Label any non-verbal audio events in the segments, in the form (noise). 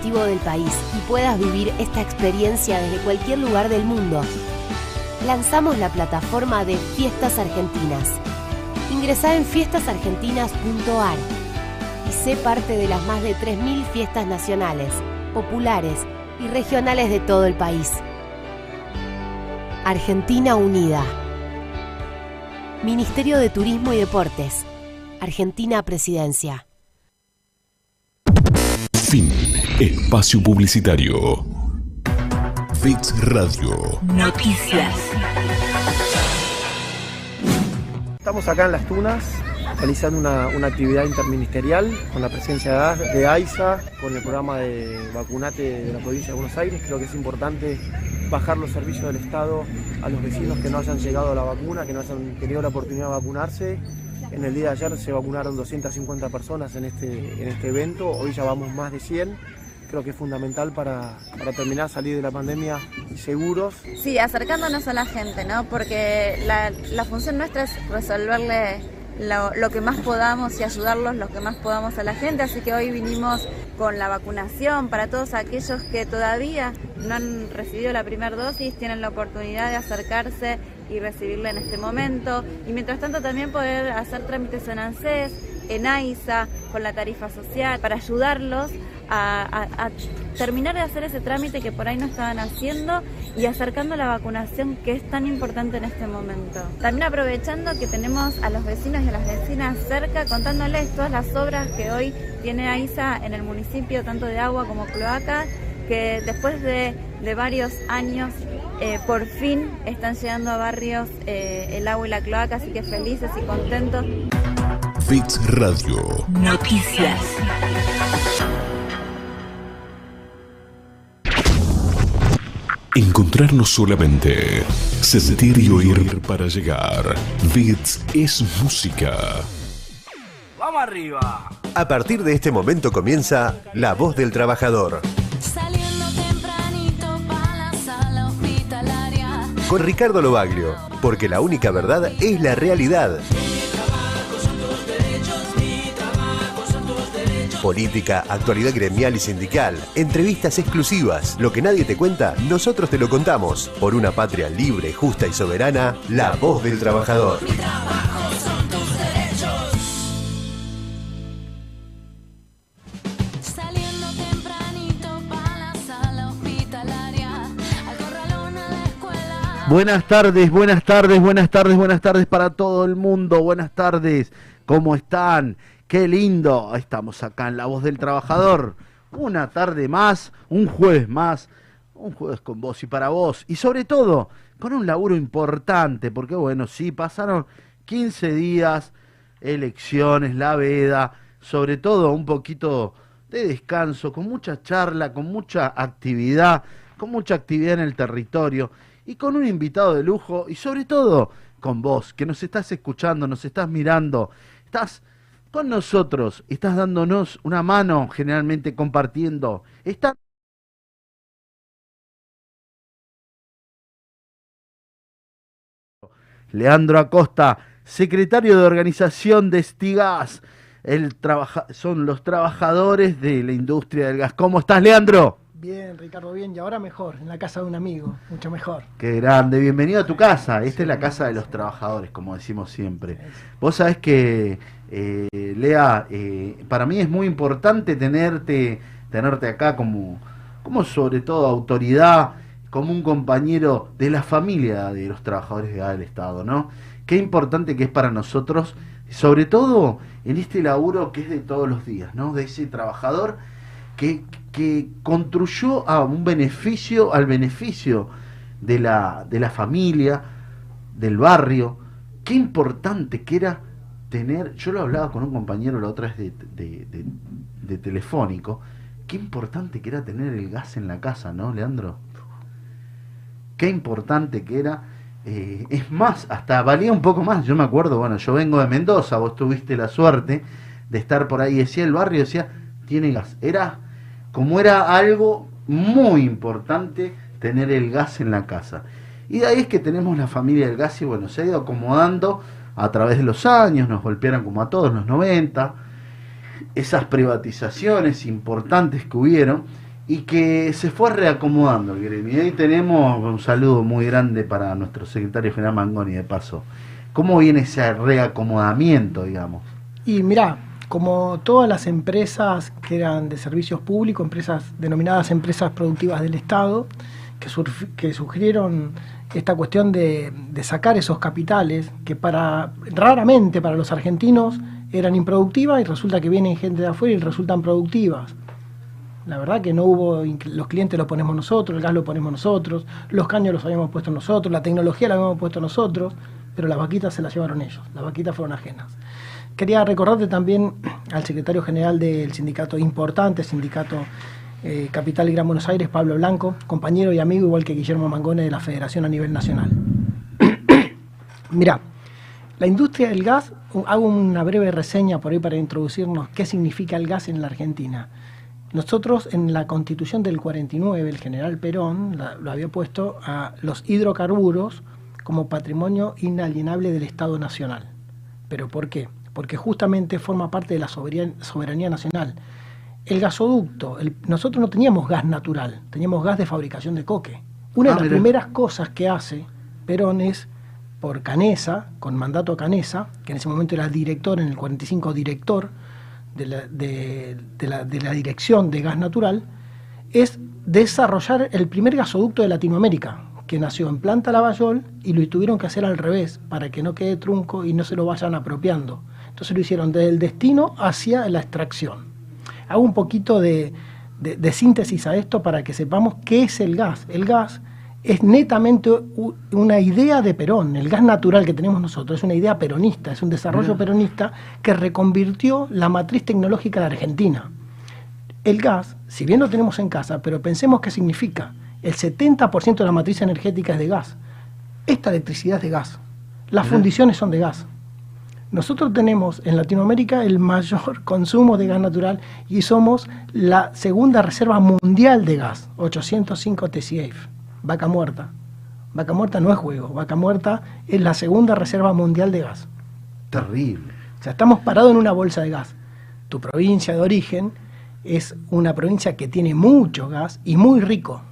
del país y puedas vivir esta experiencia desde cualquier lugar del mundo, lanzamos la plataforma de Fiestas Argentinas. Ingresá en fiestasargentinas.ar y sé parte de las más de 3.000 fiestas nacionales, populares y regionales de todo el país. Argentina Unida. Ministerio de Turismo y Deportes. Argentina Presidencia. Fin. Espacio Publicitario. Fix Radio. Noticias. Estamos acá en Las Tunas realizando una, una actividad interministerial con la presencia de AISA, con el programa de vacunate de la provincia de Buenos Aires. Creo que es importante bajar los servicios del Estado a los vecinos que no hayan llegado a la vacuna, que no hayan tenido la oportunidad de vacunarse. En el día de ayer se vacunaron 250 personas en este, en este evento, hoy ya vamos más de 100. Creo que es fundamental para, para terminar, salir de la pandemia seguros. Sí, acercándonos a la gente, ¿no? Porque la, la función nuestra es resolverle lo, lo, que más podamos y ayudarlos lo que más podamos a la gente. Así que hoy vinimos con la vacunación para todos aquellos que todavía no han recibido la primera dosis, tienen la oportunidad de acercarse y recibirla en este momento. Y mientras tanto también poder hacer trámites en ANSES, en AISA, con la tarifa social, para ayudarlos a, a, a, terminar de hacer ese trámite que por ahí no estaban haciendo y acercando la vacunación que es tan importante en este momento. También aprovechando que tenemos a los vecinos y a las vecinas cerca contándoles todas las obras que hoy tiene AISA en el municipio, tanto de agua como cloaca, que después de, de varios años eh, por fin están llegando a barrios eh, el agua y la cloaca, así que felices y contentos. Fix Radio. Noticias. Encontrarnos solamente. Sentir y oír para llegar. Bits es música. ¡Vamos arriba! A partir de este momento comienza La Voz del Trabajador. Con Ricardo Lobaglio, porque la única verdad es la realidad. Política, actualidad gremial y sindical, entrevistas exclusivas, lo que nadie te cuenta, nosotros te lo contamos. Por una patria libre, justa y soberana, la voz del trabajador. Buenas tardes, buenas tardes, buenas tardes, buenas tardes para todo el mundo. Buenas tardes, ¿cómo están? Qué lindo. Estamos acá en La Voz del Trabajador. Una tarde más, un jueves más, un jueves con vos y para vos. Y sobre todo, con un laburo importante, porque bueno, sí, pasaron 15 días, elecciones, la veda, sobre todo un poquito de descanso, con mucha charla, con mucha actividad, con mucha actividad en el territorio y con un invitado de lujo y sobre todo con vos, que nos estás escuchando, nos estás mirando, estás con nosotros, estás dándonos una mano, generalmente compartiendo. Está Leandro Acosta, secretario de organización de Stigas, el son los trabajadores de la industria del gas. ¿Cómo estás, Leandro? Bien, Ricardo, bien, y ahora mejor, en la casa de un amigo, mucho mejor. Qué grande, bienvenido a tu casa. Esta sí, es la casa de los trabajadores, como decimos siempre. Vos sabés que, eh, Lea, eh, para mí es muy importante tenerte, tenerte acá como, como sobre todo autoridad, como un compañero de la familia de los trabajadores del Estado, ¿no? Qué importante que es para nosotros, sobre todo en este laburo que es de todos los días, ¿no? De ese trabajador que, que construyó a un beneficio, al beneficio de la, de la familia, del barrio. Qué importante que era tener, yo lo hablaba con un compañero la otra vez de, Telefónico, qué importante que era tener el gas en la casa, ¿no, Leandro? Qué importante que era. Eh, es más, hasta valía un poco más. Yo me acuerdo, bueno, yo vengo de Mendoza, vos tuviste la suerte de estar por ahí. Decía el barrio, decía, tiene gas. Era como era algo muy importante tener el gas en la casa. Y de ahí es que tenemos la familia del gas y bueno, se ha ido acomodando a través de los años, nos golpearon como a todos los 90, esas privatizaciones importantes que hubieron y que se fue reacomodando el gremio. Y ahí tenemos un saludo muy grande para nuestro secretario general Mangoni, de paso. ¿Cómo viene ese reacomodamiento, digamos? Y mirá, como todas las empresas que eran de servicios públicos, empresas denominadas empresas productivas del Estado, que, sugirieron esta cuestión de, de, sacar esos capitales que para raramente para los argentinos eran improductivas y resulta que vienen gente de afuera y resultan productivas. La verdad que no hubo, los clientes los ponemos nosotros, el gas lo ponemos nosotros, los caños los habíamos puesto nosotros, la tecnología la habíamos puesto nosotros, pero las vaquitas se las llevaron ellos, las vaquitas fueron ajenas. Quería recordarte también al secretario general del sindicato importante, sindicato eh, Capital y Gran Buenos Aires, Pablo Blanco, compañero y amigo igual que Guillermo Mangone de la Federación a nivel nacional. (coughs) Mirá, la industria del gas, hago una breve reseña por ahí para introducirnos qué significa el gas en la Argentina. Nosotros en la constitución del 49, el general Perón lo había puesto a los hidrocarburos como patrimonio inalienable del Estado Nacional. ¿Pero por qué? Porque justamente forma parte de la soberanía, nacional. El gasoducto, nosotros no teníamos gas natural, teníamos gas de fabricación de coque. Una de ah, las primeras cosas que hace Perón es por Canesa, con mandato a Canesa, que en ese momento era director, en el 45 director, de la, de, la, de la dirección de gas natural es desarrollar el primer gasoducto de Latinoamérica, que nació en Planta Lavallol y lo tuvieron que hacer al revés, para que no quede trunco y no se lo vayan apropiando. Entonces lo hicieron desde el destino hacia la extracción. Hago un poquito de, de síntesis a esto para que sepamos qué es el gas. El gas es netamente una idea de Perón. El gas natural que tenemos nosotros es una idea peronista, es un desarrollo peronista que reconvirtió la matriz tecnológica de Argentina. El gas, si bien lo tenemos en casa, pero pensemos qué significa. El 70% de la matriz energética es de gas. Esta electricidad es de gas. Las fundiciones son de gas. Nosotros tenemos en Latinoamérica el mayor (laughs) consumo de gas natural y somos la segunda reserva mundial de gas, 805 TCF vaca muerta. Vaca muerta no es juego, vaca muerta es la segunda reserva mundial de gas. Terrible. O sea, estamos parados en una bolsa de gas. Tu provincia de origen es una provincia que tiene mucho gas y muy rico.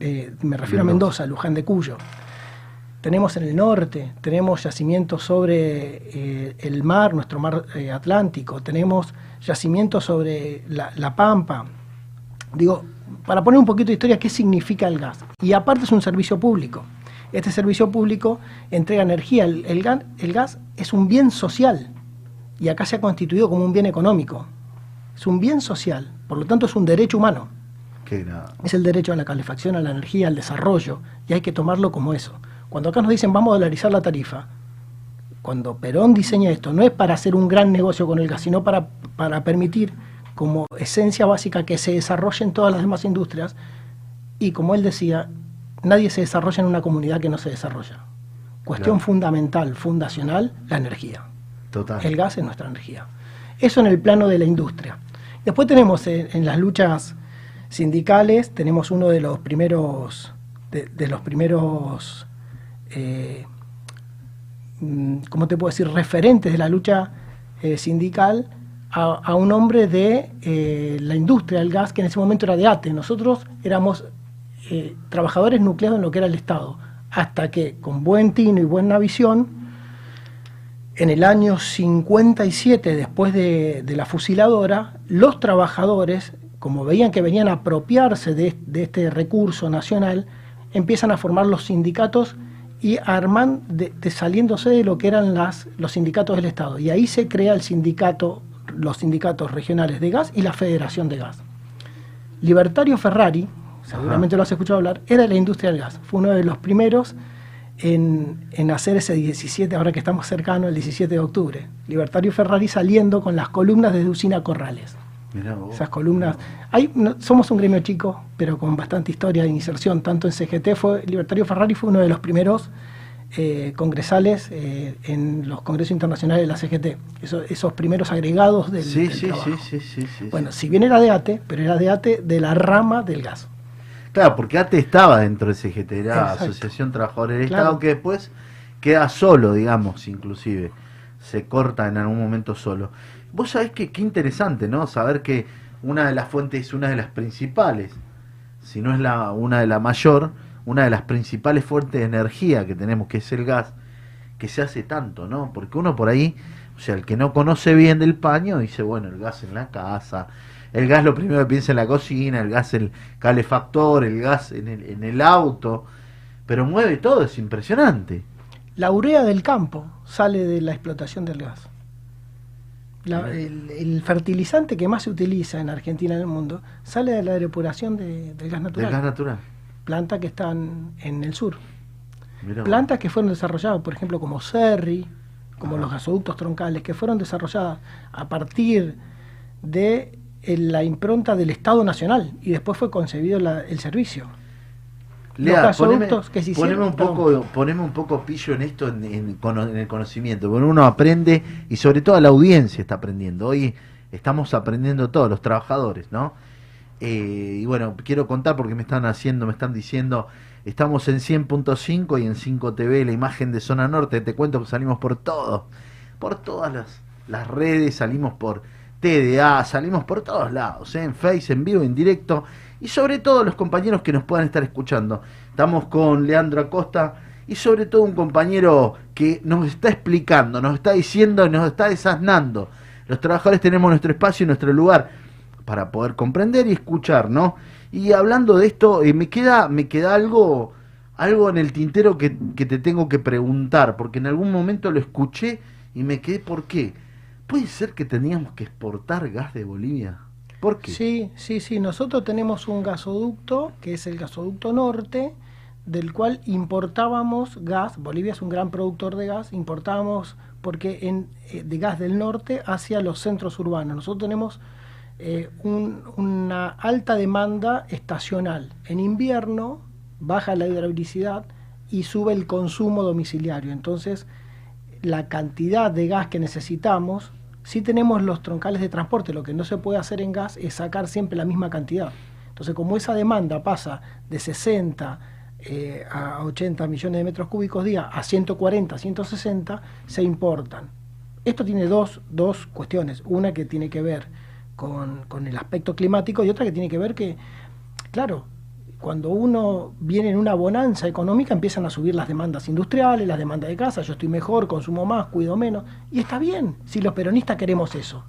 Eh, me refiero a Mendoza, Luján de Cuyo. Tenemos en el norte, tenemos yacimientos sobre eh, el mar, nuestro mar eh, Atlántico, tenemos yacimientos sobre la, la Pampa. Digo, para poner un poquito de historia, ¿qué significa el gas? Y aparte es un servicio público. Este servicio público entrega energía. El, gas, es un bien social y acá se ha constituido como un bien económico. Es un bien social, por lo tanto es un derecho humano. Es el derecho a la calefacción, a la energía, al desarrollo, y hay que tomarlo como eso. Cuando acá nos dicen vamos a dolarizar la tarifa, cuando Perón diseña esto, no es para hacer un gran negocio con el gas, sino para, para permitir como esencia básica que se desarrolle en todas las demás industrias y como él decía, nadie se desarrolla en una comunidad que no se desarrolla. Cuestión fundamental, fundacional, la energía. Total. El gas es nuestra energía. Eso en el plano de la industria. Después tenemos en, las luchas sindicales, tenemos uno de los primeros, de, los primeros, eh, mm, ¿cómo te puedo decir?, referentes de la lucha eh, sindical, a, un hombre de eh, la industria del gas que en ese momento era de ATE. Nosotros éramos eh, trabajadores nucleados en lo que era el Estado, hasta que con buen tino y buena visión, en el año 57, después de, la fusiladora, los trabajadores, como veían que venían a apropiarse de, este recurso nacional, empiezan a formar los sindicatos y arman de, saliéndose de lo que eran las, los sindicatos del Estado. Y ahí se crea el sindicato los sindicatos regionales de gas y la Federación de Gas. Libertario Ferrari, seguramente lo has escuchado hablar, era de la industria del gas. Fue uno de los primeros en, hacer ese 17, ahora que estamos cercanos, el 17 de octubre. Libertario Ferrari saliendo con las columnas de Usina Corrales. Esas columnas. Hay, somos un gremio chico, pero con bastante historia de inserción. Tanto en CGT fue. Libertario Ferrari fue uno de los primeros eh, congresales eh, en los congresos internacionales de la CGT, esos primeros agregados del, sí, sí, Sí, sí, sí, Bueno, si bien era de ATE, pero era de ATE de la rama del gas. Claro, porque ATE estaba dentro de CGT, era Asociación Trabajadores del Estado, que después queda solo, digamos, inclusive, se corta en algún momento solo. Vos sabés que qué interesante, ¿no? Saber que una de las fuentes, una de las principales, si no es la, una de la mayor, una de las principales fuentes de energía que tenemos, que es el gas, que se hace tanto, ¿no? Porque uno por ahí, o sea, el que no conoce bien del paño, dice, bueno, el gas en la casa, el gas lo primero que piensa en la cocina, el gas el calefactor, el gas en el, en el auto, pero mueve todo, es impresionante. La urea del campo sale de la explotación del gas. La- el, el fertilizante que más se utiliza en Argentina y en el mundo sale de la depuración de- del gas natural. Del gas natural. Plantas que están en el sur. Mirá. Plantas que fueron desarrolladas, por ejemplo, como Serri, como Ajá. los gasoductos troncales, que fueron desarrolladas a partir de eh, la impronta del Estado Nacional y después fue concebido la- el servicio. Lea, los poneme, gasoductos que se poneme hicieron, un poco, poneme un poco pillo en esto, en, en en el conocimiento, porque uno aprende y sobre todo la audiencia está aprendiendo. Hoy estamos aprendiendo todos, los trabajadores, ¿no? Eh, y bueno, quiero contar porque me están haciendo, me están diciendo, estamos en 100.5 y en 5 TV, la imagen de Zona Norte, te cuento que salimos por todo, por todas las, las redes, salimos por TDA, salimos por todos lados, ¿eh? en Face, en vivo, en directo, y sobre todo los compañeros que nos puedan estar escuchando. Estamos con Leandro Acosta y sobre todo un compañero que nos está explicando, nos está diciendo, nos está desasnando. Los trabajadores tenemos nuestro espacio y nuestro lugar para poder comprender y escuchar, ¿no? Y hablando de esto, eh, me queda, me queda algo, algo en el tintero que, que te tengo que preguntar, porque en algún momento lo escuché y me quedé, ¿por qué? ¿Puede ser que teníamos que exportar gas de Bolivia? ¿Por qué? Sí, sí, sí. Nosotros tenemos un gasoducto, que es el gasoducto norte, del cual importábamos gas. Bolivia es un gran productor de gas. Importábamos porque en, eh, de gas del norte hacia los centros urbanos. Nosotros tenemos eh, un- una alta demanda estacional. En invierno baja la hidroelectricidad y sube el consumo domiciliario. Entonces, la cantidad de gas que necesitamos, si tenemos los troncales de transporte, lo que no se puede hacer en gas es sacar siempre la misma cantidad. Entonces, como esa demanda pasa de 60 eh, a 80 millones de metros cúbicos día a 140, 160, se importan. Esto tiene dos, dos cuestiones. Una que tiene que ver con, con el aspecto climático y otra que tiene que ver que, claro, cuando uno viene en una bonanza económica empiezan a subir las demandas industriales, las demandas de casa, yo estoy mejor, consumo más, cuido menos, y está bien, si los peronistas queremos eso.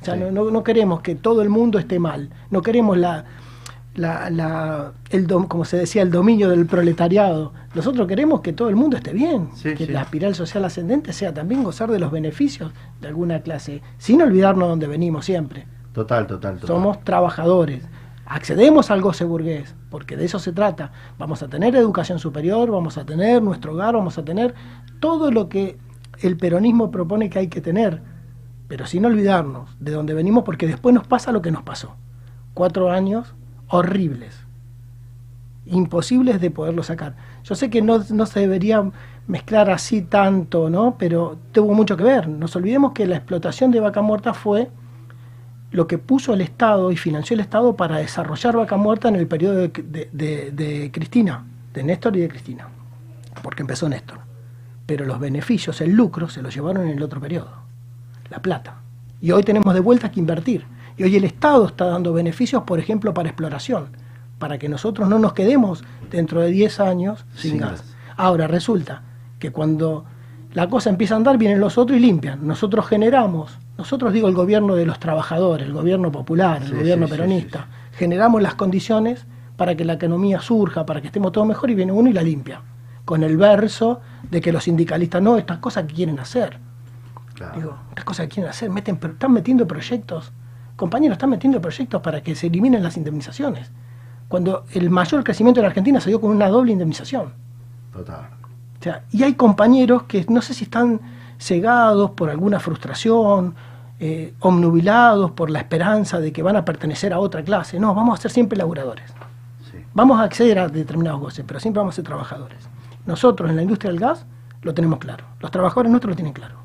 O sea, Sí. no, no- no queremos que todo el mundo esté mal, no queremos la, la, la- el dom- como se decía, el dominio del proletariado. Nosotros queremos que todo el mundo esté bien, Sí, que sí. la espiral social ascendente sea también gozar de los beneficios de alguna clase, sin olvidarnos de donde venimos siempre. Total, total, total. Somos trabajadores. Accedemos al goce burgués, porque de eso se trata. Vamos a tener educación superior, vamos a tener nuestro hogar, vamos a tener todo lo que el peronismo propone que hay que tener, pero sin olvidarnos de dónde venimos, porque después nos pasa lo que nos pasó. Cuatro años horribles, imposibles de poderlo sacar. Yo sé que no, no se debería mezclar así tanto, ¿no? Pero tuvo mucho que ver. Nos olvidemos que la explotación de vaca muerta fue lo que puso el Estado y financió el Estado para desarrollar Vaca Muerta en el periodo de, de- de- de Cristina, de Néstor y de Cristina, porque empezó Néstor. Pero los beneficios, el lucro, se los llevaron en el otro periodo, la plata. Y hoy tenemos de vuelta que invertir. Y hoy el Estado está dando beneficios, por ejemplo, para exploración, para que nosotros no nos quedemos dentro de 10 años sin, Sin gas. gas. Ahora resulta que cuando la cosa empieza a andar, vienen los otros y limpian. Nosotros generamos, nosotros digo el gobierno de los trabajadores, el gobierno popular, el Sí, gobierno sí, sí, peronista, generamos las condiciones para que la economía surja, para que estemos todos mejor y viene uno y la limpia. Con el verso de que los sindicalistas, no, estas cosas que quieren hacer. Claro. Digo, estas cosas que quieren hacer, meten, están metiendo proyectos, compañeros, están metiendo proyectos para que se eliminen las indemnizaciones. Cuando el mayor crecimiento de la Argentina se dio con una doble indemnización. Total. O sea, y hay compañeros que no sé si están cegados por alguna frustración, eh, omnubilados por la esperanza de que van a pertenecer a otra clase. No, vamos a ser siempre laburadores. Sí. Vamos a acceder a determinados goces, pero siempre vamos a ser trabajadores. Nosotros en la industria del gas lo tenemos claro. Los trabajadores nuestros lo tienen claro.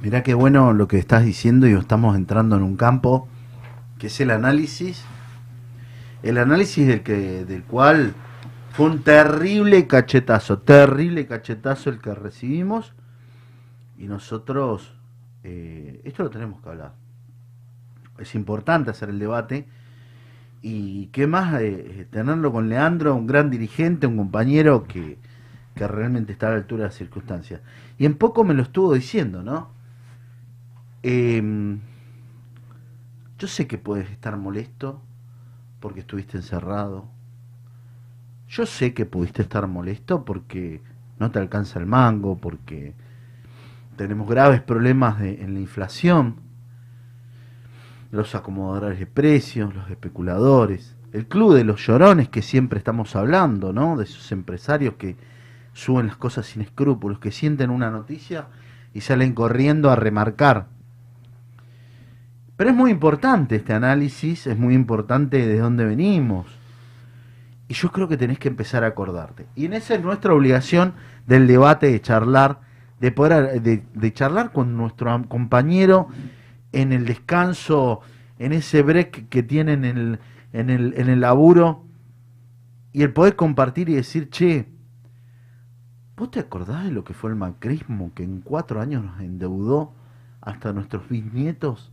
Mirá qué bueno lo que estás diciendo y estamos entrando en un campo que es el análisis, el análisis del que del cual fue un terrible cachetazo, terrible cachetazo el que recibimos y nosotros eh, esto lo tenemos que hablar. es importante hacer el debate. Y qué más eh, tenerlo con Leandro, un gran dirigente, un compañero que, que realmente está a la altura de las circunstancias. Y en poco me lo estuvo diciendo, ¿no? Em, yo sé que puedes estar molesto porque estuviste encerrado. Yo sé que pudiste estar molesto porque no te alcanza el mango, porque tenemos graves problemas en la inflación, los acomodadores de precios, los especuladores, el club de los llorones que siempre estamos hablando, ¿no? De esos empresarios que suben las cosas sin escrúpulos, que sienten una noticia y salen corriendo a remarcar pero es muy importante este análisis, es muy importante de dónde venimos. Y yo creo que tenés que empezar a acordarte. Y en esa es nuestra obligación del debate, de charlar, de poder de, charlar con nuestro compañero en el descanso, en ese break que tienen en el, en el, en el laburo, y el poder compartir y decir, che, ¿vos te acordás de lo que fue el macrismo que en cuatro años nos endeudó hasta nuestros bisnietos?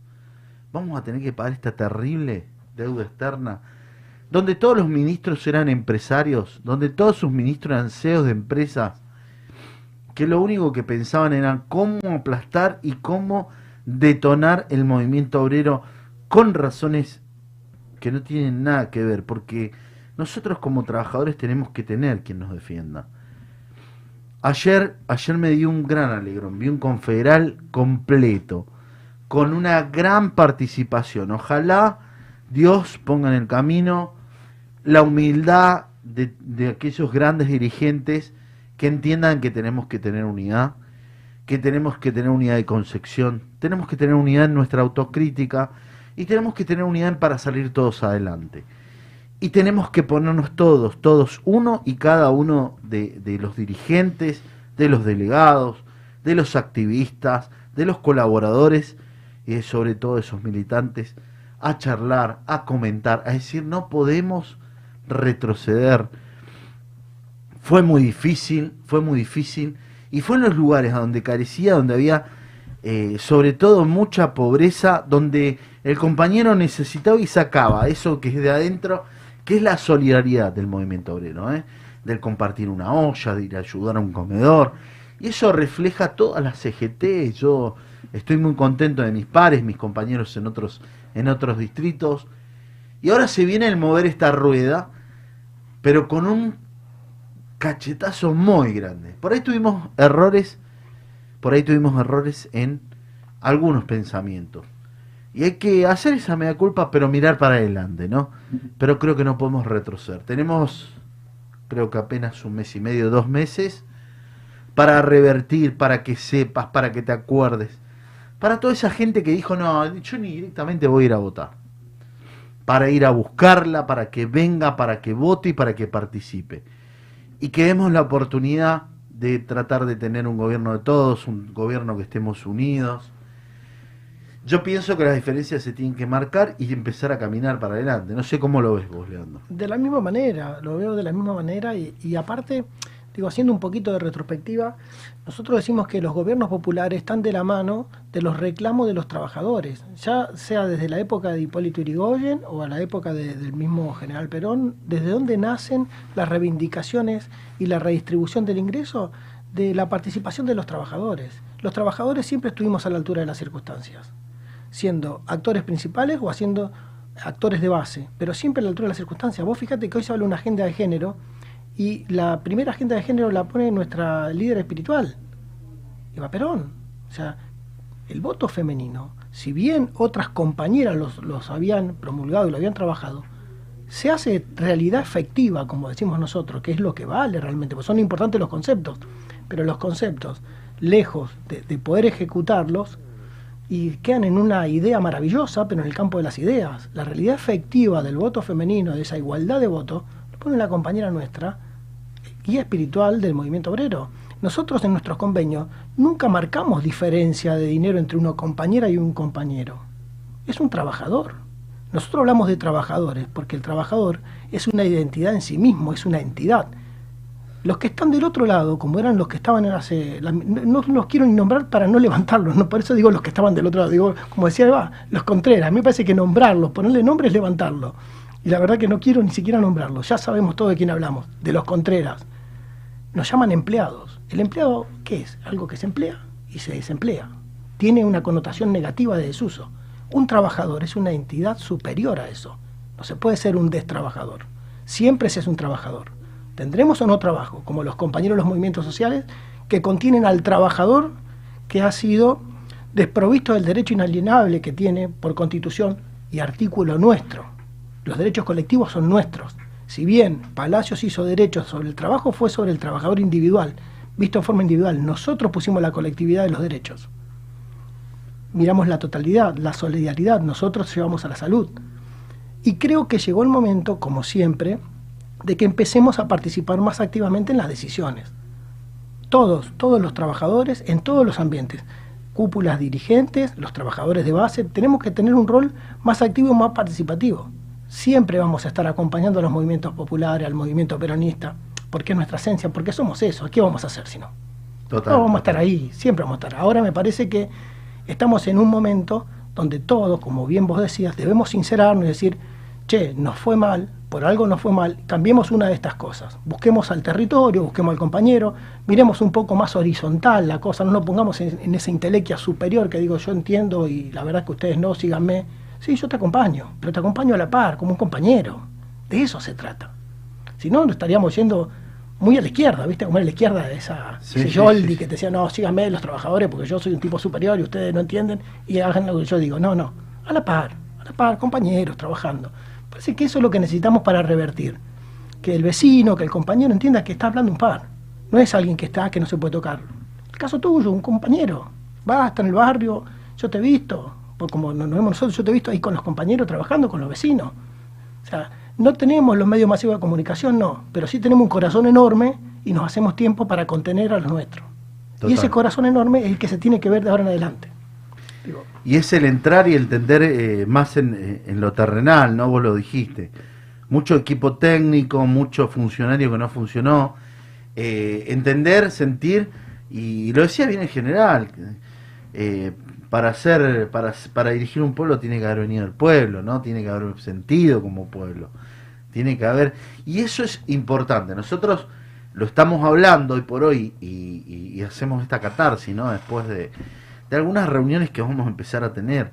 vamos a tener que pagar esta terrible deuda externa, donde todos los ministros eran empresarios, donde todos sus ministros eran CEOs de empresas, que lo único que pensaban era cómo aplastar y cómo detonar el movimiento obrero con razones que no tienen nada que ver, porque nosotros como trabajadores tenemos que tener quien nos defienda. Ayer, ayer me dio un gran alegrón, vi un confederal completo, con una gran participación. Ojalá Dios ponga en el camino la humildad de, aquellos grandes dirigentes que entiendan que tenemos que tener unidad, que tenemos que tener unidad de concepción, tenemos que tener unidad en nuestra autocrítica y tenemos que tener unidad para salir todos adelante. Y tenemos que ponernos todos, todos, uno y cada uno de, de los dirigentes, de los delegados, de los activistas, de los colaboradores, y sobre todo esos militantes, a charlar, a comentar, a decir, no podemos retroceder. Fue muy difícil, fue muy difícil, y fue en los lugares donde carecía, donde había eh, sobre todo mucha pobreza, donde el compañero necesitaba y sacaba eso que es de adentro, que es la solidaridad del movimiento obrero, ¿eh? del compartir una olla, de ir a ayudar a un comedor, y eso refleja todas las CGT, yo Estoy muy contento de mis pares, mis compañeros en otros, en otros distritos. Y ahora se viene el mover esta rueda, pero con un cachetazo muy grande. Por ahí tuvimos errores, por ahí tuvimos errores en algunos pensamientos. Y hay que hacer esa media culpa, pero mirar para adelante, ¿no? Pero creo que no podemos retroceder. Tenemos, creo que apenas un mes y medio, dos meses, para revertir, para que sepas, para que te acuerdes para toda esa gente que dijo, no, yo ni directamente voy a ir a votar. Para ir a buscarla, para que venga, para que vote y para que participe. Y que demos la oportunidad de tratar de tener un gobierno de todos, un gobierno que estemos unidos. Yo pienso que las diferencias se tienen que marcar y empezar a caminar para adelante. No sé cómo lo ves vos, Leandro. De la misma manera, lo veo de la misma manera y, y aparte digo, haciendo un poquito de retrospectiva, nosotros decimos que los gobiernos populares están de la mano de los reclamos de los trabajadores, ya sea desde la época de Hipólito Yrigoyen o a la época del mismo general Perón, desde donde nacen las reivindicaciones y la redistribución del ingreso de la participación de los trabajadores. Los trabajadores siempre estuvimos a la altura de las circunstancias, siendo actores principales o haciendo actores de base, pero siempre a la altura de las circunstancias. Vos fíjate que hoy se habla de una agenda de género y la primera agenda de género la pone nuestra líder espiritual, Eva Perón. O sea, el voto femenino, si bien otras compañeras los, los habían promulgado y lo habían trabajado, se hace realidad efectiva, como decimos nosotros, que es lo que vale realmente, porque son importantes los conceptos, pero los conceptos, lejos de, de poder ejecutarlos, y quedan en una idea maravillosa, pero en el campo de las ideas. La realidad efectiva del voto femenino, de esa igualdad de voto, pone la compañera nuestra, guía espiritual del movimiento obrero. Nosotros en nuestros convenios nunca marcamos diferencia de dinero entre una compañera y un compañero. Es un trabajador. Nosotros hablamos de trabajadores porque el trabajador es una identidad en sí mismo, es una entidad. Los que están del otro lado, como eran los que estaban en hace. no, los quiero ni nombrar para no levantarlos, no por eso digo los que estaban del otro lado, digo, como decía Eva, los Contreras. A mí me parece que nombrarlos, ponerle nombre es levantarlos. Y la verdad que no quiero ni siquiera nombrarlos, ya sabemos todo de quién hablamos, de los Contreras. Nos llaman empleados. ¿El empleado qué es? Algo que se emplea y se desemplea. Tiene una connotación negativa de desuso. Un trabajador es una entidad superior a eso. No se puede ser un destrabajador. Siempre se es un trabajador. Tendremos o no trabajo, como los compañeros de los movimientos sociales, que contienen al trabajador que ha sido desprovisto del derecho inalienable que tiene por constitución y artículo nuestro. Los derechos colectivos son nuestros. Si bien Palacios hizo derechos sobre el trabajo, fue sobre el trabajador individual, visto en forma individual. Nosotros pusimos la colectividad de los derechos miramos la totalidad, la solidaridad, nosotros llevamos a la salud. Y creo que llegó el momento, como siempre, de que empecemos a participar más activamente en las decisiones. Todos, todos los trabajadores, en todos los ambientes, cúpulas dirigentes, los trabajadores de base, tenemos que tener un rol más activo y más participativo. Siempre vamos a estar acompañando a los movimientos populares, al movimiento peronista, porque es nuestra esencia, porque somos eso. ¿Qué vamos a hacer si no? Total, vamos a estar ahí, siempre vamos a estar. Ahora me parece que estamos en un momento donde todos, como bien vos decías, debemos sincerarnos y decir, che, nos fue mal, por algo nos fue mal, cambiemos una de estas cosas. Busquemos al territorio, busquemos al compañero, miremos un poco más horizontal la cosa, no nos pongamos en, esa intelequia superior que digo yo entiendo y la verdad que ustedes no, síganme. Sí, yo te acompaño, pero te acompaño a la par, como un compañero. De eso se trata. Si no, no estaríamos yendo muy a la izquierda, ¿viste? Como a la izquierda de esa sí, que te decía, no, síganme los trabajadores porque yo soy un tipo superior y ustedes no entienden y hagan lo que yo digo. No, no, a la par, a la par, compañeros trabajando. Parece que eso es lo que necesitamos para revertir. Que el vecino, que el compañero entienda que está hablando un par. No es alguien que está, que no se puede tocar. El caso tuyo, un compañero. Va, está en el barrio, yo te he visto, como nos vemos nosotros, yo te he visto ahí con los compañeros trabajando, con los vecinos. O sea, no tenemos los medios masivos de comunicación, no, pero sí tenemos un corazón enorme y nos hacemos tiempo para contener a los nuestros. Y ese corazón enorme es el que se tiene que ver de ahora en adelante. Y es el entrar y entender eh, más eh, en, lo terrenal, ¿no? Vos lo dijiste. Mucho equipo técnico, mucho funcionario que no funcionó. Eh, entender, sentir, y lo decía bien en general, para hacer, para, para dirigir un pueblo tiene que haber venido el pueblo, ¿no? Tiene que haber sentido como pueblo. Tiene que haber. Y eso es importante. Nosotros lo estamos hablando hoy por hoy y, hacemos esta catarsis, ¿no? Después de, algunas reuniones que vamos a empezar a tener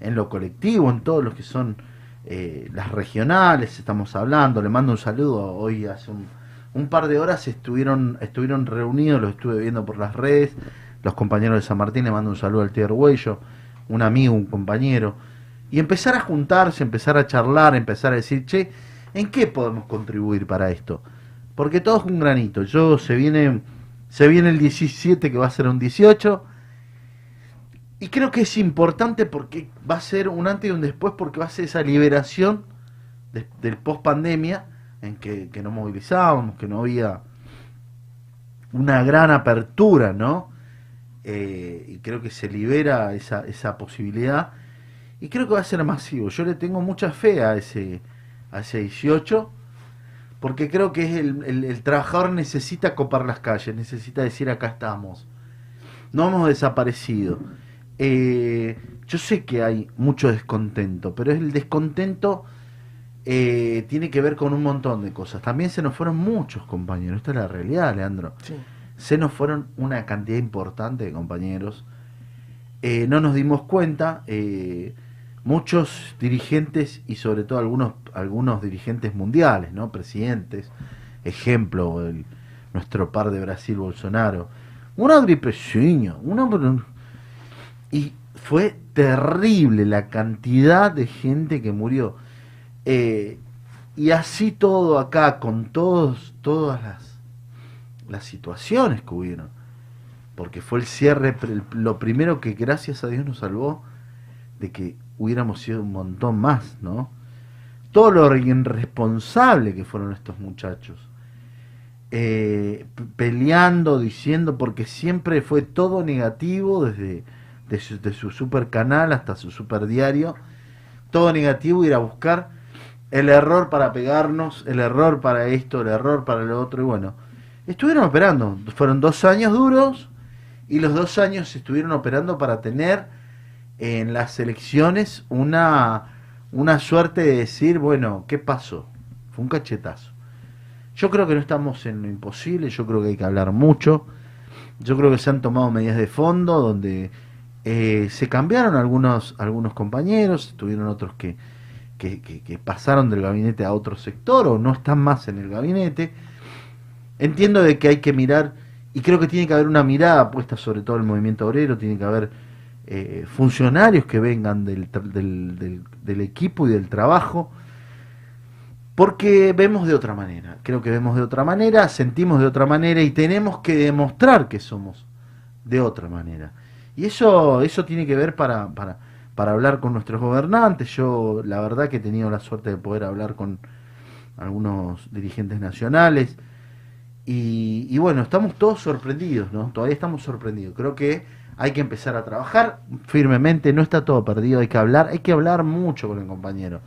en lo colectivo, en todos los que son eh, las regionales, estamos hablando. Le mando un saludo. Hoy hace un, par de horas estuvieron, estuvieron reunidos, los estuve viendo por las redes. Los compañeros de San Martín le mando un saludo al tío Arguello, un amigo, un compañero. Y empezar a juntarse, empezar a charlar, empezar a decir, che, ¿En qué podemos contribuir para esto? Porque todo es un granito. Yo se viene, se viene el 17 que va a ser un 18. Y creo que es importante porque va a ser un antes y un después, porque va a ser esa liberación del post pandemia en que, que nos movilizábamos, que no había una gran apertura, ¿no? Eh, y creo que se libera esa, esa posibilidad. Y creo que va a ser masivo. Yo le tengo mucha fe a ese, hacia 18, porque creo que es el, trabajador necesita copar las calles, necesita decir acá estamos. No hemos desaparecido. Eh, yo sé que hay mucho descontento, pero el descontento eh, tiene que ver con un montón de cosas. También se nos fueron muchos compañeros, esta es la realidad, Leandro. Se nos fueron una cantidad importante de compañeros. Eh, no nos dimos cuenta muchos dirigentes y sobre todo algunos, algunos dirigentes mundiales, ¿no? Presidentes, ejemplo, el, nuestro par de Brasil, Bolsonaro, una gripecinha, una... Y fue terrible la cantidad de gente que murió. Eh, y así todo acá, con todos, todas las, las situaciones que hubieron. Porque fue el cierre, lo primero que gracias a Dios nos salvó de que hubiéramos sido un montón más, ¿no? Todo lo irresponsable que fueron estos muchachos. Eh, peleando, diciendo, porque siempre fue todo negativo, desde de su, de su super canal hasta su super diario, todo negativo, ir a buscar el error para pegarnos, el error para esto, el error para lo otro, y bueno, estuvieron operando. Fueron dos años duros y los dos años estuvieron operando para tener en las elecciones una, una suerte de decir, bueno, ¿qué pasó? Fue un cachetazo. Yo creo que no estamos en lo imposible, yo creo que hay que hablar mucho. Yo creo que se han tomado medidas de fondo donde eh, se cambiaron algunos, algunos compañeros, tuvieron otros que, que, pasaron del gabinete a otro sector o no están más en el gabinete. Entiendo de que hay que mirar, y creo que tiene que haber una mirada puesta sobre todo el movimiento obrero, tiene que haber eh, funcionarios que vengan del, del, del, equipo y del trabajo, porque vemos de otra manera, creo que vemos de otra manera, sentimos de otra manera y tenemos que demostrar que somos de otra manera. Y eso, eso tiene que ver para, para, para hablar con nuestros gobernantes. Yo la verdad que he tenido la suerte de poder hablar con algunos dirigentes nacionales. Y, bueno, estamos todos sorprendidos, ¿no? Todavía estamos sorprendidos. Creo que hay que empezar a trabajar firmemente, no está todo perdido, hay que hablar, hay que hablar mucho con el compañero.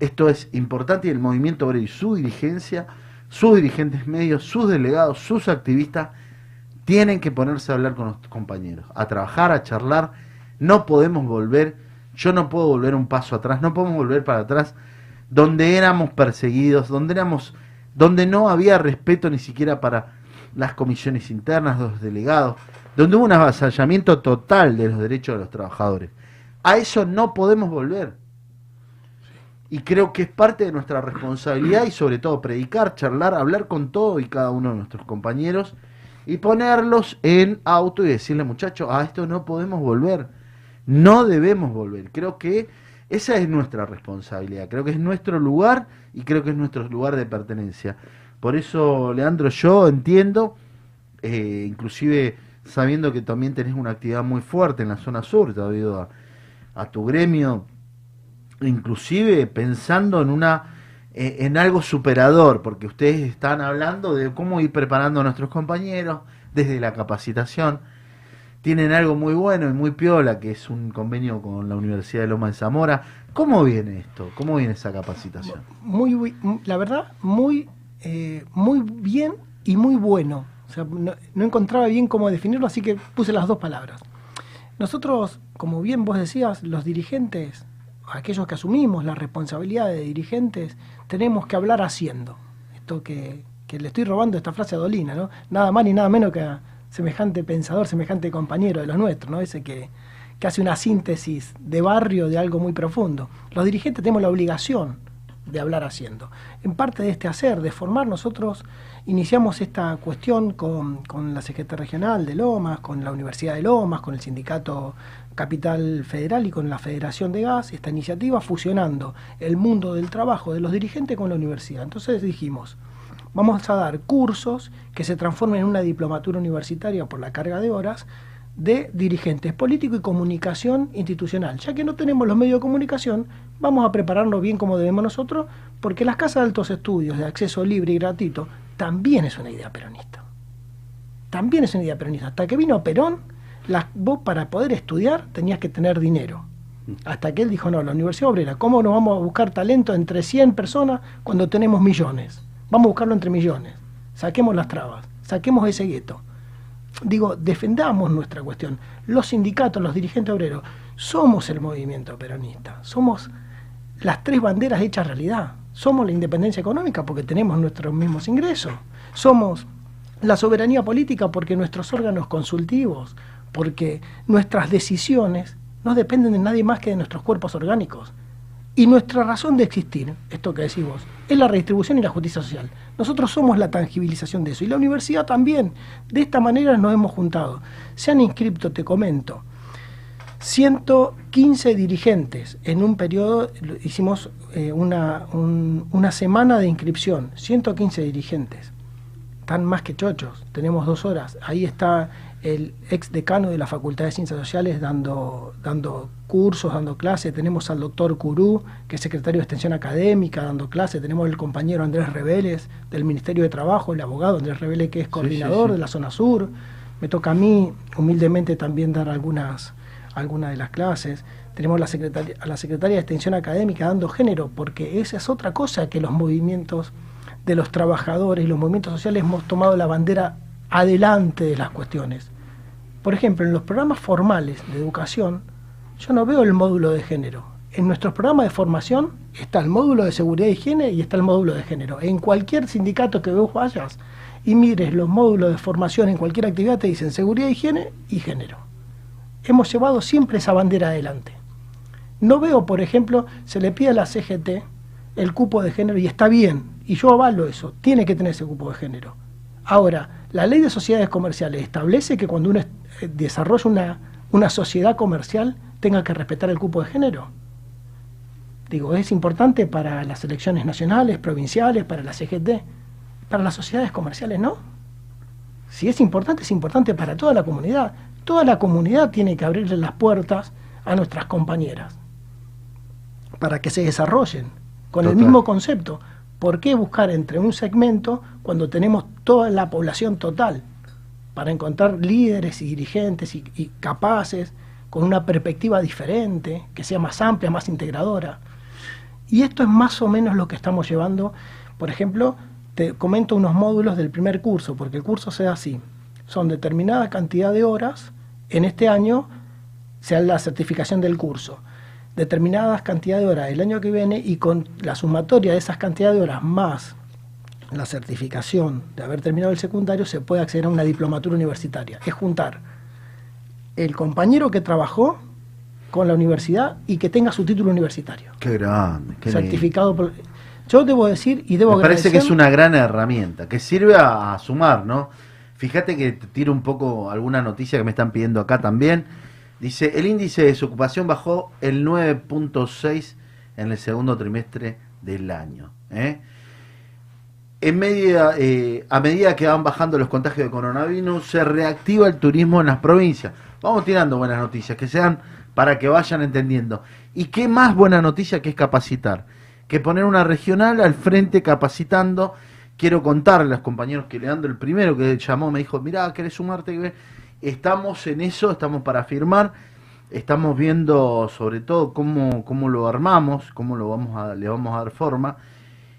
Esto es importante y el movimiento obrero y su dirigencia, sus dirigentes medios, sus delegados, sus activistas, tienen que ponerse a hablar con los compañeros, a trabajar, a charlar. No podemos volver, yo no puedo volver un paso atrás, no podemos volver para atrás donde éramos perseguidos, donde éramos, donde no había respeto ni siquiera para las comisiones internas, los delegados, donde hubo un avasallamiento total de los derechos de los trabajadores. A eso no podemos volver. Y creo que es parte de nuestra responsabilidad y sobre todo predicar, charlar, hablar con todo y cada uno de nuestros compañeros y ponerlos en auto y decirle, muchachos, a esto no podemos volver, no debemos volver. Creo que esa es nuestra responsabilidad, creo que es nuestro lugar y creo que es nuestro lugar de pertenencia. Por eso, Leandro, yo entiendo, eh, inclusive sabiendo que también tenés una actividad muy fuerte en la zona sur, debido a, a tu gremio, inclusive pensando en una eh, en algo superador, porque ustedes están hablando de cómo ir preparando a nuestros compañeros desde la capacitación. Tienen algo muy bueno y muy piola, que es un convenio con la Universidad de Loma de Zamora. ¿Cómo viene esto? ¿Cómo viene esa capacitación? Muy, la verdad, muy, eh, muy bien y muy bueno. O sea, no, encontraba bien cómo definirlo, así que puse las dos palabras. Nosotros, como bien vos decías, los dirigentes aquellos que asumimos la responsabilidad de dirigentes, tenemos que hablar haciendo. Esto que, que le estoy robando esta frase a Dolina, ¿no? Nada más ni nada menos que a semejante pensador, semejante compañero de los nuestros, ¿no? Ese que, que hace una síntesis de barrio de algo muy profundo. Los dirigentes tenemos la obligación de hablar haciendo. En parte de este hacer, de formar, nosotros iniciamos esta cuestión con, con la Secretaría Regional de Lomas, con la Universidad de Lomas, con el Sindicato Capital Federal y con la Federación de Gas, esta iniciativa fusionando el mundo del trabajo de los dirigentes con la universidad. Entonces dijimos, vamos a dar cursos que se transformen en una diplomatura universitaria por la carga de horas de dirigentes políticos y comunicación institucional. Ya que no tenemos los medios de comunicación, vamos a prepararnos bien como debemos nosotros, porque las casas de altos estudios de acceso libre y gratuito también es una idea peronista. También es una idea peronista. Hasta que vino Perón, vos para poder estudiar tenías que tener dinero. Hasta que él dijo, no, la Universidad Obrera, ¿cómo nos vamos a buscar talento entre 100 personas cuando tenemos millones? Vamos a buscarlo entre millones. Saquemos las trabas, saquemos ese gueto. Digo, defendamos nuestra cuestión. Los sindicatos, los dirigentes obreros, somos el movimiento peronista. Somos las tres banderas hechas realidad. Somos la independencia económica porque tenemos nuestros mismos ingresos. Somos la soberanía política porque nuestros órganos consultivos, porque nuestras decisiones no dependen de nadie más que de nuestros cuerpos orgánicos. Y nuestra razón de existir, esto que decimos, es la redistribución y la justicia social. Nosotros somos la tangibilización de eso. Y la universidad también. De esta manera nos hemos juntado. Se han inscrito, te comento, 115 dirigentes. En un periodo, hicimos eh, una, una semana de inscripción. 115 dirigentes. Están más que chochos. Tenemos dos horas. Ahí está el ex decano de la Facultad de Ciencias Sociales dando, dando cursos, dando clases. Tenemos al doctor Curú, que es secretario de Extensión Académica, dando clases. Tenemos el compañero Andrés Reveles del Ministerio de Trabajo, el abogado Andrés Reveles, que es coordinador de la zona sur. Me toca a mí, humildemente, también dar algunas, algunas de las clases. Tenemos la a la secretaria de Extensión Académica dando género, porque esa es otra cosa que los movimientos de los trabajadores y los movimientos sociales hemos tomado la bandera adelante de las cuestiones. Por ejemplo, en los programas formales de educación, yo no veo el módulo de género. En nuestros programas de formación está el módulo de seguridad y higiene y está el módulo de género. En cualquier sindicato que vos vayas y mires los módulos de formación en cualquier actividad, te dicen seguridad, higiene y género. Hemos llevado siempre esa bandera adelante. No veo, por ejemplo, se le pide a la CGT el cupo de género y está bien, y yo avalo eso, tiene que tener ese cupo de género. Ahora, la ley de sociedades comerciales establece que cuando uno eh, desarrolla una, una sociedad comercial tenga que respetar el cupo de género. Digo, es importante para las elecciones nacionales, provinciales, para la CGT, para las sociedades comerciales no. Si es importante, es importante para toda la comunidad. Toda la comunidad tiene que abrirle las puertas a nuestras compañeras para que se desarrollen con el mismo concepto. ¿Por qué buscar entre un segmento cuando tenemos toda la población total? Para encontrar líderes y dirigentes y, capaces, con una perspectiva diferente, que sea más amplia, más integradora. Y esto es más o menos lo que estamos llevando. Por ejemplo, te comento unos módulos del primer curso, porque el curso se da así. Son determinada cantidad de horas. En este año se da la certificación del curso determinadas cantidades de horas el año que viene y con la sumatoria de esas cantidades de horas más la certificación de haber terminado el secundario se puede acceder a una diplomatura universitaria. Es juntar el compañero que trabajó con la universidad y que tenga su título universitario. Qué grande, qué certificado por... Yo debo decir y debo Me parece que es una gran herramienta que sirve a, a sumar, ¿no? Fíjate que te tiro un poco alguna noticia que me están pidiendo acá también. Dice, el índice de desocupación bajó el 9.6 en el segundo trimestre del año. ¿eh? Eh, a medida que van bajando los contagios de coronavirus, se reactiva el turismo en las provincias. Vamos tirando buenas noticias, que sean para que vayan entendiendo. ¿Y qué más buena noticia que es capacitar? Que poner una regional al frente capacitando. Quiero contarle a los compañeros que Leandro, el primero que llamó, me dijo, mirá, ¿querés sumarte? Estamos en eso, estamos para firmar, estamos viendo sobre todo cómo, cómo lo armamos, cómo lo vamos a, le vamos a dar forma.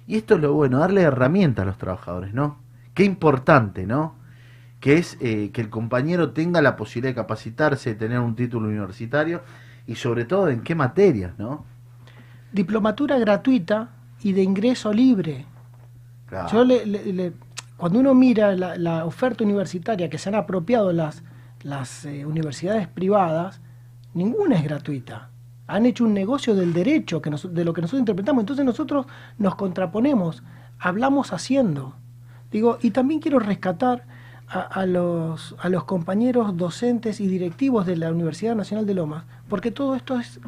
Y esto es lo bueno, darle herramientas a los trabajadores, ¿no? Qué importante, ¿no? Que es eh, que el compañero tenga la posibilidad de capacitarse, de tener un título universitario y sobre todo en qué materias, ¿no? Diplomatura gratuita y de ingreso libre. Yo le, cuando uno mira la, la, oferta universitaria que se han apropiado las, las eh, universidades privadas, ninguna es gratuita. Han hecho un negocio del derecho que de lo que nosotros interpretamos. Entonces nosotros nos contraponemos, hablamos haciendo. Digo, y también quiero rescatar a, a, los, a los compañeros docentes y directivos de la Universidad Nacional de Lomas, porque todo esto es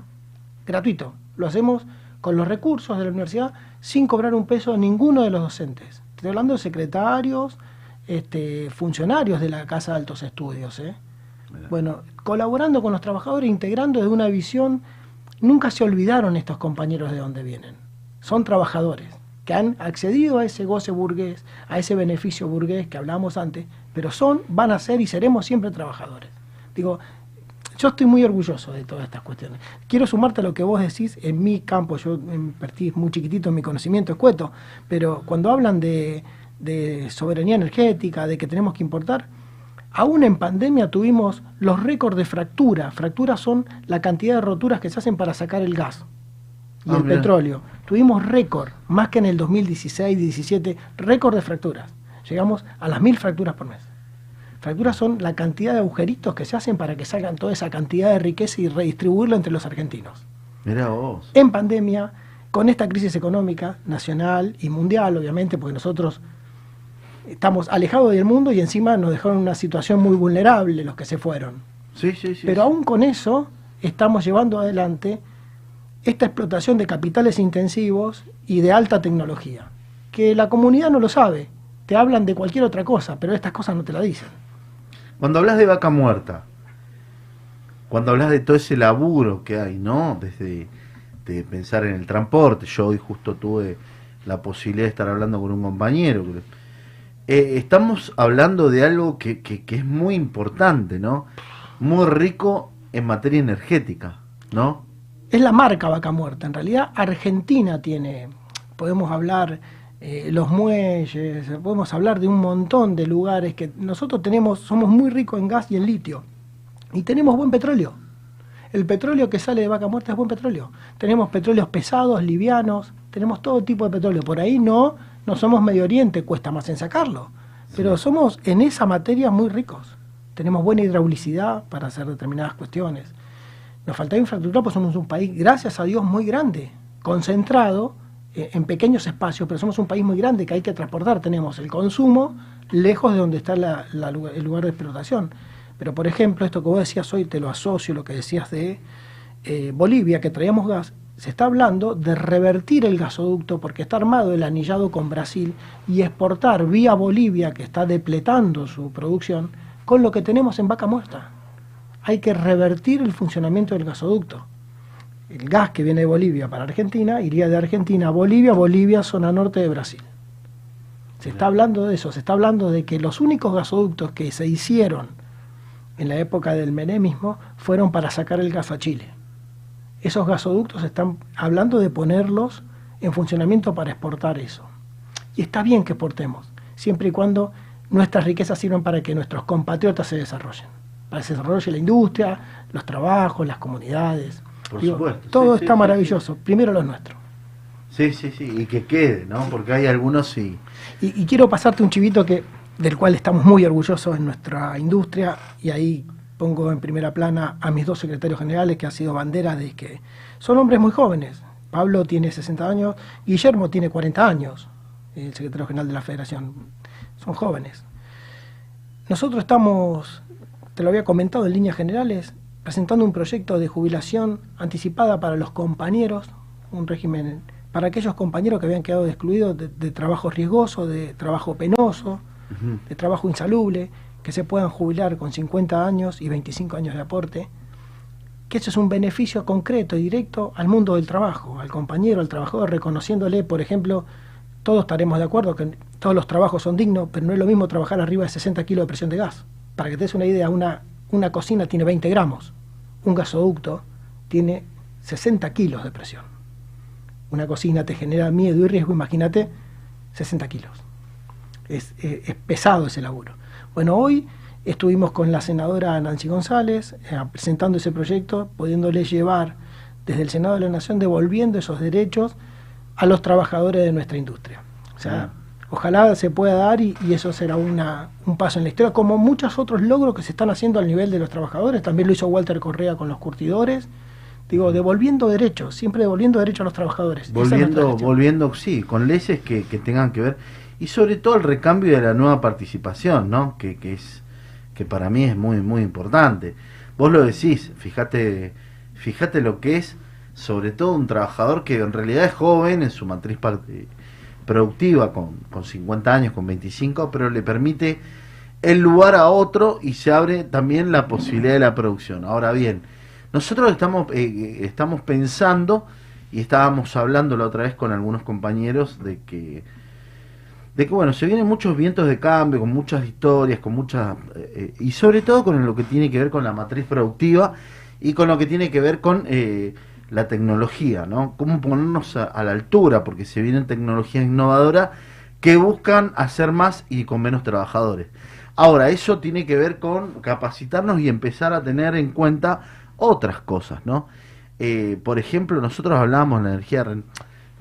gratuito. Lo hacemos con los recursos de la universidad sin cobrar un peso a ninguno de los docentes. Estoy hablando de secretarios, este, funcionarios de la Casa de Altos Estudios. ¿eh? Bueno, colaborando con los trabajadores, integrando de una visión, nunca se olvidaron estos compañeros de dónde vienen. Son trabajadores que han accedido a ese goce burgués, a ese beneficio burgués que hablábamos antes, pero son, van a ser y seremos siempre trabajadores. Digo, yo estoy muy orgulloso de todas estas cuestiones. Quiero sumarte a lo que vos decís en mi campo, yo invertí muy chiquitito en mi conocimiento escueto, pero cuando hablan de, de soberanía energética, de que tenemos que importar, aún en pandemia tuvimos los récords de fractura. Fracturas son la cantidad de roturas que se hacen para sacar el gas y ah, el petróleo. Tuvimos récord, más que en el 2016, 17, récord de fracturas. Llegamos a las mil fracturas por mes. Fracturas son la cantidad de agujeritos que se hacen para que salgan toda esa cantidad de riqueza y redistribuirla entre los argentinos. Mira vos. En pandemia, con esta crisis económica nacional y mundial, obviamente, porque nosotros estamos alejados del mundo y encima nos dejaron una situación muy vulnerable los que se fueron. Sí, sí, sí. Pero aún con eso estamos llevando adelante esta explotación de capitales intensivos y de alta tecnología, que la comunidad no lo sabe, te hablan de cualquier otra cosa, pero estas cosas no te la dicen. Cuando hablas de vaca muerta, cuando hablas de todo ese laburo que hay, ¿no? Desde de pensar en el transporte, yo hoy justo tuve la posibilidad de estar hablando con un compañero. Eh, estamos hablando de algo que, que, es muy importante, ¿no? Muy rico en materia energética, ¿no? Es la marca vaca muerta. En realidad, Argentina tiene, podemos hablar eh, los muelles, podemos hablar de un montón de lugares que nosotros tenemos, somos muy ricos en gas y en litio, y tenemos buen petróleo. El petróleo que sale de vaca muerta es buen petróleo. Tenemos petróleos pesados, livianos, tenemos todo tipo de petróleo. Por ahí no, no somos Medio Oriente, cuesta más en sacarlo. Pero somos en esa materia muy ricos. Tenemos buena hidraulicidad para hacer determinadas cuestiones. Nos falta infraestructura, pues somos un país, gracias a Dios, muy grande, concentrado eh, en pequeños espacios, pero somos un país muy grande que hay que transportar. Tenemos el consumo lejos de donde está el lugar de explotación. Pero, por ejemplo, esto que vos decías hoy, te lo asocio, lo que decías de eh, Bolivia, que traíamos gas, se está hablando de revertir el gasoducto porque está armado el anillado con Brasil y exportar vía Bolivia, que está depletando su producción, con lo que tenemos en vaca muerta. Hay que revertir el funcionamiento del gasoducto. El gas que viene de Bolivia para Argentina iría de Argentina a Bolivia, Bolivia, zona norte de Brasil. Se está hablando de eso, se está hablando de que los únicos gasoductos que se hicieron en la época del menemismo fueron para sacar el gas a Chile. Esos gasoductos están hablando de ponerlos en funcionamiento para exportar eso. Y está bien que exportemos, siempre y cuando nuestras riquezas sirvan para que nuestros compatriotas se desarrollen, para que se desarrolle la industria, los trabajos, las comunidades. Por supuesto. Todo está maravilloso, primero los nuestros. Sí, sí, sí, y que quede, ¿no? Porque hay algunos sí. y quiero pasarte un chivito que del cual estamos muy orgullosos en nuestra industria y ahí pongo en primera plana a mis dos secretarios generales que han sido bandera de que son hombres muy jóvenes. Pablo tiene 60 años, Guillermo tiene 40 años, el secretario general de la federación. Son jóvenes. Nosotros estamos, te lo había comentado en líneas generales, presentando un proyecto de jubilación anticipada para los compañeros, un régimen para aquellos compañeros que habían quedado excluidos de, de trabajo riesgoso, de trabajo penoso, de trabajo insalubre, que se puedan jubilar con 50 años y 25 años de aporte, que eso es un beneficio concreto y directo al mundo del trabajo, al compañero, al trabajador, reconociéndole, por ejemplo, todos estaremos de acuerdo que todos los trabajos son dignos, pero no es lo mismo trabajar arriba de 60 kilos de presión de gas. Para que te des una idea, una, una cocina tiene 20 gramos, un gasoducto tiene 60 kilos de presión. Una cocina te genera miedo y riesgo, imagínate 60 kilos es, pesado ese laburo. Bueno, hoy estuvimos con la senadora Nancy González eh, presentando ese proyecto, pudiéndole llevar desde el Senado de la Nación, devolviendo esos derechos a los trabajadores de nuestra industria. O sea, ojalá se pueda dar y, eso será una, un paso en la historia, como muchos otros logros que se están haciendo al nivel de los trabajadores. También lo hizo Walter Correa con los curtidores. Digo, devolviendo derechos, siempre devolviendo derechos a los trabajadores. Volviendo, volviendo, sí, con leyes que, que tengan que ver y sobre todo el recambio de la nueva participación, ¿no? Que, que es que para mí es muy muy importante. Vos lo decís, fíjate, fíjate lo que es sobre todo un trabajador que en realidad es joven en su matriz productiva con, con 50 años, con 25, pero le permite el lugar a otro y se abre también la posibilidad de la producción. Ahora bien, nosotros estamos, eh, eh, estamos pensando y estábamos hablando la otra vez con algunos compañeros de que de que bueno, se vienen muchos vientos de cambio, con muchas historias, con muchas eh, eh, y sobre todo con lo que tiene que ver con la matriz productiva y con lo que tiene que ver con eh, la tecnología, ¿no? Cómo ponernos a, la altura, porque se vienen tecnologías innovadoras que buscan hacer más y con menos trabajadores. Ahora, eso tiene que ver con capacitarnos y empezar a tener en cuenta otras cosas, ¿no? por ejemplo, nosotros hablamos de la energía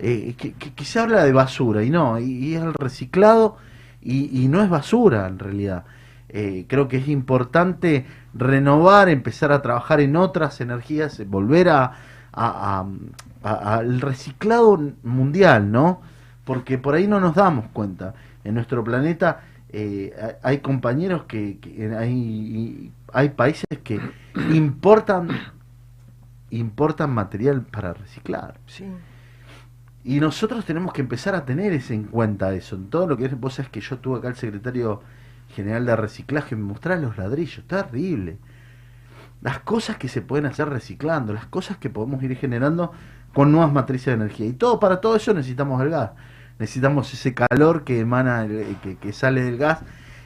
eh, que, se habla de basura y no, y, es el reciclado y, no es basura en realidad. Eh, creo que es importante renovar, empezar a trabajar en otras energías, volver a, al reciclado mundial, ¿no? Porque por ahí no nos damos cuenta. En nuestro planeta eh, hay compañeros que, hay, hay países que importan importan material para reciclar. Sí. Y nosotros tenemos que empezar a tener ese en cuenta eso. En todo lo que es, vos sabés que yo tuve acá el secretario general de reciclaje, me mostraba los ladrillos, terrible. Las cosas que se pueden hacer reciclando, las cosas que podemos ir generando con nuevas matrices de energía. Y todo, para todo eso necesitamos el gas. Necesitamos ese calor que emana, que, que sale del gas.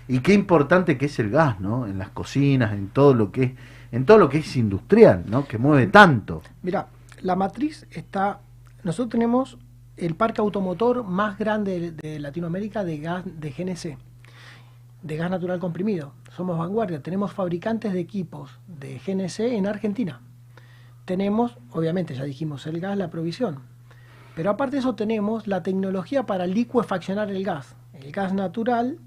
Y qué importante que es el gas, ¿no? En las cocinas, en todo lo que es, en todo lo que es industrial, ¿no? Que mueve tanto. Mira, la matriz está, nosotros tenemos el parque automotor más grande de, Latinoamérica de gas de GNC, de gas natural comprimido. Somos vanguardia, tenemos fabricantes de equipos de GNC en Argentina. Tenemos, obviamente, ya dijimos, el gas, la provisión. Pero aparte de eso tenemos la tecnología para licuefaccionar el gas. El gas natural,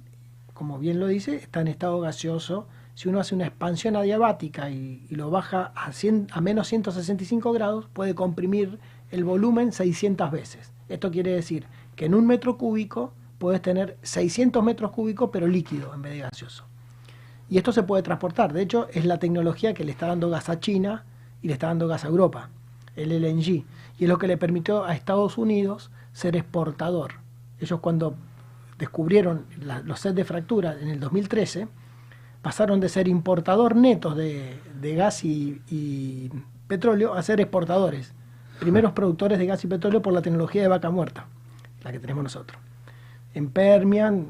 como bien lo dice, está en estado gaseoso. Si uno hace una expansión adiabática y, lo baja a, 100, a menos 165 grados, puede comprimir el volumen 600 veces. Esto quiere decir que en un metro cúbico puedes tener 600 metros cúbicos, pero líquido en vez de gaseoso. Y esto se puede transportar. De hecho, es la tecnología que le está dando gas a China y le está dando gas a Europa, el LNG. Y es lo que le permitió a Estados Unidos ser exportador. Ellos cuando descubrieron los sets de fractura en el 2013, pasaron de ser importador netos de, gas y, y, petróleo a ser exportadores primeros productores de gas y petróleo por la tecnología de vaca muerta, la que tenemos nosotros. En Permian,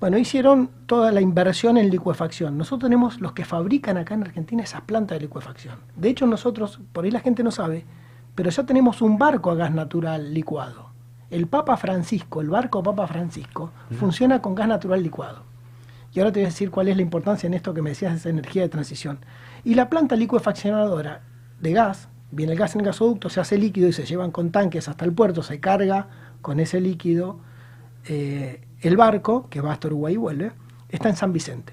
bueno, hicieron toda la inversión en licuefacción. Nosotros tenemos los que fabrican acá en Argentina esas plantas de licuefacción. De hecho, nosotros, por ahí la gente no sabe, pero ya tenemos un barco a gas natural licuado. El Papa Francisco, el barco Papa Francisco, funciona con gas natural licuado. Y ahora te voy a decir cuál es la importancia en esto que me decías de esa energía de transición. Y la planta licuefaccionadora de gas viene el gas en el gasoducto, se hace líquido y se llevan con tanques hasta el puerto, se carga con ese líquido. Eh, el barco, que va hasta Uruguay y vuelve, está en San Vicente.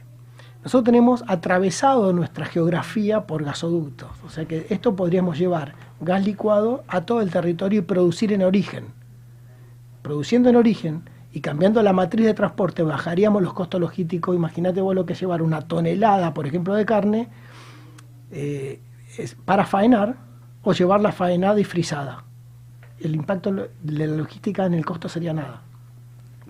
Nosotros tenemos atravesado nuestra geografía por gasoductos, o sea que esto podríamos llevar gas licuado a todo el territorio y producir en origen. Produciendo en origen y cambiando la matriz de transporte, bajaríamos los costos logísticos. Imagínate vos lo que llevar una tonelada, por ejemplo, de carne eh, para faenar o llevarla faenada y frisada. El impacto de la logística en el costo sería nada.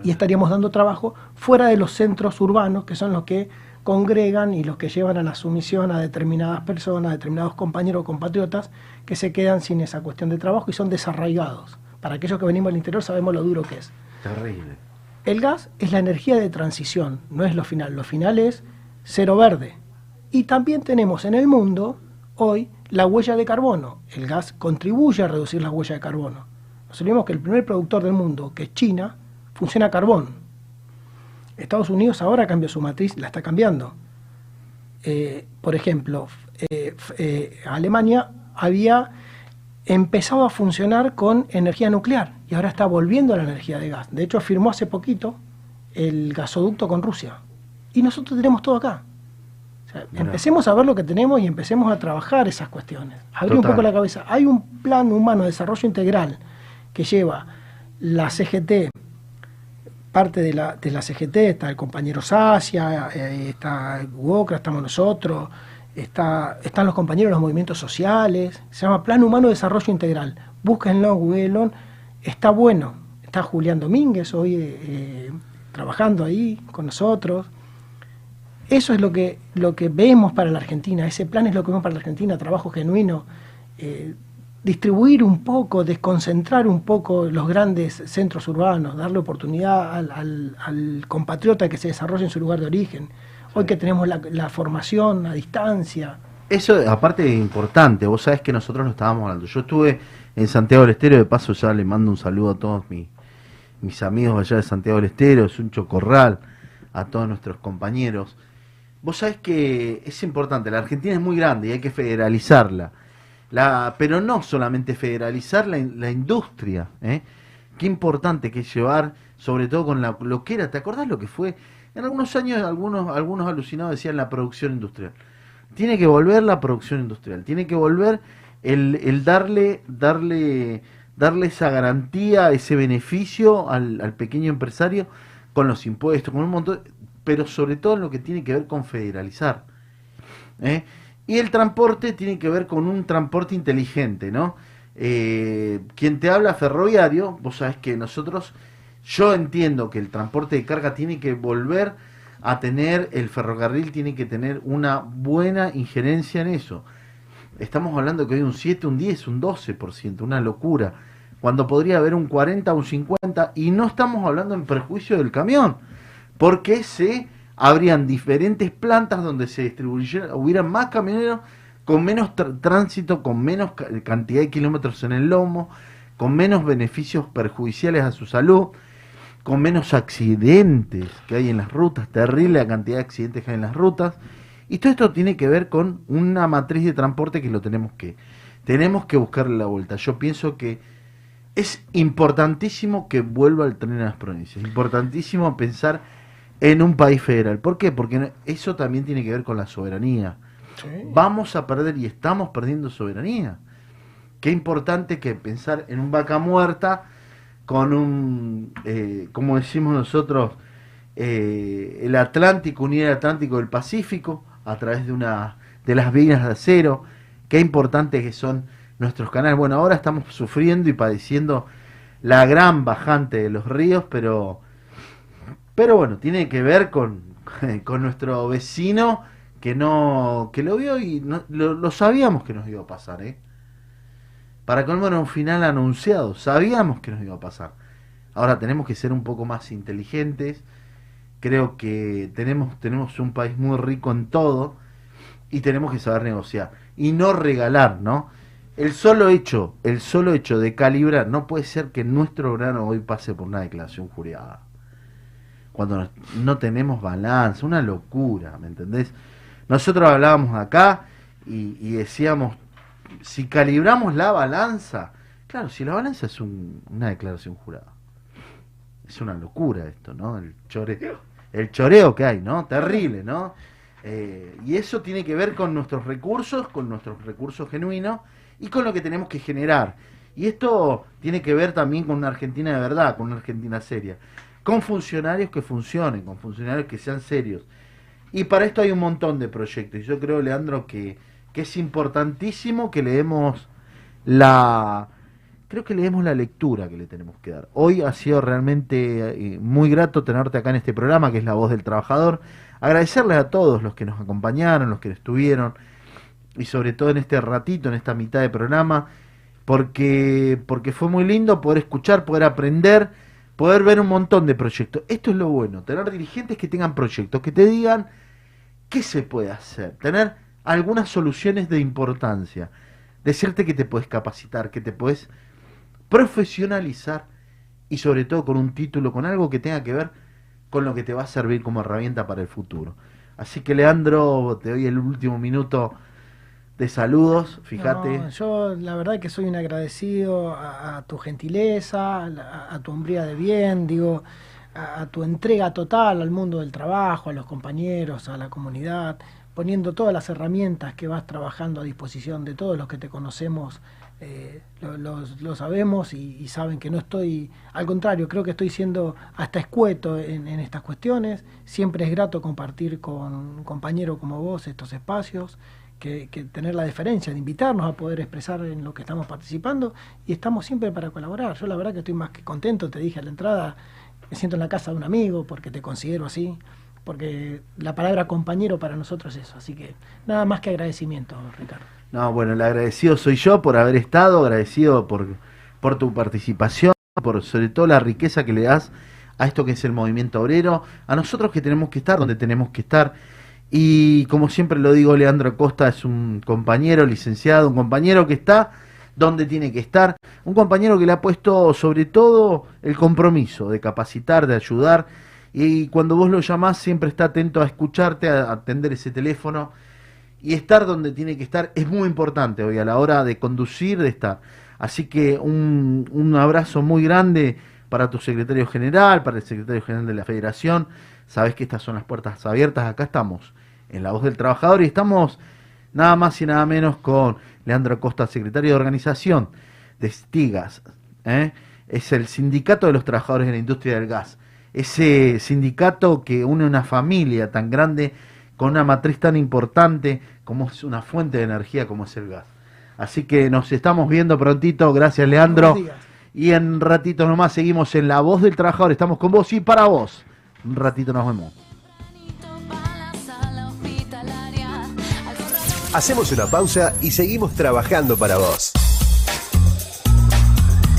Y estaríamos dando trabajo fuera de los centros urbanos, que son los que congregan y los que llevan a la sumisión a determinadas personas, a determinados compañeros o compatriotas que se quedan sin esa cuestión de trabajo y son desarraigados. Para aquellos que venimos del interior sabemos lo duro que es. Terrible. El gas es la energía de transición, no es lo final. Lo final es cero verde. Y también tenemos en el mundo hoy la huella de carbono. El gas contribuye a reducir la huella de carbono. Nos olvidemos que el primer productor del mundo, que es China, funciona a carbón. Estados Unidos ahora cambia su matriz, la está cambiando. Eh, por ejemplo, eh, eh, Alemania había empezado a funcionar con energía nuclear y ahora está volviendo a la energía de gas. De hecho, firmó hace poquito el gasoducto con Rusia. Y nosotros tenemos todo acá empecemos a ver lo que tenemos y empecemos a trabajar esas cuestiones. Abrir un poco la cabeza. Hay un plan humano de desarrollo integral que lleva la CGT, parte de la, de la CGT, está el compañero Sacia, eh, está Wokra, estamos nosotros, está, están los compañeros de los movimientos sociales, se llama Plan Humano de Desarrollo Integral. Búsquenlo, google está bueno. Está Julián Domínguez hoy eh, eh, trabajando ahí con nosotros. Eso es lo que, lo que vemos para la Argentina, ese plan es lo que vemos para la Argentina, trabajo genuino, eh, distribuir un poco, desconcentrar un poco los grandes centros urbanos, darle oportunidad al, compatriota que se desarrolle en su lugar de origen. Hoy que tenemos la, formación a distancia. Eso aparte es importante, vos sabés que nosotros lo estábamos hablando. Yo estuve en Santiago del Estero, de paso ya le mando un saludo a todos mis, mis amigos allá de Santiago del Estero, es un chocorral, a todos nuestros compañeros. Vos sabés que es importante, la Argentina es muy grande y hay que federalizarla. La, pero no solamente federalizar la, industria. ¿eh? Qué importante que es llevar, sobre todo con la, lo que era, ¿te acordás lo que fue? En algunos años algunos, algunos alucinados decían la producción industrial. Tiene que volver la producción industrial, tiene que volver el, el darle, darle, darle esa garantía, ese beneficio al, al pequeño empresario con los impuestos, con un montón pero sobre todo en lo que tiene que ver con federalizar. ¿eh? Y el transporte tiene que ver con un transporte inteligente, ¿no? Eh, quien te habla ferroviario, vos sabés que nosotros, yo entiendo que el transporte de carga tiene que volver a tener, el ferrocarril tiene que tener una buena injerencia en eso. Estamos hablando que hay un 7, un 10, un 12%, una locura. Cuando podría haber un 40, un 50, y no estamos hablando en perjuicio del camión porque se habrían diferentes plantas donde se distribuyeran, hubieran más camioneros con menos tránsito, con menos cantidad de kilómetros en el lomo, con menos beneficios perjudiciales a su salud, con menos accidentes que hay en las rutas, terrible la cantidad de accidentes que hay en las rutas. Y todo esto tiene que ver con una matriz de transporte que lo tenemos que, tenemos que buscarle la vuelta. Yo pienso que es importantísimo que vuelva el tren a las provincias, importantísimo pensar en un país federal. ¿Por qué? Porque eso también tiene que ver con la soberanía. Vamos a perder y estamos perdiendo soberanía. Qué importante que pensar en un vaca muerta con un, eh, como decimos nosotros, eh, el Atlántico, unir el Atlántico del Pacífico a través de una de las vías de acero. Qué importante que son nuestros canales. Bueno, ahora estamos sufriendo y padeciendo la gran bajante de los ríos, pero, pero bueno, tiene que ver con, (laughs) con nuestro vecino que no que lo vio y no, lo, sabíamos que nos iba a pasar, ¿eh? Para colmo era un final anunciado, sabíamos que nos iba a pasar. Ahora tenemos que ser un poco más inteligentes. Creo que tenemos, tenemos un país muy rico en todo y tenemos que saber negociar y no regalar, ¿no? El solo hecho, el solo hecho de calibrar, no puede ser que nuestro grano hoy pase por una declaración jurada. Cuando no tenemos balance, una locura, ¿me entendés? Nosotros hablábamos acá y, y decíamos, si calibramos la balanza, claro, si la balanza es una declaración jurada, es una locura esto, ¿no? El choreo, el choreo que hay, ¿no? Terrible, ¿no? Eh, y eso tiene que ver con nuestros recursos, con nuestros recursos genuinos y con lo que tenemos que generar. Y esto tiene que ver también con una Argentina de verdad, con una Argentina seria, con funcionarios que funcionen, con funcionarios que sean serios. Y para esto hay un montón de proyectos. Yo creo, Leandro, que que es importantísimo que leemos la creo que leemos la lectura que le tenemos que dar. Hoy ha sido realmente eh, muy grato tenerte acá en este programa que es La Voz del Trabajador. Agradecerles a todos los que nos acompañaron, los que estuvieron y sobre todo en este ratito, en esta mitad de programa, porque porque fue muy lindo poder escuchar, poder aprender, poder ver un montón de proyectos. Esto es lo bueno, tener dirigentes que tengan proyectos, que te digan qué se puede hacer, tener algunas soluciones de importancia. Decirte que te puedes capacitar, que te puedes profesionalizar y sobre todo con un título, con algo que tenga que ver con lo que te va a servir como herramienta para el futuro. Así que Leandro, te doy el último minuto de saludos, fíjate. yo la verdad que soy un agradecido a, tu gentileza, a, tu hombría de bien, digo, a, tu entrega total al mundo del trabajo, a los compañeros, a la comunidad poniendo todas las herramientas que vas trabajando a disposición de todos los que te conocemos, eh, lo, sabemos y, saben que no estoy, al contrario, creo que estoy siendo hasta escueto en, estas cuestiones. Siempre es grato compartir con un compañero como vos estos espacios. Que, tener la deferencia de invitarnos a poder expresar en lo que estamos participando y estamos siempre para colaborar. Yo la verdad que estoy más que contento, te dije a la entrada, me siento en la casa de un amigo porque te considero así porque la palabra compañero para nosotros es eso. Así que nada más que agradecimiento, Ricardo. No, bueno, el agradecido soy yo por haber estado, agradecido por, por tu participación, por sobre todo la riqueza que le das a esto que es el movimiento obrero, a nosotros que tenemos que estar donde tenemos que estar. Y como siempre lo digo, Leandro Costa es un compañero licenciado, un compañero que está donde tiene que estar, un compañero que le ha puesto sobre todo el compromiso de capacitar, de ayudar y cuando vos lo llamás siempre está atento a escucharte, a atender ese teléfono y estar donde tiene que estar es muy importante hoy a la hora de conducir, de estar. Así que un, un abrazo muy grande para tu secretario general, para el secretario general de la federación. Sabes que estas son las puertas abiertas. Acá estamos en La Voz del Trabajador y estamos nada más y nada menos con Leandro Costa, secretario de organización de Stigas. ¿eh? Es el sindicato de los trabajadores de la industria del gas ese sindicato que une una familia tan grande con una matriz tan importante como es una fuente de energía como es el gas. Así que nos estamos viendo prontito, gracias Leandro. Y en ratito nomás seguimos en La Voz del Trabajador, estamos con vos y para vos. Un ratito nos vemos. Hacemos una pausa y seguimos trabajando para vos.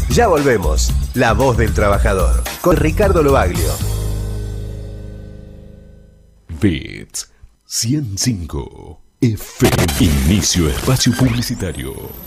Ya volvemos. La voz del trabajador. Con Ricardo Lobaglio. Bits 105 FM. Inicio espacio publicitario.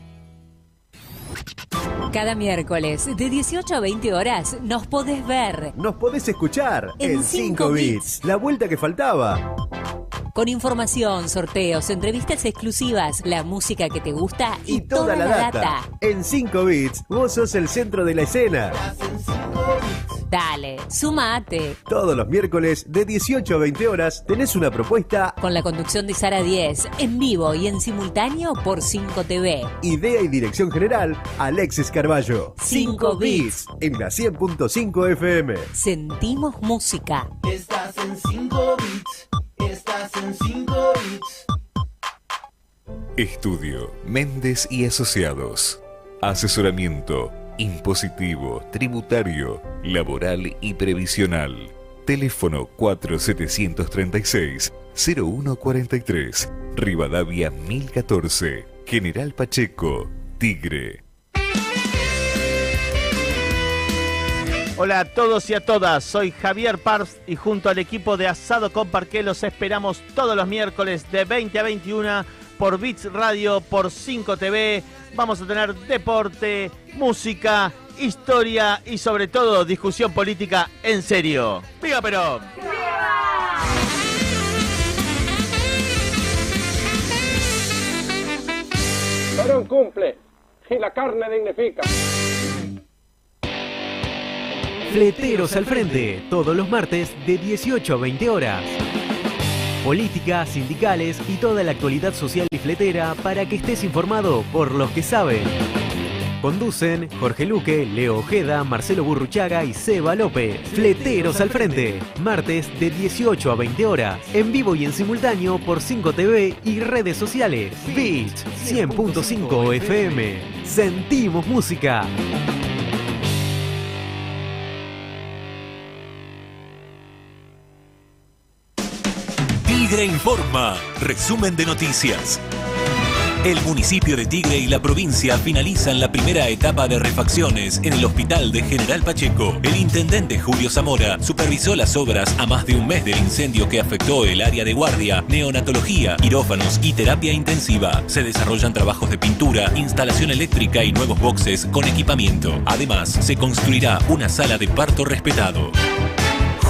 Cada miércoles de 18 a 20 horas nos podés ver. Nos podés escuchar En 5 bits. La vuelta que faltaba. Con información, sorteos, entrevistas exclusivas, la música que te gusta y, Toda la data. En 5 bits, vos sos el centro de la escena. Dale, sumate. Todos los miércoles de 18 a 20 horas tenés una propuesta, Con la conducción de Sara 10, en vivo y en simultáneo por 5 TV. idea y dirección general, Alexis Carballo. 5 bits. En la 100.5 FM. Sentimos música. Estás en 5 bits. Estás en 5 bits. Estudio Méndez y Asociados. Asesoramiento impositivo, tributario, laboral y previsional. Teléfono 4736-0143. Rivadavia 1014. General Pacheco. Tigre. Hola a todos y a todas, soy Javier Pars y junto al equipo de Asado con Parqué los esperamos todos los miércoles de 20 a 21 por Bits Radio, por 5 TV. Vamos a tener deporte, música, historia y sobre todo discusión política en serio. ¡Viva Perón! Perón cumple y la carne dignifica. Fleteros al frente, todos los martes de 18 a 20 horas. Política, sindicales y toda la actualidad social y fletera para que estés informado por los que saben. Conducen Jorge Luque, Leo Ojeda, Marcelo Burruchaga y Seba López. Fleteros al frente, martes de 18 a 20 horas, en vivo y en simultáneo por 5 TV y redes sociales. Beach 100.5 FM. Sentimos música. Informa, resumen de noticias. El municipio de Tigre y la provincia finalizan la primera etapa de refacciones en el hospital de General Pacheco. El intendente Julio Zamora supervisó las obras a más de un mes del incendio que afectó el área de guardia, neonatología, quirófanos y terapia intensiva. Se desarrollan trabajos de pintura, instalación eléctrica y nuevos boxes con equipamiento. Además, se construirá una sala de parto respetado.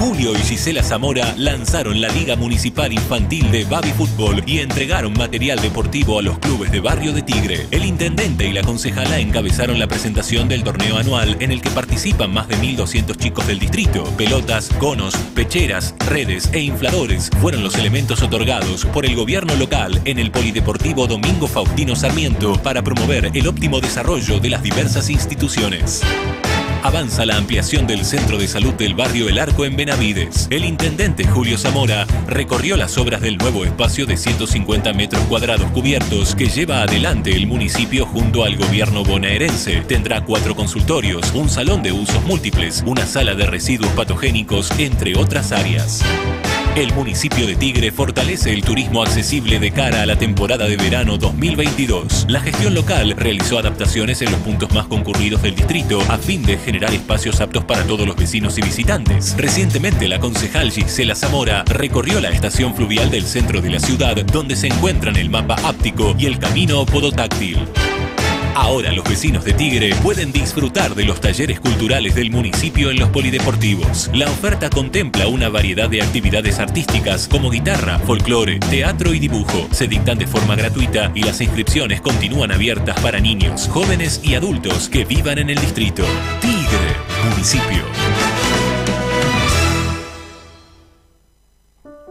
Julio y Gisela Zamora lanzaron la Liga Municipal Infantil de Baby Fútbol y entregaron material deportivo a los clubes de Barrio de Tigre. El intendente y la concejala encabezaron la presentación del torneo anual en el que participan más de 1.200 chicos del distrito. Pelotas, conos, pecheras, redes e infladores fueron los elementos otorgados por el gobierno local en el Polideportivo Domingo Faustino Sarmiento para promover el óptimo desarrollo de las diversas instituciones. Avanza la ampliación del centro de salud del barrio El Arco en Benavides. El intendente Julio Zamora recorrió las obras del nuevo espacio de 150 metros cuadrados cubiertos que lleva adelante el municipio junto al gobierno bonaerense. Tendrá cuatro consultorios, un salón de usos múltiples, una sala de residuos patogénicos, entre otras áreas. El municipio de Tigre fortalece el turismo accesible de cara a la temporada de verano 2022. La gestión local realizó adaptaciones en los puntos más concurridos del distrito a fin de generar espacios aptos para todos los vecinos y visitantes. Recientemente la concejal Gisela Zamora recorrió la estación fluvial del centro de la ciudad donde se encuentran el mapa áptico y el camino podotáctil. Ahora los vecinos de Tigre pueden disfrutar de los talleres culturales del municipio en los polideportivos. La oferta contempla una variedad de actividades artísticas como guitarra, folclore, teatro y dibujo. Se dictan de forma gratuita y las inscripciones continúan abiertas para niños, jóvenes y adultos que vivan en el distrito. Tigre, municipio.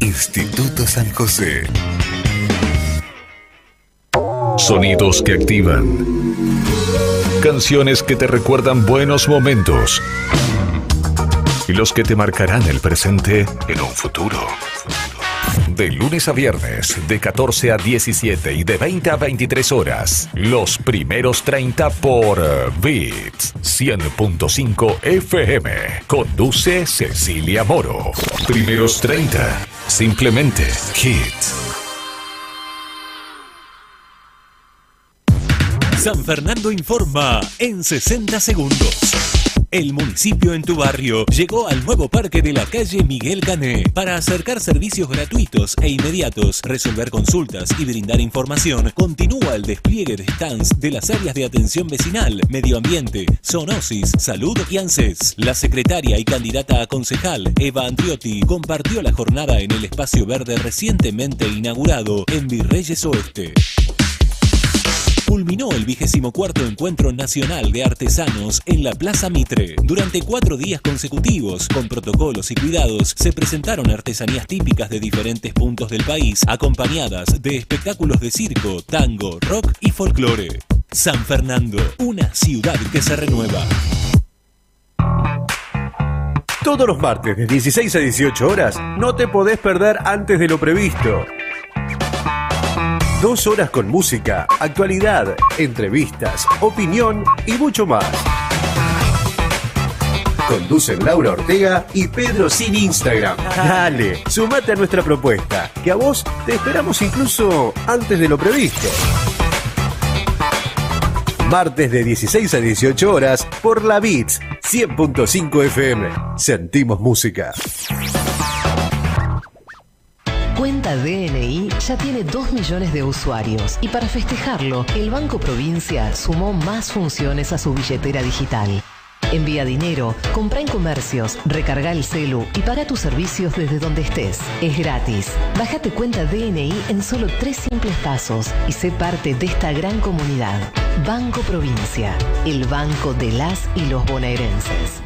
Instituto San José. Sonidos que activan. Canciones que te recuerdan buenos momentos. Y los que te marcarán el presente en un futuro. De lunes a viernes, de 14 a 17 y de 20 a 23 horas. Los primeros 30 por Beats 100.5 FM. Conduce Cecilia Moro. Primeros 30. Simplemente Hits. San Fernando informa en 60 segundos. El municipio en tu barrio llegó al nuevo parque de la calle Miguel Cané para acercar servicios gratuitos e inmediatos, resolver consultas y brindar información. Continúa el despliegue de stands de las áreas de atención vecinal, medio ambiente, zoonosis, salud y ANSES. La secretaria y candidata a concejal, Eva Andriotti, compartió la jornada en el espacio verde recientemente inaugurado en Virreyes Oeste culminó el vigésimo cuarto encuentro nacional de artesanos en la Plaza Mitre. Durante cuatro días consecutivos, con protocolos y cuidados, se presentaron artesanías típicas de diferentes puntos del país, acompañadas de espectáculos de circo, tango, rock y folclore. San Fernando, una ciudad que se renueva. Todos los martes de 16 a 18 horas no te podés perder antes de lo previsto. Dos horas con música, actualidad, entrevistas, opinión y mucho más. Conducen Laura Ortega y Pedro sin Instagram. Dale, sumate a nuestra propuesta, que a vos te esperamos incluso antes de lo previsto. Martes de 16 a 18 horas por la Beats 100.5 FM. Sentimos música. Cuenta DNI ya tiene 2 millones de usuarios y para festejarlo, el Banco Provincia sumó más funciones a su billetera digital. Envía dinero, compra en comercios, recarga el celu y paga tus servicios desde donde estés. Es gratis. Bájate cuenta DNI en solo tres simples pasos y sé parte de esta gran comunidad. Banco Provincia, el banco de las y los bonaerenses.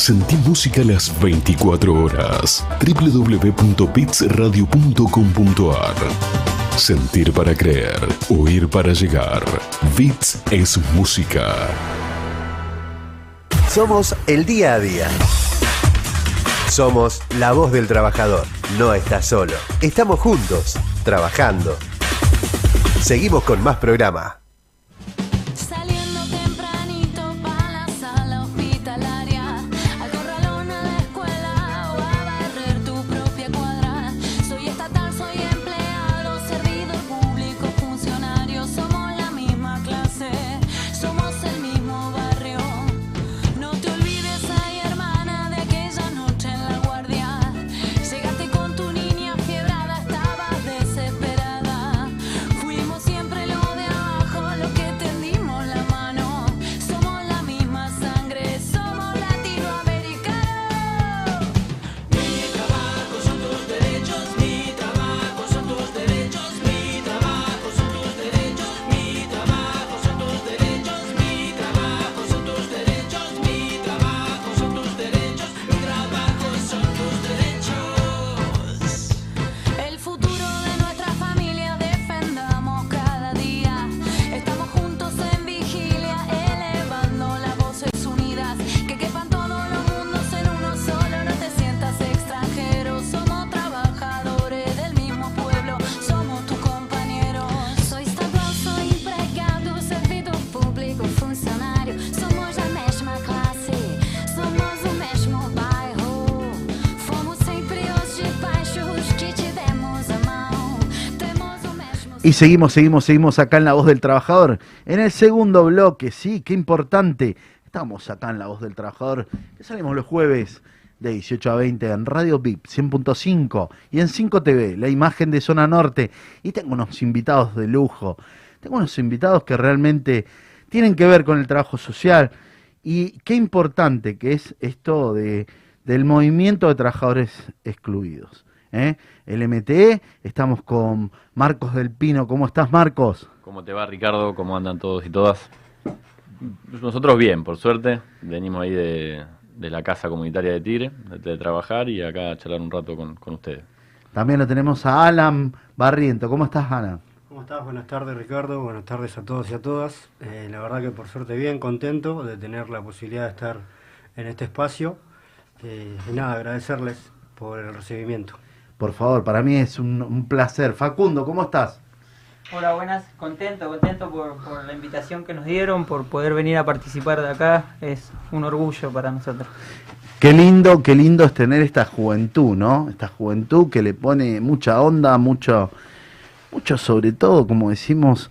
Sentí música las 24 horas. www.bitsradio.com.ar Sentir para creer, oír para llegar. Bits es música. Somos el día a día. Somos la voz del trabajador. No estás solo. Estamos juntos, trabajando. Seguimos con más programa. Seguimos, seguimos, seguimos acá en La Voz del Trabajador. En el segundo bloque, sí, qué importante. Estamos acá en La Voz del Trabajador, que salimos los jueves de 18 a 20 en Radio VIP 100.5 y en 5 TV, la imagen de Zona Norte. Y tengo unos invitados de lujo. Tengo unos invitados que realmente tienen que ver con el trabajo social. Y qué importante que es esto de, del movimiento de trabajadores excluidos. ¿Eh? El MTE, estamos con Marcos del Pino. ¿Cómo estás, Marcos? ¿Cómo te va, Ricardo? ¿Cómo andan todos y todas? Nosotros bien, por suerte. Venimos ahí de, de la casa comunitaria de Tigre, de, de trabajar y acá a charlar un rato con, con ustedes. También lo tenemos a Alan Barriento. ¿Cómo estás, Alan? ¿Cómo estás? Buenas tardes, Ricardo. Buenas tardes a todos y a todas. Eh, la verdad que por suerte bien, contento de tener la posibilidad de estar en este espacio. Eh, y nada, agradecerles por el recibimiento. Por favor, para mí es un, un placer. Facundo, ¿cómo estás? Hola, buenas, contento, contento por, por la invitación que nos dieron, por poder venir a participar de acá, es un orgullo para nosotros. Qué lindo, qué lindo es tener esta juventud, ¿no? Esta juventud que le pone mucha onda, mucho, mucho sobre todo, como decimos,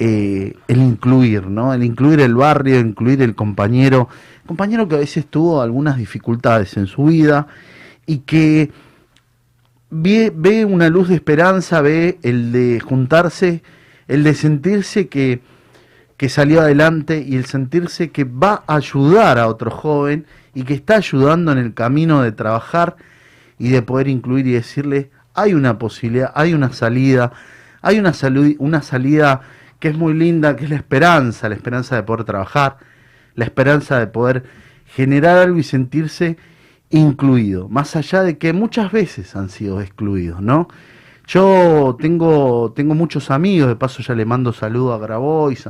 eh, el incluir, ¿no? El incluir el barrio, incluir el compañero, compañero que a veces tuvo algunas dificultades en su vida y que ve, ve una luz de esperanza, ve el de juntarse, el de sentirse que, que salió adelante y el sentirse que va a ayudar a otro joven y que está ayudando en el camino de trabajar y de poder incluir y decirle, hay una posibilidad, hay una salida, hay una, salu- una salida que es muy linda, que es la esperanza, la esperanza de poder trabajar, la esperanza de poder generar algo y sentirse incluido, más allá de que muchas veces han sido excluidos, ¿no? Yo tengo, tengo muchos amigos, de paso ya le mando saludos a Grabois,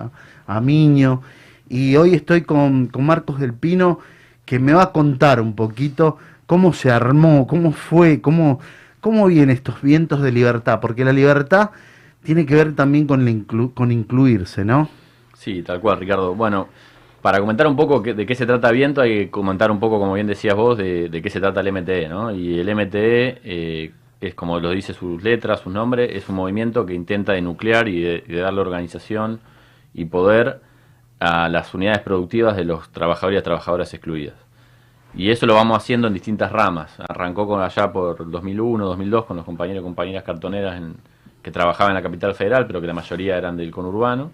a, Miño, y hoy estoy con, con Marcos del Pino, que me va a contar un poquito cómo se armó, cómo fue, cómo, cómo vienen estos vientos de libertad, porque la libertad tiene que ver también con, inclu- con incluirse, ¿no? Sí, tal cual, Ricardo. Bueno, para comentar un poco de qué se trata Viento, hay que comentar un poco, como bien decías vos, de, qué se trata el MTE, ¿no? Y el MTE eh, es, como lo dice sus letras, su nombre, es un movimiento que intenta denuclear y de, de darle organización y poder a las unidades productivas de los trabajadores y trabajadoras excluidas. Y eso lo vamos haciendo en distintas ramas. Arrancó con allá por 2001, 2002 con los compañeros y compañeras cartoneras en- que trabajaban en la capital federal, pero que la mayoría eran del conurbano.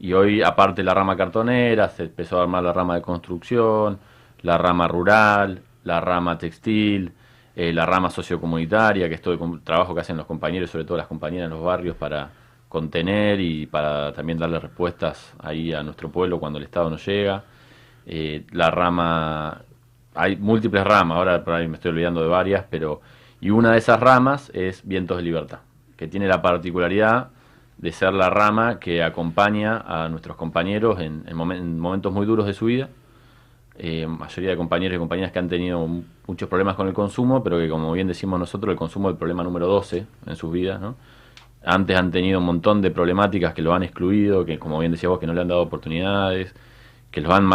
Y hoy, aparte la rama cartonera, se empezó a armar la rama de construcción, la rama rural, la rama textil, eh, la rama sociocomunitaria, que es todo el trabajo que hacen los compañeros, sobre todo las compañeras en los barrios, para contener y para también darle respuestas ahí a nuestro pueblo cuando el Estado no llega. Eh, la rama, hay múltiples ramas, ahora por ahí me estoy olvidando de varias, pero y una de esas ramas es Vientos de Libertad, que tiene la particularidad de ser la rama que acompaña a nuestros compañeros en, en momen- en momentos muy duros de su vida. Eh, mayoría de compañeros y compañeras que han tenido muchos problemas con el consumo, pero que como bien decimos nosotros, el consumo es el problema número 12 en sus vidas. Antes han tenido un montón de problemáticas que lo han excluido, que como bien decía vos, que no le han dado oportunidades, que los han,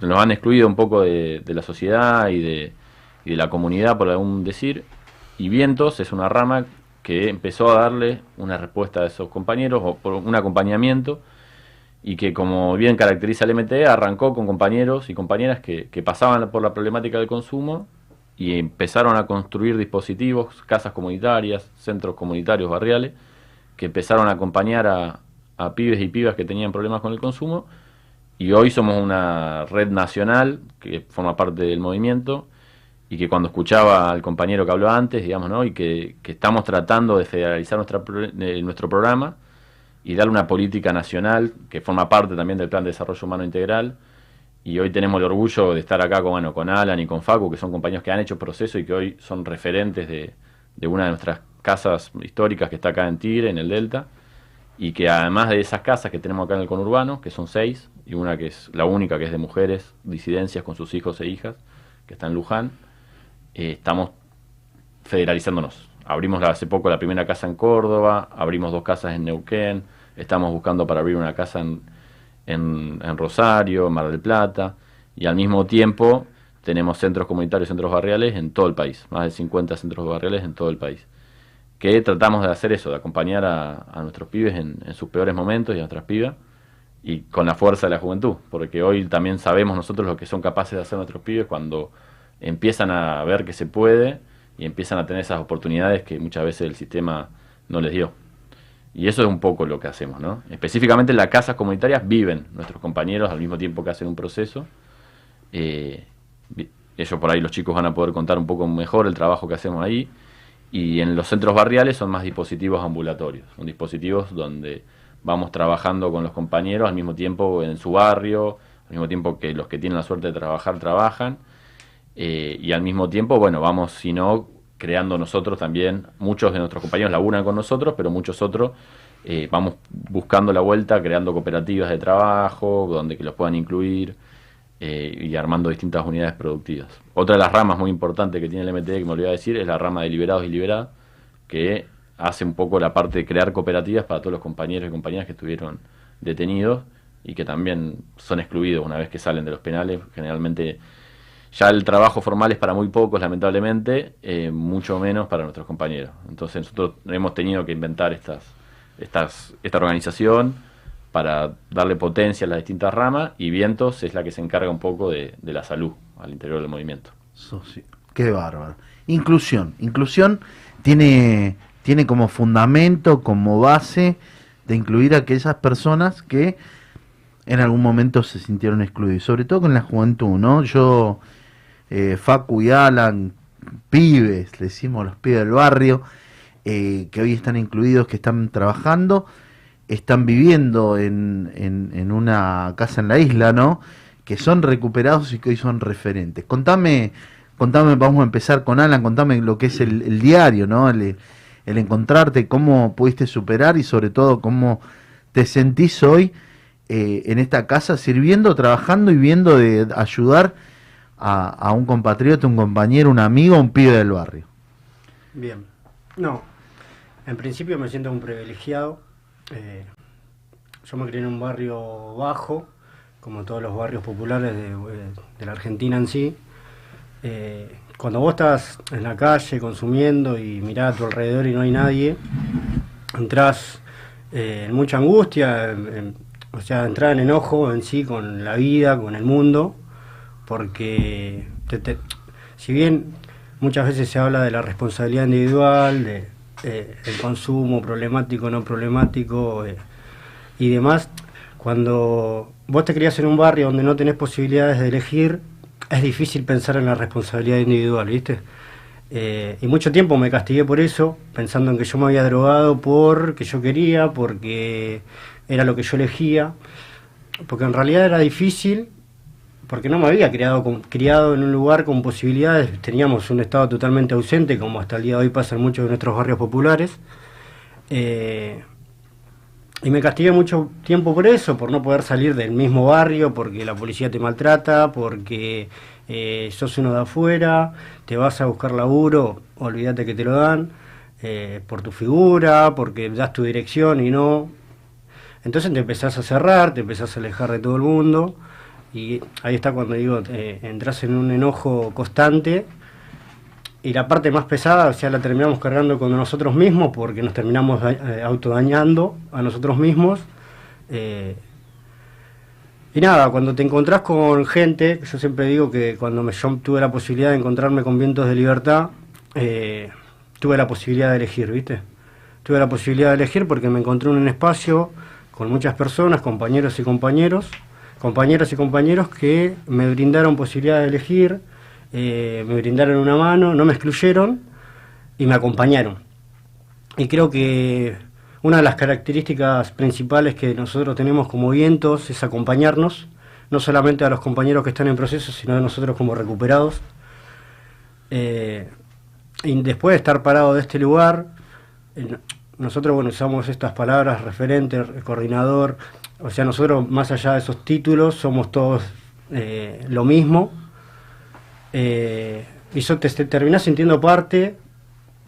los han excluido un poco de, de la sociedad y de, y de la comunidad, por algún decir. Y Vientos es una rama que empezó a darle una respuesta a esos compañeros, o por un acompañamiento, y que como bien caracteriza el MTE, arrancó con compañeros y compañeras que, pasaban por la problemática del consumo y empezaron a construir dispositivos, casas comunitarias, centros comunitarios, barriales, que empezaron a acompañar a, a pibes y pibas que tenían problemas con el consumo. Y hoy somos una red nacional que forma parte del movimiento y que cuando escuchaba al compañero que habló antes, digamos, ¿no? y que, que estamos tratando de federalizar nuestra, eh, nuestro programa y darle una política nacional que forma parte también del Plan de Desarrollo Humano Integral. Y hoy tenemos el orgullo de estar acá con, bueno, con Alan y con Facu, que son compañeros que han hecho proceso y que hoy son referentes de, de una de nuestras casas históricas que está acá en Tigre, en el Delta, y que además de esas casas que tenemos acá en el conurbano, que son seis, y una que es la única que es de mujeres, disidencias con sus hijos e hijas, que está en Luján, eh, estamos federalizándonos. Abrimos hace poco la primera casa en Córdoba, abrimos dos casas en Neuquén, estamos buscando para abrir una casa en, en, en Rosario, en Mar del Plata, y al mismo tiempo tenemos centros comunitarios, centros barriales en todo el país, más de 50 centros barriales en todo el país. que tratamos de hacer eso, de acompañar a, a nuestros pibes en, en sus peores momentos y a nuestras pibas, y con la fuerza de la juventud, porque hoy también sabemos nosotros lo que son capaces de hacer nuestros pibes cuando empiezan a ver que se puede y empiezan a tener esas oportunidades que muchas veces el sistema no les dio. Y eso es un poco lo que hacemos, ¿no? Específicamente en las casas comunitarias viven nuestros compañeros al mismo tiempo que hacen un proceso. Eh, ellos por ahí, los chicos, van a poder contar un poco mejor el trabajo que hacemos ahí. Y en los centros barriales son más dispositivos ambulatorios. Son dispositivos donde vamos trabajando con los compañeros al mismo tiempo en su barrio, al mismo tiempo que los que tienen la suerte de trabajar, trabajan. Eh, y al mismo tiempo, bueno, vamos, si no, creando nosotros también, muchos de nuestros compañeros laburan con nosotros, pero muchos otros eh, vamos buscando la vuelta, creando cooperativas de trabajo, donde que los puedan incluir eh, y armando distintas unidades productivas. Otra de las ramas muy importantes que tiene el MTE, que me olvidaba decir, es la rama de liberados y liberadas, que hace un poco la parte de crear cooperativas para todos los compañeros y compañeras que estuvieron detenidos y que también son excluidos una vez que salen de los penales. Generalmente ya el trabajo formal es para muy pocos, lamentablemente, eh, mucho menos para nuestros compañeros. Entonces nosotros hemos tenido que inventar estas, estas, esta organización para darle potencia a las distintas ramas y Vientos es la que se encarga un poco de, la salud al interior del movimiento. Qué bárbaro. Inclusión. Inclusión tiene, tiene como fundamento, como base de incluir a aquellas personas que en algún momento se sintieron excluidos, sobre todo con la juventud, ¿no? Yo, eh, Facu y Alan, pibes, le decimos los pibes del barrio, eh, que hoy están incluidos, que están trabajando, están viviendo en, en, una casa en la isla, ¿no? Que son recuperados y que hoy son referentes. Contame, contame, vamos a empezar con Alan, contame lo que es el, diario, ¿no? El encontrarte, cómo pudiste superar y sobre todo cómo te sentís hoy eh, en esta casa sirviendo, trabajando y viendo de ayudar a, un compatriota, un compañero, un amigo, un pibe del barrio. Bien. No, en principio me siento un privilegiado. Eh, yo me crié en un barrio bajo, como todos los barrios populares de, de la Argentina en sí. Eh, cuando vos estás en la calle consumiendo y mirás a tu alrededor y no hay nadie, entras eh, en mucha angustia, en- o sea, entrar en enojo en sí con la vida, con el mundo, porque te- te- si bien muchas veces se habla de la responsabilidad individual, de eh, el consumo problemático, no problemático eh, y demás, cuando vos te criás en un barrio donde no tenés posibilidades de elegir, es difícil pensar en la responsabilidad individual, ¿viste? Eh, y mucho tiempo me castigué por eso, pensando en que yo me había drogado porque yo quería, porque era lo que yo elegía, porque en realidad era difícil, porque no me había criado, con- en un lugar con posibilidades, teníamos un estado totalmente ausente, como hasta el día de hoy pasa en muchos de nuestros barrios populares. Eh, y me castigué mucho tiempo por eso, por no poder salir del mismo barrio, porque la policía te maltrata, porque eh, sos uno de afuera, te vas a buscar laburo, olvídate que te lo dan, eh, por tu figura, porque das tu dirección y no. Entonces te empezás a cerrar, te empezás a alejar de todo el mundo, y ahí está cuando digo, eh, entras en un enojo constante y la parte más pesada, o sea, la terminamos cargando con nosotros mismos porque nos terminamos eh, autodañando a nosotros mismos. Eh, y nada, cuando te encontrás con gente, yo siempre digo que cuando me, yo tuve la posibilidad de encontrarme con vientos de libertad, eh, tuve la posibilidad de elegir, ¿viste? Tuve la posibilidad de elegir porque me encontré en un espacio con muchas personas, compañeros y compañeros, compañeras y compañeros que me brindaron posibilidad de elegir, eh, me brindaron una mano, no me excluyeron y me acompañaron. Y creo que una de las características principales que nosotros tenemos como vientos es acompañarnos, no solamente a los compañeros que están en proceso, sino a nosotros como recuperados. Eh, y después de estar parado de este lugar, eh, nosotros bueno, usamos estas palabras, referente, coordinador, o sea, nosotros más allá de esos títulos somos todos eh, lo mismo. Eh, y eso te, te terminás sintiendo parte,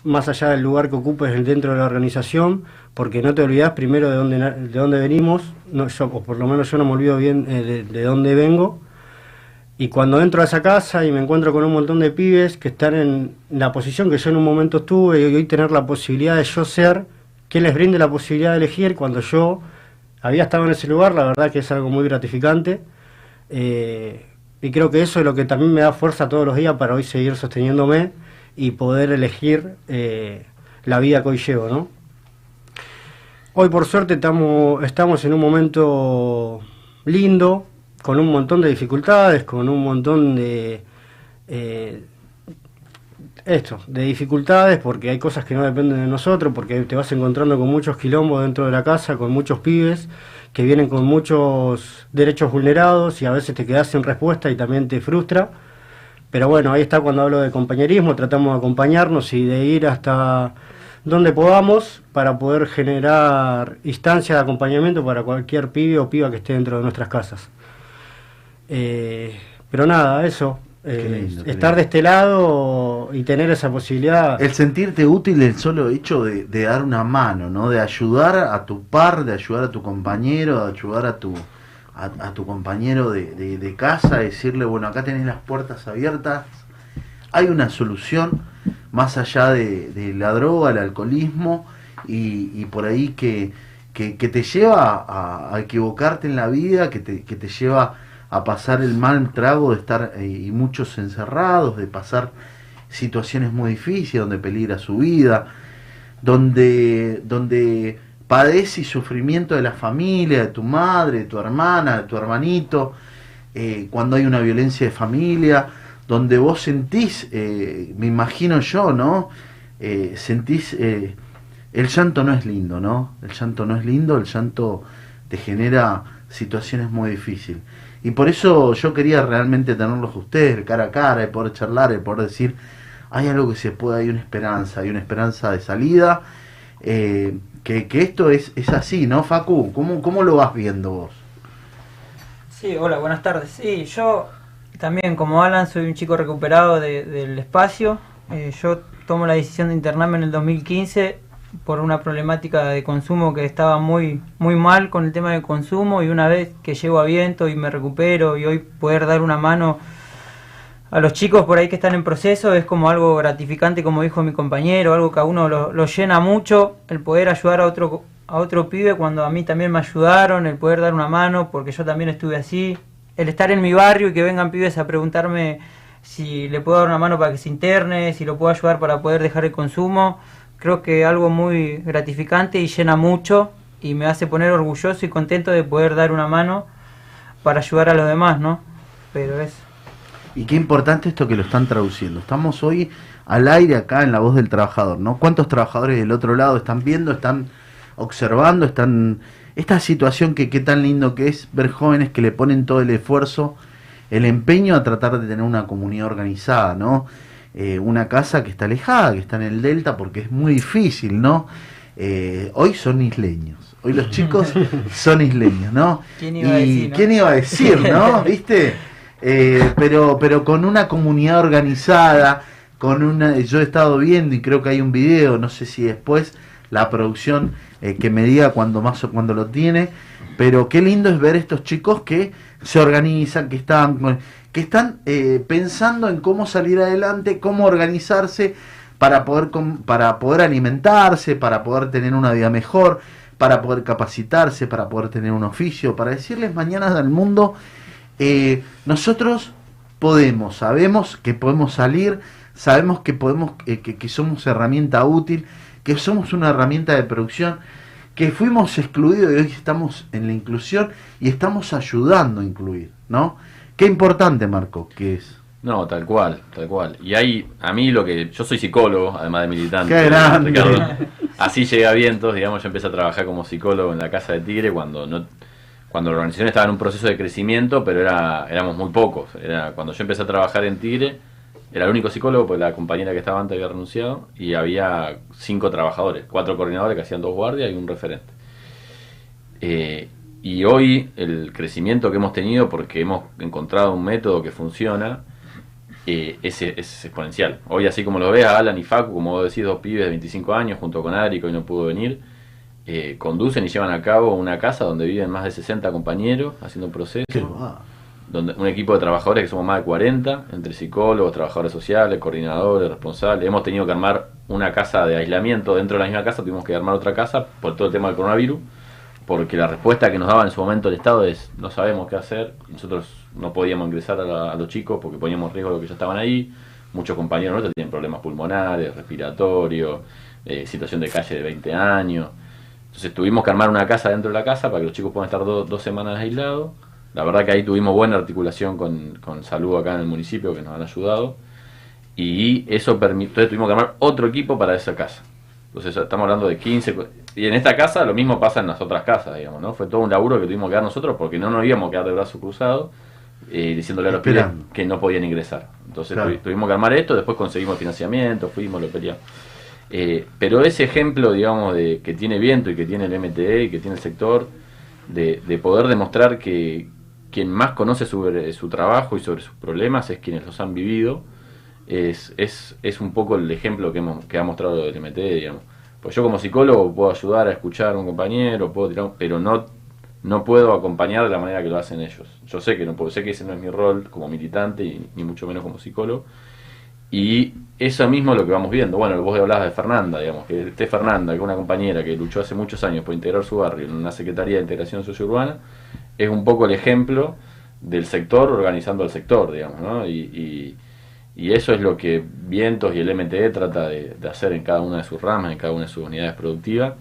más allá del lugar que ocupes dentro de la organización, porque no te olvidas primero de dónde, de dónde venimos, no, yo, o por lo menos yo no me olvido bien eh, de, de dónde vengo, Y cuando entro a esa casa y me encuentro con un montón de pibes que están en la posición que yo en un momento estuve y hoy tener la posibilidad de yo ser, que les brinde la posibilidad de elegir cuando yo había estado en ese lugar, la verdad que es algo muy gratificante. Eh, y creo que eso es lo que también me da fuerza todos los días para hoy seguir sosteniéndome y poder elegir eh, la vida que hoy llevo, ¿no? Hoy por suerte estamos, estamos en un momento lindo, con un montón de dificultades, con un montón de eh, esto, de dificultades, porque hay cosas que no dependen de nosotros, porque te vas encontrando con muchos quilombos dentro de la casa, con muchos pibes que vienen con muchos derechos vulnerados y a veces te quedas sin respuesta y también te frustra. Pero bueno, ahí está cuando hablo de compañerismo, tratamos de acompañarnos y de ir hasta donde podamos para poder generar instancias de acompañamiento para cualquier pibe o piba que esté dentro de nuestras casas. Eh, pero nada, eso. Eh, lindo, estar de este lado y tener esa posibilidad. El sentirte útil, el solo hecho de, de dar una mano, ¿no? De ayudar a tu par, de ayudar a tu compañero, de ayudar a tu, a, a tu compañero de, de- de casa, decirle, bueno, acá tenés las puertas abiertas, hay una solución más allá de, de la droga, el alcoholismo y, y por ahí que, que, que te lleva a, a equivocarte en la vida, que te, que te lleva a pasar el mal trago de estar eh, y muchos encerrados, de pasar situaciones muy difíciles donde peligra su vida, donde, donde padece y sufrimiento de la familia, de tu madre, de tu hermana, de tu hermanito, eh, cuando hay una violencia de familia, donde vos sentís, eh, me imagino yo, ¿no? Sentís, el llanto no es lindo, ¿no? El llanto no es lindo, el llanto te genera situaciones muy difíciles. Y por eso yo quería realmente tenerlos ustedes cara a cara, de poder charlar, de poder decir, hay algo que se puede, hay una esperanza, hay una esperanza de salida, eh, que, que esto es, es así, ¿no, Facu? ¿Cómo, ¿Cómo lo vas viendo vos? Sí, hola, buenas tardes. Sí, yo también como Alan soy un chico recuperado de- del espacio. Eh, yo tomo la decisión de internarme en el 2015 por una problemática de consumo que estaba muy muy mal con el tema del consumo y una vez que llego a viento y me recupero y hoy poder dar una mano a los chicos por ahí que están en proceso es como algo gratificante, como dijo mi compañero, algo que a uno lo, lo llena mucho, el poder ayudar a otro, a otro pibe cuando a mí también me ayudaron, el poder dar una mano, porque yo también estuve así, el estar en mi barrio y que vengan pibes a preguntarme si le puedo dar una mano para que se interne, si lo puedo ayudar para poder dejar el consumo, creo que algo muy gratificante y llena mucho y me hace poner orgulloso y contento de poder dar una mano para ayudar a los demás, ¿no? Pero es... Y qué importante esto que lo están traduciendo. Estamos hoy al aire acá en la voz del trabajador, ¿no? ¿Cuántos trabajadores del otro lado están viendo, están observando, están esta situación que qué tan lindo que es ver jóvenes que le ponen todo el esfuerzo, el empeño a tratar de tener una comunidad organizada, ¿no? Eh, una casa que está alejada, que está en el delta, porque es muy difícil, ¿no? Eh, hoy son isleños, hoy los chicos (laughs) son isleños, ¿no? ¿Quién iba a y decir, no? quién iba a decir, ¿no? (laughs) ¿Viste? Eh, pero, pero con una comunidad organizada, con una, yo he estado viendo y creo que hay un video, no sé si después la producción eh, que me diga cuando más o cuando lo tiene, pero qué lindo es ver estos chicos que se organizan, que están, que están eh, pensando en cómo salir adelante, cómo organizarse para poder para poder alimentarse, para poder tener una vida mejor, para poder capacitarse, para poder tener un oficio, para decirles mañana al mundo eh, nosotros podemos, sabemos que podemos salir, sabemos que podemos, eh, que, que somos herramienta útil, que somos una herramienta de producción, que fuimos excluidos y hoy estamos en la inclusión y estamos ayudando a incluir, ¿no? Qué importante, Marco, que es. No, tal cual, tal cual. Y hay, a mí lo que, yo soy psicólogo, además de militante. ¡Qué grande! Ricardo. Así llegué a Vientos, digamos, yo empecé a trabajar como psicólogo en la Casa de Tigre cuando no, cuando la organización estaba en un proceso de crecimiento, pero era, éramos muy pocos. Era, cuando yo empecé a trabajar en Tigre, era el único psicólogo, porque la compañera que estaba antes había renunciado, y había cinco trabajadores, cuatro coordinadores que hacían dos guardias y un referente. Eh, y hoy el crecimiento que hemos tenido, porque hemos encontrado un método que funciona, eh, es, es exponencial. Hoy, así como lo ves, a Alan y Facu, como vos decís, dos pibes de 25 años, junto con Adri, que no pudo venir, eh, conducen y llevan a cabo una casa donde viven más de 60 compañeros haciendo un proceso. Donde un equipo de trabajadores que somos más de 40, entre psicólogos, trabajadores sociales, coordinadores, responsables. Hemos tenido que armar una casa de aislamiento dentro de la misma casa, tuvimos que armar otra casa por todo el tema del coronavirus, porque la respuesta que nos daba en su momento el Estado es no sabemos qué hacer, nosotros no podíamos ingresar a, los chicos porque poníamos riesgo a los que ya estaban ahí, muchos compañeros nuestros tienen problemas pulmonares, respiratorios, eh, situación de calle de 20 años. Entonces tuvimos que armar una casa dentro de la casa para que los chicos puedan estar do- dos semanas aislados. La verdad que ahí tuvimos buena articulación con, con salud acá en el municipio que nos han ayudado. Y eso permitió, entonces tuvimos que armar otro equipo para esa casa. Entonces estamos hablando de 15. cu- Y en esta casa lo mismo pasa en las otras casas, digamos, ¿no? Fue todo un laburo que tuvimos que dar nosotros porque no nos íbamos a quedar de brazo cruzado eh, diciéndole a los pibes que no podían ingresar. Entonces Claro. tuvimos que armar esto, después conseguimos financiamiento, fuimos, lo peleamos. Eh, pero ese ejemplo, digamos, de que tiene viento y que tiene el MTE y que tiene el sector, de, de poder demostrar que quien más conoce sobre su trabajo y sobre sus problemas es quienes los han vivido, es, es, es un poco el ejemplo que, hemos, que ha mostrado el MTE, digamos. Pues yo como psicólogo puedo ayudar a escuchar a un compañero, puedo tirar, pero no, no puedo acompañar de la manera que lo hacen ellos. Yo sé que no puedo, sé que ese no es mi rol como militante y ni mucho menos como psicólogo. Y eso mismo es lo que vamos viendo. Bueno, vos hablabas de Fernanda, digamos, que esté Fernanda, que es una compañera que luchó hace muchos años por integrar su barrio en una Secretaría de Integración Sociourbana, es un poco el ejemplo del sector organizando el sector, digamos, ¿no? Y, y- y eso es lo que Vientos y el MTE trata de, de hacer en cada una de sus ramas, en cada una de sus unidades productivas,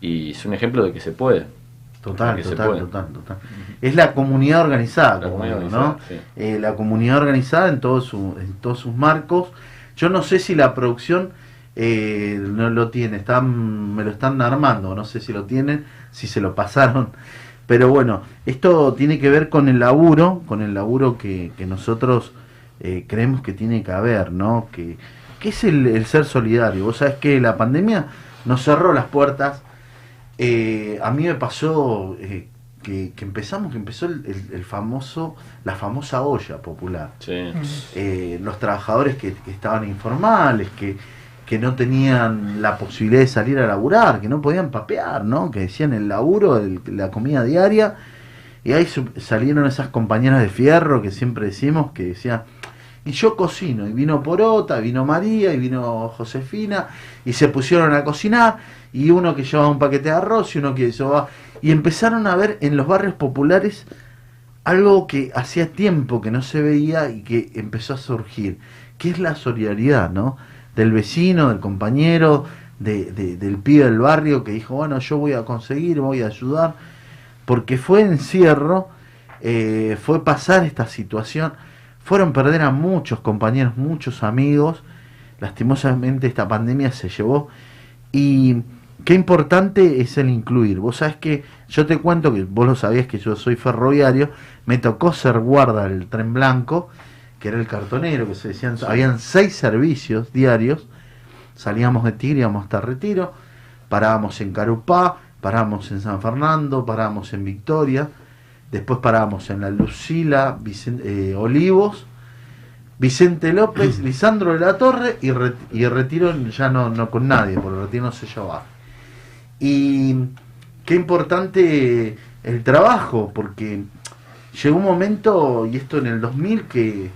y es un ejemplo de que se puede. Total, total, puede. total, total. Es la comunidad organizada, La como comunidad digo, organizada, ¿no? sí. Eh, la comunidad organizada en todos su, en todos sus marcos. Yo no sé si la producción eh, no lo tiene, están, me lo están armando, no sé si lo tienen, si se lo pasaron. Pero bueno, esto tiene que ver con el laburo, con el laburo que, que nosotros eh, creemos que tiene que haber, ¿no? Que, que es el, el ser solidario. Vos sabés que la pandemia nos cerró las puertas eh, a mí me pasó eh, que, que empezamos, que empezó el, el- el famoso, la famosa olla popular. Eh, los trabajadores que, que estaban informales, que, que no tenían la posibilidad de salir a laburar, que no podían papear, ¿no? Que decían el laburo, el- la comida diaria. Y ahí salieron esas compañeras de fierro que siempre decimos que decían, y yo cocino, y vino Porota, vino María, y vino Josefina, y se pusieron a cocinar, y uno que llevaba un paquete de arroz, y uno que llevaba... Y empezaron a ver en los barrios populares algo que hacía tiempo que no se veía y que empezó a surgir, que es la solidaridad, ¿no? Del vecino, del compañero, de, de- del pibe del barrio que dijo, bueno, yo voy a conseguir, voy a ayudar, porque fue encierro, eh, fue pasar esta situación, fueron perder a muchos compañeros, muchos amigos, lastimosamente esta pandemia se llevó y qué importante es el incluir. Vos sabés que yo te cuento que vos lo sabías que yo soy ferroviario, me tocó ser guarda del tren blanco, que era el cartonero, que se decían, habían seis servicios diarios, salíamos de Tigre, íbamos hasta Retiro, parábamos en Carupá, parábamos en San Fernando, parábamos en Victoria, después parábamos en La Lucila, eh, Olivos, Vicente López, (clears throat) Lisandro de la Torre y, Re- y Retiro ya no, no con nadie, porque Retiro no se llevaba. Y qué importante el trabajo, porque llegó un momento, y esto en el 2000, que,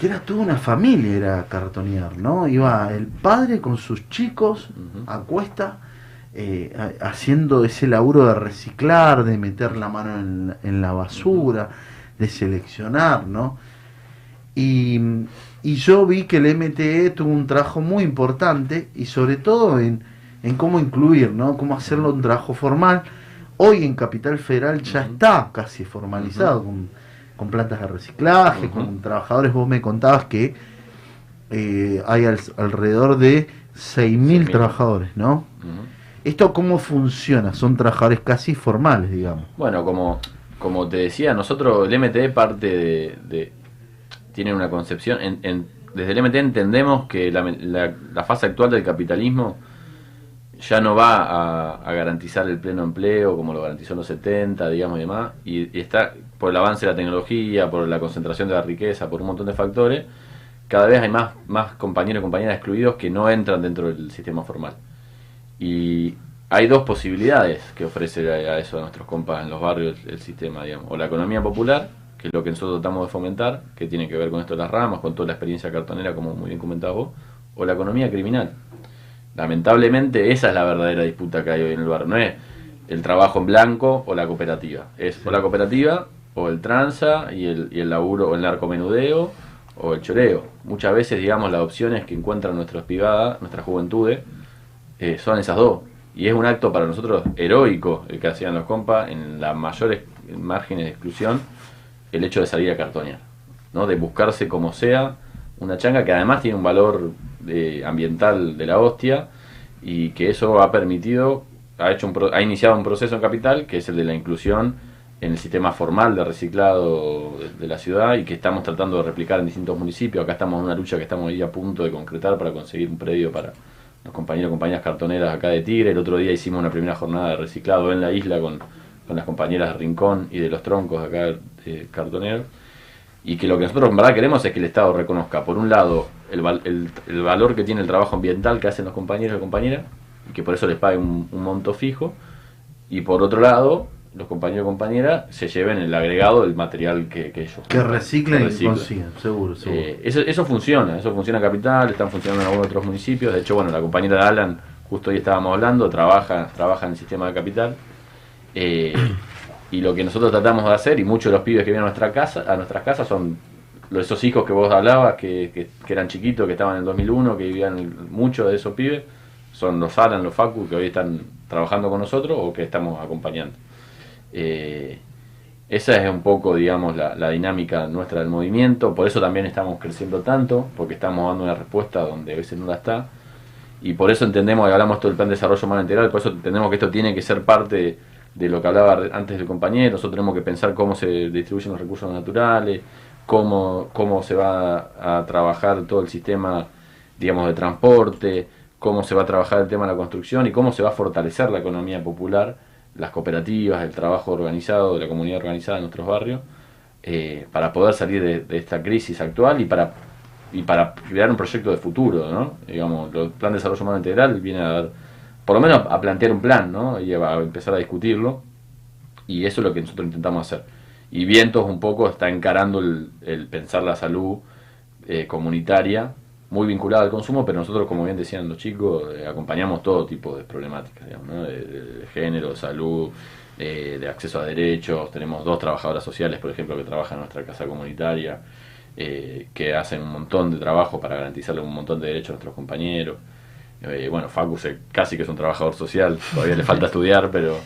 que era toda una familia, era cartonear, ¿no? Iba el padre con sus chicos a cuesta, eh, ha- haciendo ese laburo de reciclar, de meter la mano en, en la basura, de seleccionar, ¿no? Y, y yo vi que el MTE tuvo un trabajo muy importante y sobre todo en, en cómo incluir, ¿no? Cómo hacerlo un trabajo formal. Hoy en Capital Federal ya está casi formalizado con, con plantas de reciclaje, con trabajadores. Vos me contabas que eh, hay al- alrededor de 6.000 trabajadores, ¿no? ¿Esto cómo funciona? Son trabajadores casi formales, digamos. Bueno, como, como te decía, nosotros el MTE parte de, de- tiene una concepción, en- en- desde el MTE entendemos que la, la- la fase actual del capitalismo ya no va a, a garantizar el pleno empleo como lo garantizó en los 70, digamos y demás, y, y está por el avance de la tecnología, por la concentración de la riqueza, por un montón de factores, cada vez hay más, más compañeros y compañeras excluidos que no entran dentro del sistema formal. Y hay dos posibilidades que ofrece a, eso a nuestros compas en los barrios el, sistema, digamos. O la economía popular, que es lo que nosotros tratamos de fomentar, que tiene que ver con esto de las ramas, con toda la experiencia cartonera, como muy bien comentabas vos, o la economía criminal. Lamentablemente esa es la verdadera disputa que hay hoy en el barrio, no es el trabajo en blanco o la cooperativa, es o la cooperativa o el tranza y el, y laburo o el narcomenudeo o el choreo. Muchas veces, digamos, las opciones que encuentran nuestras privadas, nuestras juventudes, eh, son esas dos. Y es un acto para nosotros heroico el que hacían los compas en las mayores márgenes de exclusión, el hecho de salir a cartonear, ¿no? de buscarse como sea una changa que además tiene un valor eh, ambiental de la hostia y que eso ha permitido, ha, hecho un ha iniciado un proceso en Capital que es el de la inclusión en el sistema formal de reciclado de, la ciudad y que estamos tratando de replicar en distintos municipios. Acá estamos en una lucha que estamos ahí a punto de concretar para conseguir un predio para los compañeros y compañeras cartoneras acá de Tigre. El otro día hicimos una primera jornada de reciclado en la isla con, con las compañeras de Rincón y de los troncos acá de cartoneros. Y que lo que nosotros en verdad queremos es que el Estado reconozca, por un lado, el, el- el valor que tiene el trabajo ambiental que hacen los compañeros y compañeras, y que por eso les pague un, un monto fijo, y por otro lado, los compañeros y compañeras se lleven el agregado del material que, que ellos Que reciclen y consigan, seguro, seguro. Eh, eso, eso funciona, eso funciona en Capital, están funcionando en algunos otros municipios. De hecho, bueno, la compañera de Alan, justo hoy estábamos hablando, trabaja, trabaja en el sistema de Capital. Eh, y lo que nosotros tratamos de hacer, y muchos de los pibes que vienen a nuestra casa, a nuestras casas son esos hijos que vos hablabas, que, que- que eran chiquitos, que estaban en el 2001, que vivían muchos de esos pibes, son los Alan, los Facu, que hoy están trabajando con nosotros o que estamos acompañando. Eh, esa es un poco, digamos, la, dinámica nuestra del movimiento, por eso también estamos creciendo tanto, porque estamos dando una respuesta donde a veces no la está, y por eso entendemos, y hablamos todo del plan de desarrollo humano integral, por eso entendemos que esto tiene que ser parte de lo que hablaba antes del compañero, nosotros tenemos que pensar cómo se distribuyen los recursos naturales, cómo, cómo se va a trabajar todo el sistema, digamos, de transporte, cómo se va a trabajar el tema de la construcción y cómo se va a fortalecer la economía popular, las cooperativas, el trabajo organizado de la comunidad organizada en nuestros barrios, eh, para poder salir de, esta crisis actual y para y para crear un proyecto de futuro, ¿no? Digamos, el plan de desarrollo humano integral viene a dar, por lo menos a plantear un plan, ¿no? Y a empezar a discutirlo, y eso es lo que nosotros intentamos hacer. Y Vientos un poco está encarando el, el pensar la salud eh, comunitaria, muy vinculada al consumo, pero nosotros, como bien decían los chicos, eh, acompañamos todo tipo de problemáticas, digamos, ¿no? de, de- de género, salud, eh, de acceso a derechos. Tenemos dos trabajadoras sociales, por ejemplo, que trabajan en nuestra casa comunitaria, eh, que hacen un montón de trabajo para garantizarle un montón de derechos a nuestros compañeros. Eh, bueno, Facu se- casi que es un trabajador social, todavía le falta (laughs) estudiar, pero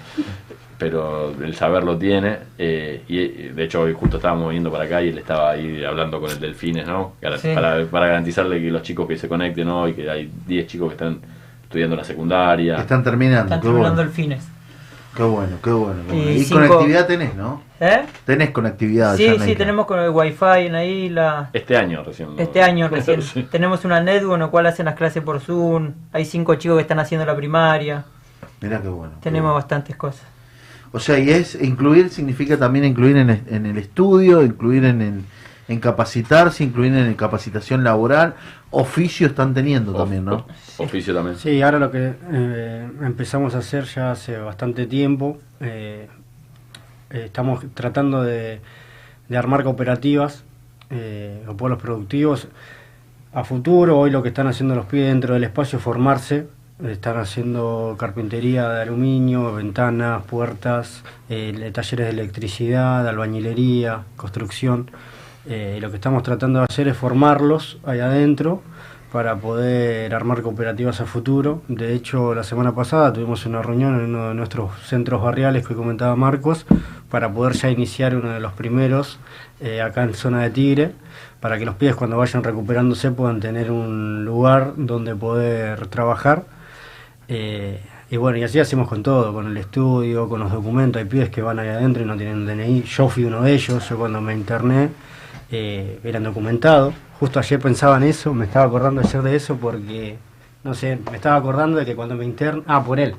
pero el saber lo tiene. eh, y eh, de hecho, hoy justo estábamos viendo para acá y él estaba ahí hablando con el Delfines, ¿no? Sí. Para, para garantizarle que los chicos que se conecten hoy, que hay 10 chicos que están estudiando la secundaria. Están terminando, Están qué terminando bueno. el fines. Qué bueno, qué bueno. qué bueno. Y Y, cinco- conectividad tenés, ¿no? ¿Eh? Tenés conectividad. Sí, sí, la- tenemos con el wifi en la isla. Este año recién. ¿no? Este año recién. (laughs) Sí. Tenemos una network en la cual hacen las clases por Zoom. Hay cinco chicos que están haciendo la primaria. Mirá qué bueno. Tenemos bastantes cosas. O sea, y es incluir significa también incluir en, el estudio, incluir en, en, en capacitarse, incluir en capacitación laboral, oficio están teniendo también, ¿no? Oficio también. Sí, ahora lo que eh, empezamos a hacer ya hace bastante tiempo, eh, eh, estamos tratando de, de armar cooperativas eh, o pueblos productivos a futuro. Hoy lo que están haciendo los pibes dentro del espacio es formarse. Están haciendo carpintería de aluminio, ventanas, puertas, eh, le- talleres de electricidad, albañilería, construcción. Eh, lo que estamos tratando de hacer es formarlos ahí adentro para poder armar cooperativas a futuro. De hecho, la semana pasada tuvimos una reunión en uno de nuestros centros barriales que comentaba Marcos para poder ya iniciar uno de los primeros eh, acá en zona de Tigre, para que los pibes cuando vayan recuperándose puedan tener un lugar donde poder trabajar. Eh, y bueno, y así hacemos con todo, con el estudio, con los documentos. Hay pibes que van ahí adentro y no tienen DNI. Yo fui uno de ellos, yo cuando me interné eh, eran documentados. Justo ayer pensaba en eso, me estaba acordando ayer de eso porque, no sé, me estaba acordando de que cuando me interno, ah, por él,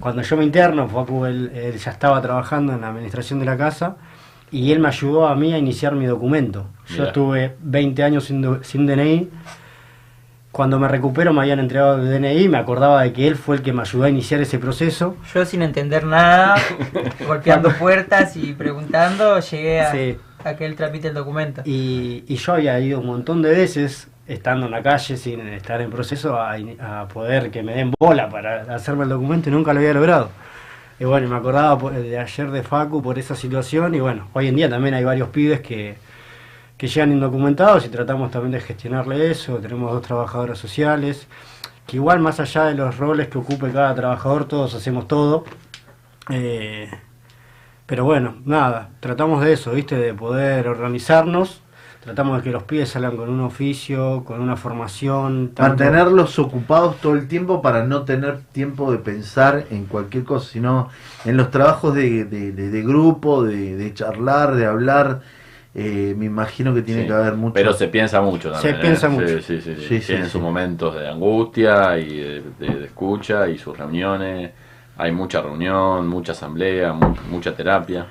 cuando yo me interno, Facu, él, él ya estaba trabajando en la administración de la casa y él me ayudó a mí a iniciar mi documento. Yo estuve 20 años sin, sin DNI. Cuando me recupero me habían entregado el DNI, me acordaba de que él fue el que me ayudó a iniciar ese proceso. Yo sin entender nada, (laughs) golpeando puertas y preguntando, llegué a... Sí. a que él tramite el documento. Y, y yo había ido un montón de veces, estando en la calle, sin estar en proceso, a, a poder que me den bola para hacerme el documento y nunca lo había logrado. Y bueno, me acordaba de ayer de Facu por esa situación y bueno, hoy en día también hay varios pibes que, que llegan indocumentados y tratamos también de gestionarle eso. Tenemos dos trabajadoras sociales, que igual más allá de los roles que ocupe cada trabajador, todos hacemos todo. Eh, pero bueno, nada, tratamos de eso, ¿viste? De poder organizarnos. Tratamos de que los pibes salgan con un oficio, con una formación. tanto- Mantenerlos ocupados todo el tiempo para no tener tiempo de pensar en cualquier cosa, sino en los trabajos de, grupo, de charlar, de hablar. Eh, me imagino que tiene Sí, que haber mucho. Pero se piensa mucho también. Se ¿eh? piensa Sí, mucho. Sí, sí, sí. Sí, sí, Tienen sí. sus momentos de angustia y de, de- de escucha y sus reuniones. Hay mucha reunión, mucha asamblea, mu- mucha terapia.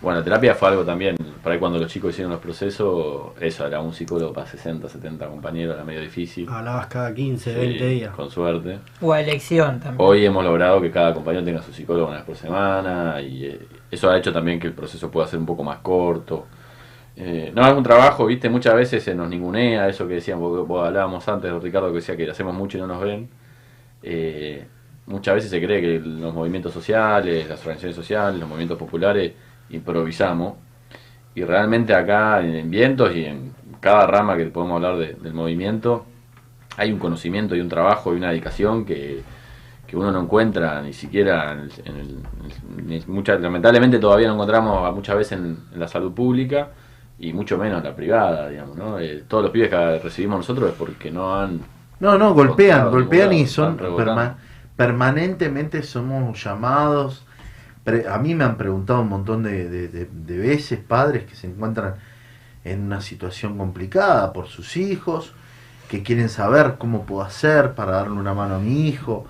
Bueno, la terapia fue algo también, por ahí cuando los chicos hicieron los procesos, eso era un psicólogo para 60, 70 compañeros, era medio difícil. Hablabas cada 15, Sí, 20 días. Con suerte. O a elección también. Hoy hemos logrado que cada compañero tenga su psicólogo una vez por semana y eh, eso ha hecho también que el proceso pueda ser un poco más corto. Eh, no, es un trabajo, viste, muchas veces se nos ningunea, eso que decíamos, vos, hablábamos antes, Ricardo, que decía que hacemos mucho y no nos ven. Eh, muchas veces se cree que los movimientos sociales, las organizaciones sociales, los movimientos populares, improvisamos. Y realmente acá en Vientos y en cada rama que podemos hablar de- del movimiento, hay un conocimiento y un trabajo y una dedicación que, que uno no encuentra ni siquiera en el, en el- mucha- lamentablemente todavía no encontramos muchas veces en la salud pública y mucho menos en la privada, digamos, ¿no? Eh, todos los pibes que recibimos nosotros es porque no han No, no, golpean, golpean y son perma- permanentemente somos llamados. Pre- a mí me han preguntado un montón de, de- de- de veces padres que se encuentran en una situación complicada por sus hijos, que quieren saber cómo puedo hacer para darle una mano a mi hijo.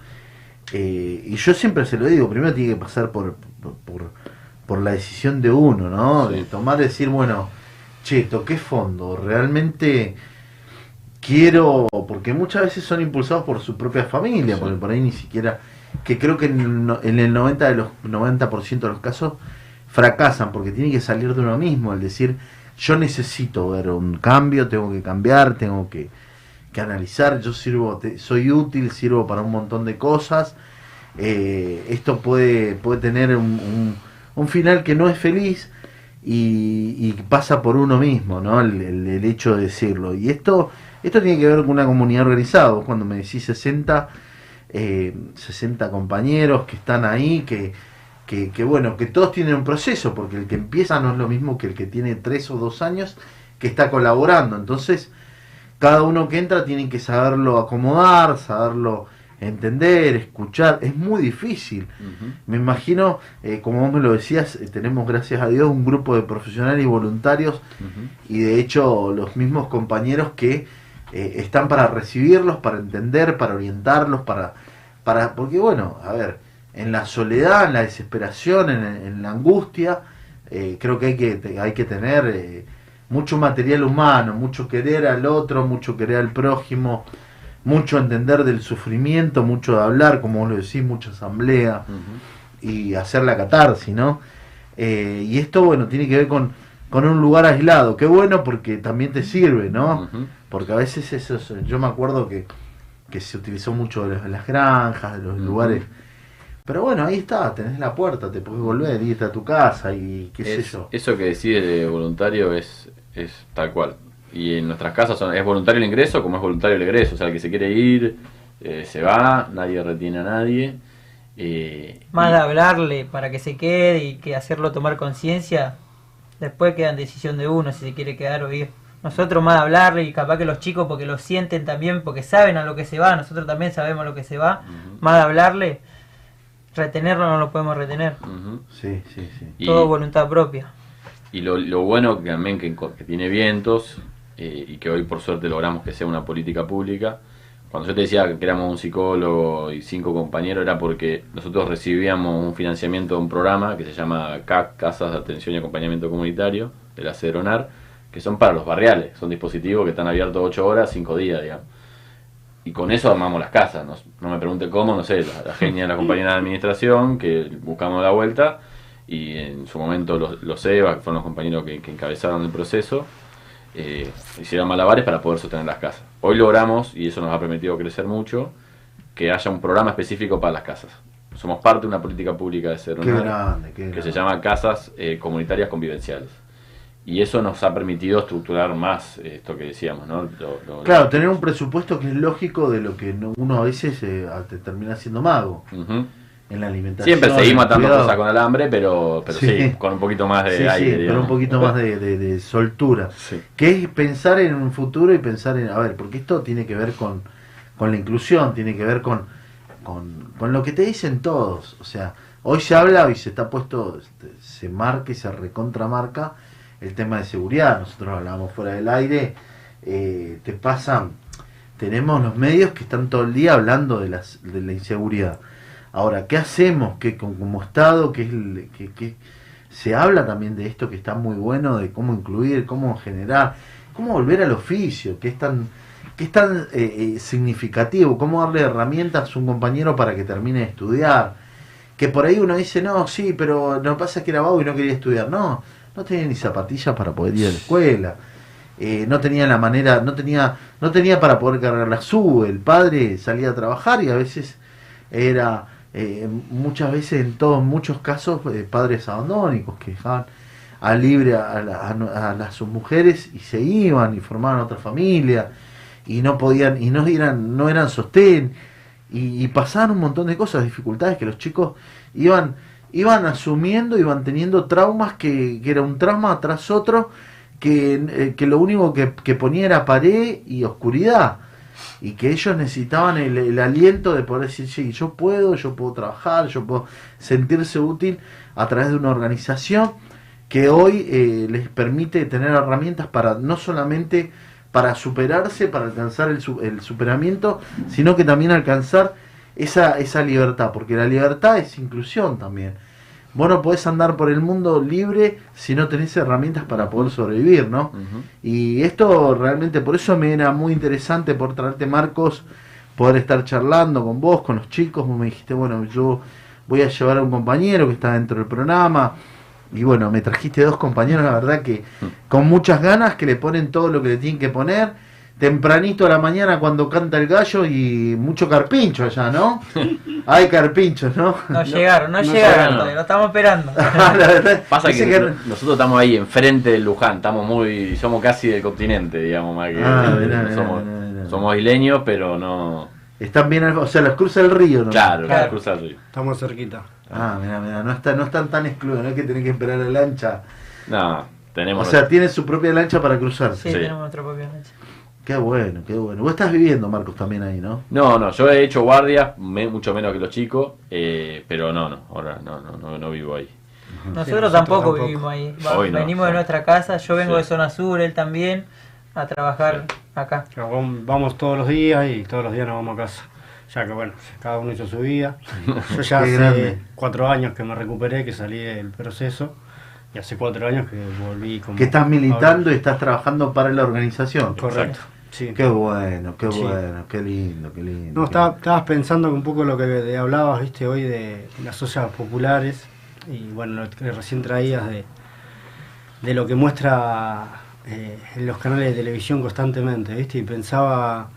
Eh, y yo siempre se lo digo, primero tiene que pasar por, por, por- por la decisión de uno, ¿no? De tomar, decir, bueno, che, toqué fondo, realmente quiero, porque muchas veces son impulsados por su propia familia, porque por ahí ni siquiera, que creo que en, el 90 de los 90% de los casos fracasan porque tiene que salir de uno mismo, el decir, yo necesito ver un cambio, tengo que cambiar, tengo que, que analizar, yo sirvo, te- soy útil, sirvo para un montón de cosas, eh, esto puede, puede tener un, un- un final que no es feliz y, y pasa por uno mismo, ¿no? El, hecho de decirlo. Y esto, esto tiene que ver con una comunidad organizada. Cuando me decís 60, eh, 60 compañeros que están ahí, que, que, que bueno, que todos tienen un proceso, porque el que empieza no es lo mismo que el que tiene tres o dos años que está colaborando. Entonces, cada uno que entra tiene que saberlo acomodar, saberlo entender, escuchar. Es muy difícil. Me imagino, eh, como vos me lo decías, eh, tenemos gracias a Dios un grupo de profesionales y voluntarios y de hecho los mismos compañeros que eh, están para recibirlos, para entender, para orientarlos, para, para, porque bueno, a ver, en la soledad, en la desesperación, en, en la angustia, creo que hay que, hay que tener eh, mucho material humano, mucho querer al otro, mucho querer al prójimo, mucho entender del sufrimiento, mucho de hablar, como vos lo decís, mucha asamblea y hacer la catarsis, ¿no? Eh, y esto, bueno, tiene que ver con, con un lugar aislado. Qué bueno porque también te sirve, ¿no? Porque a veces eso, es- yo me acuerdo que, que se utilizó mucho de las, granjas, de los lugares. Pero bueno, ahí está, tenés la puerta, te podés volver, irte a tu casa y qué sé Es- yo. Eso que decide de voluntario es, es tal cual. Y en nuestras casas son- es voluntario el ingreso como es voluntario el egreso. O sea, el que se quiere ir, eh, se va, nadie retiene a nadie. Eh, Más y- de hablarle para que se quede y que hacerlo tomar conciencia, después queda en decisión de uno si se quiere quedar o ir. Nosotros más de hablarle y capaz que los chicos porque lo sienten también, porque saben a lo que se va, nosotros también sabemos a lo que se va, más de hablarle, retenerlo no lo podemos retener. Sí, sí, sí. Y- Todo voluntad propia. Y lo, lo bueno que también que, que tiene vientos eh, y que hoy por suerte logramos que sea una política pública. Cuando yo te decía que éramos un psicólogo y cinco compañeros era porque nosotros recibíamos un financiamiento de un programa que se llama CAC, Casas de Atención y Acompañamiento Comunitario, de la Cedronar, que son para los barriales, son dispositivos que están abiertos 8 horas, 5 días, digamos. Y con eso armamos las casas, no, me pregunte cómo, no sé, la, genia de la compañera de administración, que buscamos la vuelta, y en su momento los, los EVA, que fueron los compañeros que encabezaron el proceso, eh, hicieron malabares para poder sostener las casas. Hoy logramos, y eso nos ha permitido crecer mucho, que haya un programa específico para las casas. Somos parte de una política pública de qué que grande. se llama Casas eh, Comunitarias Convivenciales. Y eso nos ha permitido estructurar más eh, esto que decíamos, ¿no? Lo- lo- Claro, tener un presupuesto que es lógico de lo que no- uno a veces eh, te termina siendo mago. En la alimentación. Siempre seguimos el atando cuidado. cosas con alambre, pero, pero sí. Sí. con un poquito más de Sí, aire. sí, con un poquito más de, de- de soltura. Que es pensar en un futuro y pensar en, a ver, porque esto tiene que ver con, con la inclusión, tiene que ver con, con, con lo que te dicen todos. O sea, hoy se habla y se está puesto, este, se marca y se recontramarca el tema de seguridad. Nosotros hablábamos fuera del aire, eh, te pasan, tenemos los medios que están todo el día hablando de, las, de la inseguridad. Ahora, ¿qué hacemos que como, Estado, que, es el- se habla también de esto que está muy bueno, de cómo incluir, cómo generar, cómo volver al oficio, que es tan, que es tan eh, eh, significativo, cómo darle herramientas a un compañero para que termine de estudiar. Que por ahí uno dice, no, sí, pero no pasa que era vago y no quería estudiar. No, no tenía ni zapatillas para poder ir a la escuela. Eh, no tenía la manera, no tenía, no tenía para poder cargar la sube. El padre salía a trabajar y a veces era, eh, muchas veces en todos, muchos casos, eh, padres abandónicos que dejaban a libre a, la- a a las sus mujeres y se iban y formaban otra familia y no podían y no eran no eran sostén. Y, y pasaban un montón de cosas dificultades que los chicos iban iban asumiendo iban teniendo traumas que, que era un trauma tras otro que, eh, que lo único que, que ponía era pared y oscuridad y que ellos necesitaban el, aliento de poder decir, sí, yo puedo, yo puedo trabajar, yo puedo sentirse útil a través de una organización que hoy eh, les permite tener herramientas para no solamente para superarse, para alcanzar el, el superamiento, sino que también alcanzar esa, esa libertad, porque la libertad es inclusión también. Vos no podés andar por el mundo libre si no tenés herramientas para poder sobrevivir, ¿no? Y esto realmente, por eso me era muy interesante por traerte Marcos, poder estar charlando con vos, con los chicos. Vos me dijiste, bueno, yo voy a llevar a un compañero que está dentro del programa. Y bueno, me trajiste dos compañeros, la verdad que con muchas ganas, que le ponen todo lo que le tienen que poner. Tempranito a la mañana cuando canta el gallo y mucho carpincho allá, ¿no? Hay carpinchos, ¿no? No llegaron, no, llegaron todavía, lo estamos esperando. (laughs) Pasa Dice que, que- no- nosotros estamos ahí enfrente del Luján, estamos muy, somos casi del continente, digamos, más que Ah, mirá, no mirá, somos, mirá, somos isleños, pero no. Están bien, al- o sea, los cruza el río, ¿no? Claro, Claro. cruza el río. Estamos cerquita. Ah, mira, mira, no, está, no están tan excluidos, no hay que tener que esperar la lancha. No, tenemos. O sea, tienen su propia lancha para cruzarse. Sí, tenemos nuestra propia lancha. Qué bueno, qué bueno. Vos estás viviendo, Marcos, también ahí, ¿no? No, no, yo he hecho guardias, me- mucho menos que los chicos, eh, pero no, no, ahora no, no, no, no vivo ahí. Nosotros tampoco vivimos ahí. No. Venimos de nuestra casa, yo vengo Sí. de zona sur, él también, a trabajar acá. Vamos todos los días y todos los días nos vamos a casa. Ya que bueno, cada uno hizo su vida. Yo ya (laughs) hace grande. cuatro años que me recuperé, que salí del proceso. Y hace cuatro años que volví como... Que estás militando y estás trabajando para la organización. Correcto, sí. Qué bueno, qué Sí. bueno, qué lindo, qué lindo. No, qué- estaba- estabas pensando un poco lo que de- hablabas, viste, hoy de las ollas populares y bueno, lo que recién traías de, de lo que muestra eh, en los canales de televisión constantemente, viste, y pensaba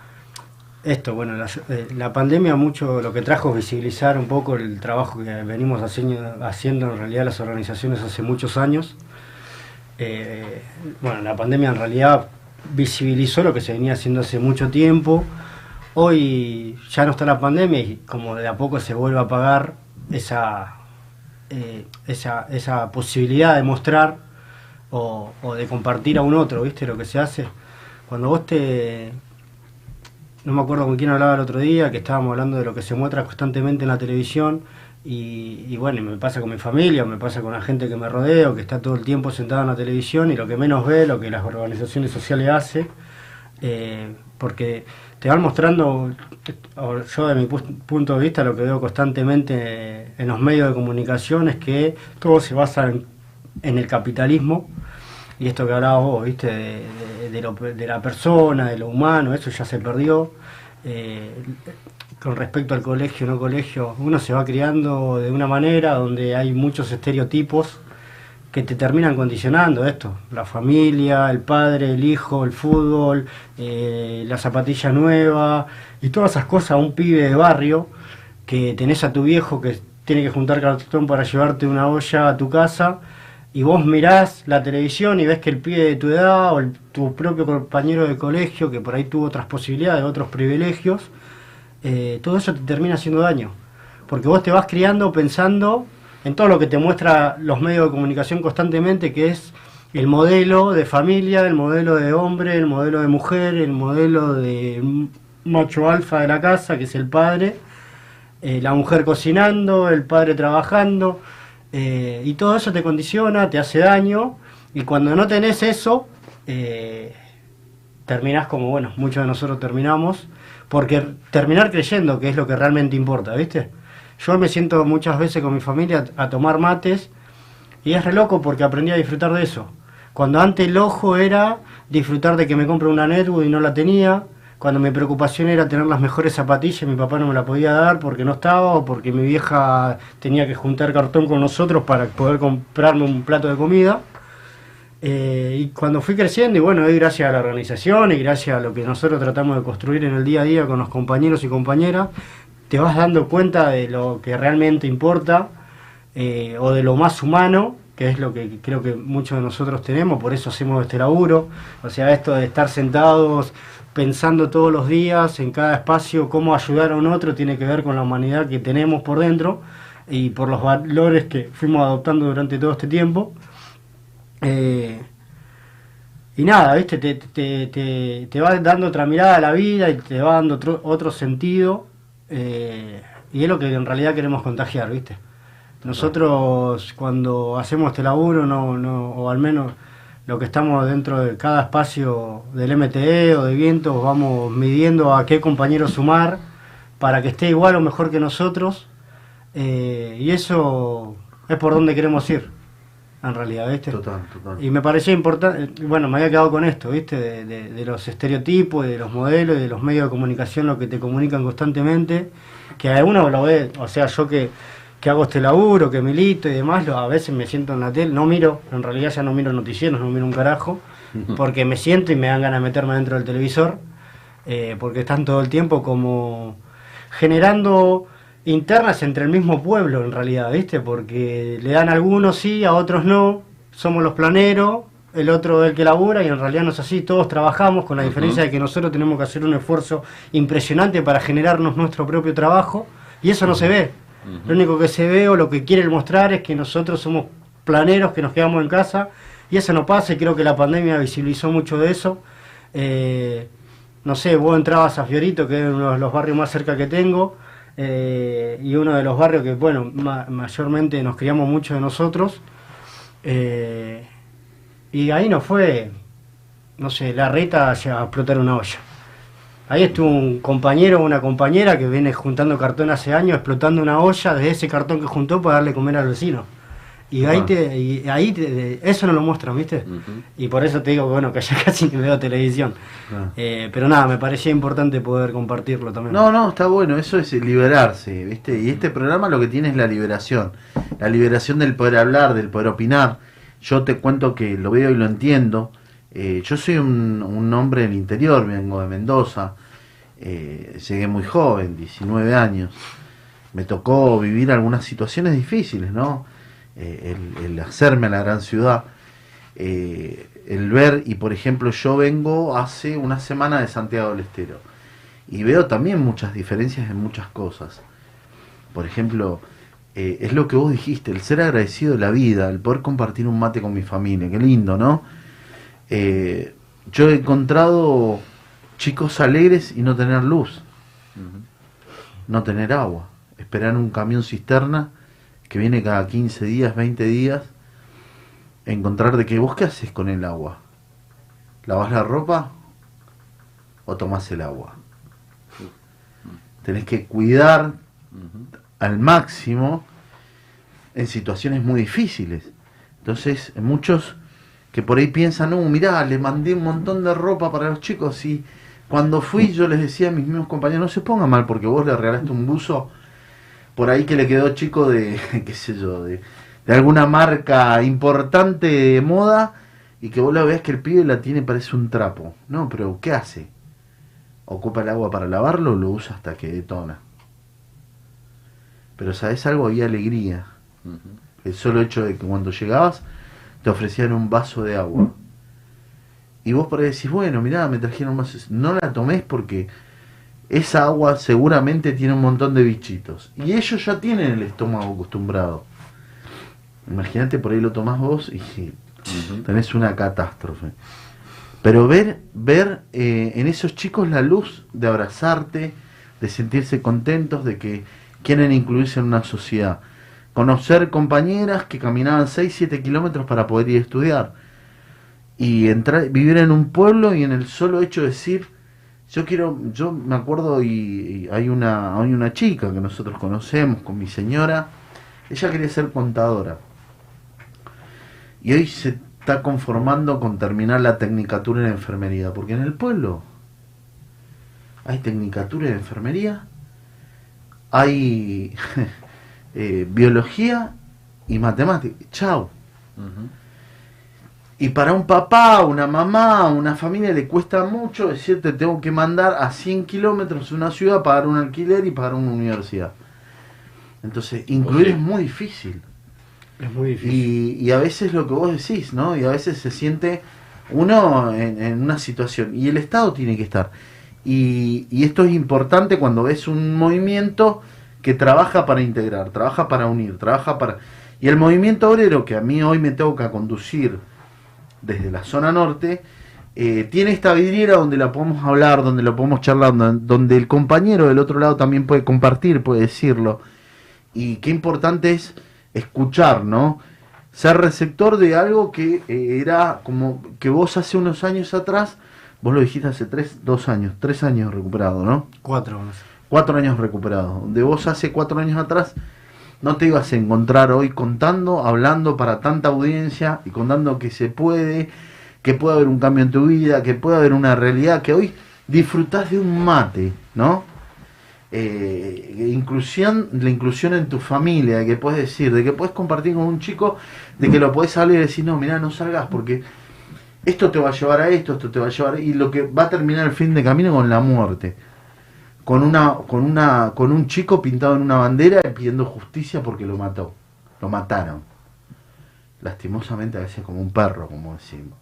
esto, bueno, la, eh, la pandemia mucho lo que trajo es visibilizar un poco el trabajo que venimos haciendo, haciendo en realidad las organizaciones hace muchos años. Eh, bueno, la pandemia en realidad visibilizó lo que se venía haciendo hace mucho tiempo. Hoy ya no está la pandemia y como de a poco se vuelve a apagar esa, eh, esa, esa posibilidad de mostrar o, o de compartir a un otro, ¿viste? Lo que se hace. Cuando vos te... No me acuerdo con quién hablaba el otro día, que estábamos hablando de lo que se muestra constantemente en la televisión y, y bueno, me pasa con mi familia, me pasa con la gente que me rodeo, que está todo el tiempo sentada en la televisión y lo que menos ve, lo que las organizaciones sociales hacen, eh, porque te van mostrando, yo de mi pu- punto de vista lo que veo constantemente en los medios de comunicación es que todo se basa en, en el capitalismo y esto que hablabas vos, viste, de, de- de de la persona, de lo humano, eso ya se perdió. eh, con respecto al colegio, no colegio, uno se va criando de una manera donde hay muchos estereotipos que te terminan condicionando esto, la familia, el padre, el hijo, el fútbol, eh, la zapatilla nueva y todas esas cosas, un pibe de barrio que tenés a tu viejo que tiene que juntar cartón para llevarte una olla a tu casa y vos mirás la televisión y ves que el pibe de tu edad o el- tu propio compañero de colegio que por ahí tuvo otras posibilidades, otros privilegios, eh, todo eso te termina haciendo daño. Porque vos te vas criando pensando en todo lo que te muestra los medios de comunicación constantemente, que es el modelo de familia, el modelo de hombre, el modelo de mujer, el modelo de macho alfa de la casa, que es el padre, eh, la mujer cocinando, el padre trabajando, eh, y todo eso te condiciona, te hace daño, y cuando no tenés eso, eh, terminás como, bueno, muchos de nosotros terminamos, porque terminar creyendo que es lo que realmente importa, ¿viste? Yo me siento muchas veces con mi familia a, tomar mates y es re loco porque aprendí a disfrutar de eso. Cuando antes el ojo era disfrutar de que me compre una netbook y no la tenía, cuando mi preocupación era tener las mejores zapatillas mi papá no me la podía dar porque no estaba o porque mi vieja tenía que juntar cartón con nosotros para poder comprarme un plato de comida. Eh, y cuando fui creciendo, y bueno, es gracias a la organización y gracias a lo que nosotros tratamos de construir en el día a día con los compañeros y compañeras, te vas dando cuenta de lo que realmente importa eh, o de lo más humano, que es lo que creo que muchos de nosotros tenemos, por eso hacemos este laburo. O sea, esto de estar sentados pensando todos los días en cada espacio cómo ayudar a un otro tiene que ver con la humanidad que tenemos por dentro y por los valores que fuimos adoptando durante todo este tiempo. Eh, y nada, ¿viste? Te, te, te, va dando otra mirada a la vida y te va dando otro, otro sentido. eh, y es lo que en realidad queremos contagiar, ¿viste? Nosotros cuando hacemos este laburo, no, no, o al menos lo que estamos dentro de cada espacio del MTE o de vientos, vamos midiendo a qué compañero sumar para que esté igual o mejor que nosotros. eh, y eso es por donde queremos ir, en realidad, ¿viste? Total, total. Y me parecía importante, bueno, me había quedado con esto, ¿viste? De, de- de los estereotipos, de los modelos, de los medios de comunicación, lo que te comunican constantemente, que a uno lo ve, o sea, yo que, que hago este laburo, que milito y demás, lo- a veces me siento en la tele, no miro, en realidad ya no miro noticieros, no miro un carajo, (laughs) porque me siento y me dan ganas de meterme dentro del televisor, eh, porque están todo el tiempo como generando internas entre el mismo pueblo en realidad, ¿viste? Porque le dan a algunos sí, a otros no, somos los planeros, el otro el que labura y en realidad no es así, todos trabajamos con la diferencia de que nosotros tenemos que hacer un esfuerzo impresionante para generarnos nuestro propio trabajo y eso no se ve. Lo único que se ve o lo que quiere mostrar es que nosotros somos planeros, que nos quedamos en casa y eso no pasa y creo que la pandemia visibilizó mucho de eso. Eh, no sé, vos entrabas a Fiorito, que es uno de los barrios más cerca que tengo, eh, y uno de los barrios que, bueno, ma- mayormente nos criamos mucho de nosotros. eh, y ahí no fue, no sé, la reta hacia explotar una olla. Ahí estuvo un compañero o una compañera que viene juntando cartón hace años, explotando una olla de ese cartón que juntó para darle comer al vecino. Y ahí, Ah. te, y ahí te- eso no lo muestran, ¿viste? Y por eso te digo que, bueno, que ya (laughs) casi que veo televisión. Ah. Eh, pero nada, me parecía importante poder compartirlo también. No, no, está bueno, eso es liberarse, ¿viste? Y este programa lo que tiene es la liberación. La liberación del poder hablar, del poder opinar. Yo te cuento que lo veo y lo entiendo. Eh, yo soy un, un hombre del interior, vengo de Mendoza. Eh, llegué muy joven, 19 años. Me tocó vivir algunas situaciones difíciles, ¿no? Eh, el, el hacerme a la gran ciudad. Eh, el ver, y por ejemplo, yo vengo hace una semana de Santiago del Estero y veo también muchas diferencias en muchas cosas. Por ejemplo, eh, es lo que vos dijiste, el ser agradecido de la vida, el poder compartir un mate con mi familia, qué lindo, ¿no? Yo he encontrado chicos alegres y no tener luz, no tener agua, esperar un camión cisterna que viene cada 15 días, 20 días, encontrar de que vos qué haces con el agua. ¿Lavas la ropa o tomás el agua? Tenés que cuidar al máximo en situaciones muy difíciles. Entonces, muchos que por ahí piensan, no, mirá, le mandé un montón de ropa para los chicos y Cuando fui yo les decía a mis mismos compañeros, no se pongan mal porque vos le regalaste un buzo por ahí que le quedó chico de, (laughs) qué sé yo, de, de alguna marca importante de moda y que vos la veas que el pibe la tiene parece un trapo. No, pero ¿qué hace? ¿Ocupa el agua para lavarlo o lo usa hasta que detona? Pero ¿sabes algo? Había alegría. El solo hecho de que cuando llegabas te ofrecían un vaso de agua. Y vos por ahí decís, bueno, mirá, me trajeron más. No la tomes porque esa agua seguramente tiene un montón de bichitos. Y ellos ya tienen el estómago acostumbrado. Imagínate, por ahí lo tomás vos y tenés una catástrofe. Pero ver, ver eh, en esos chicos la luz de abrazarte, de sentirse contentos, de que quieren incluirse en una sociedad. Conocer compañeras que caminaban 6, 7 kilómetros para poder ir a estudiar. Y entrar, vivir en un pueblo y en el solo hecho de decir, yo quiero, yo me acuerdo y, hay una, hay una chica que nosotros conocemos con mi señora, ella quería ser contadora. Y hoy se está conformando con terminar la tecnicatura en enfermería, porque en el pueblo hay tecnicatura en enfermería, hay (laughs) eh, biología y matemática. Chao. Y para un papá, una mamá, una familia le cuesta mucho decirte tengo que mandar a 100 kilómetros una ciudad, pagar un alquiler y pagar una universidad. Entonces, incluir es muy difícil. Es muy difícil. Y, y a veces lo que vos decís, ¿no? Y a veces se siente uno en, en una situación. Y el Estado tiene que estar. Y, y esto es importante cuando ves un movimiento que trabaja para integrar, trabaja para unir, trabaja para... Y el movimiento obrero que a mí hoy me toca conducir desde la zona norte, eh, tiene esta vidriera donde la podemos hablar, donde lo podemos charlar, donde, el compañero del otro lado también puede compartir, puede decirlo. Y qué importante es escuchar, ¿no? Ser receptor de algo que eh, era como que vos hace unos años atrás, vos lo dijiste hace tres, dos años, tres años recuperado, ¿no? Cuatro. Cuatro años recuperado. De vos hace cuatro años atrás no te ibas a encontrar hoy contando, hablando para tanta audiencia y contando que se puede, que puede haber un cambio en tu vida, que puede haber una realidad, que hoy disfrutás de un mate, ¿no? Eh, inclusión, la inclusión en tu familia, de que puedes decir, de que puedes compartir con un chico, de que lo puedes salir y decir, no, mira, no salgas porque esto te va a llevar a esto, esto te va a llevar, y lo que va a terminar el fin de camino con la muerte con una con una con un chico pintado en una bandera y pidiendo justicia porque lo mató. Lo mataron. Lastimosamente a veces como un perro como decimos.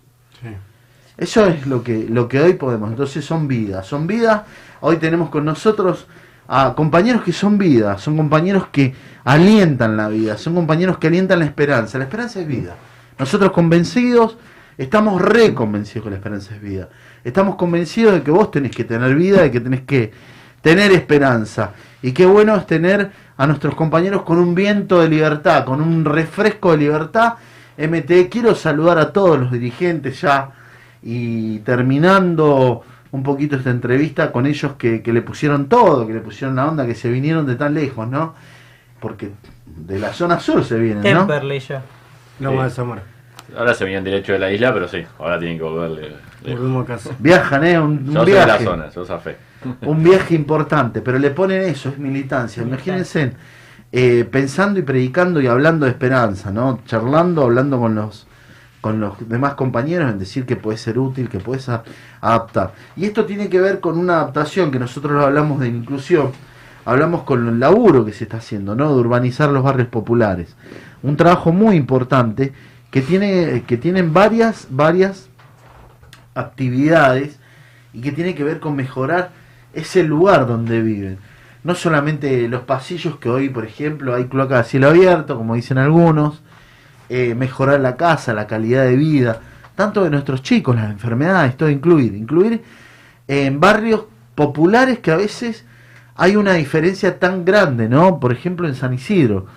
Eso es lo que lo que hoy podemos. Entonces son vidas. Son vidas. Hoy tenemos con nosotros a compañeros que son vidas son compañeros que alientan la vida. Son compañeros que alientan la esperanza. La esperanza es vida. Nosotros convencidos estamos re convencidos que la esperanza es vida. Estamos convencidos de que vos tenés que tener vida de que tenés que tener esperanza. Y qué bueno es tener a nuestros compañeros con un viento de libertad, con un refresco de libertad. MT, quiero saludar a todos los dirigentes ya y terminando un poquito esta entrevista con ellos que, que le pusieron todo, que le pusieron la onda, que se vinieron de tan lejos, ¿no? Porque de la zona sur se vienen, ¿no? Temperley ya. Loma de Zamora. Ahora se venían derecho de la isla, pero sí, ahora tienen que volverle. lejos. Volvemos a casa. Viajan, ¿eh? Un, un Yo soy de la viaje. zona, yo zafé. Un viaje importante, pero le ponen eso, es militancia. Imagínense, eh, pensando y predicando y hablando de esperanza, ¿no? Charlando, hablando con los con los demás compañeros en decir que puede ser útil, que puedes adaptar. Y esto tiene que ver con una adaptación que nosotros hablamos de inclusión, hablamos con el laburo que se está haciendo, ¿no? De urbanizar los barrios populares. Un trabajo muy importante que tiene que tienen varias varias actividades y que tiene que ver con mejorar ese lugar donde viven. No solamente los pasillos que hoy, por ejemplo, hay cloacas a cielo abierto, como dicen algunos, eh, mejorar la casa, la calidad de vida, tanto de nuestros chicos, las enfermedades, todo incluir, incluir en barrios populares que a veces hay una diferencia tan grande, ¿no? Por ejemplo, en San Isidro,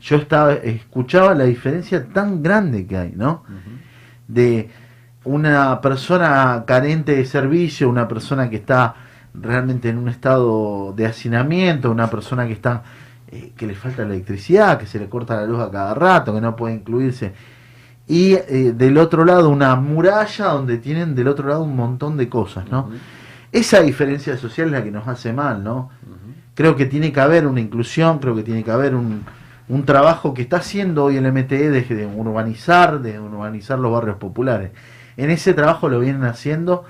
yo estaba escuchaba la diferencia tan grande que hay, ¿no? De una persona carente de servicio, una persona que está realmente en un estado de hacinamiento, una persona que está eh, que le falta electricidad, que se le corta la luz a cada rato, que no puede incluirse. Y eh, del otro lado una muralla donde tienen del otro lado un montón de cosas, ¿no? esa diferencia social es la que nos hace mal, ¿no? Creo que tiene que haber una inclusión, creo que tiene que haber un, un trabajo que está haciendo hoy el MTE de, de urbanizar, de urbanizar los barrios populares. En ese trabajo lo vienen haciendo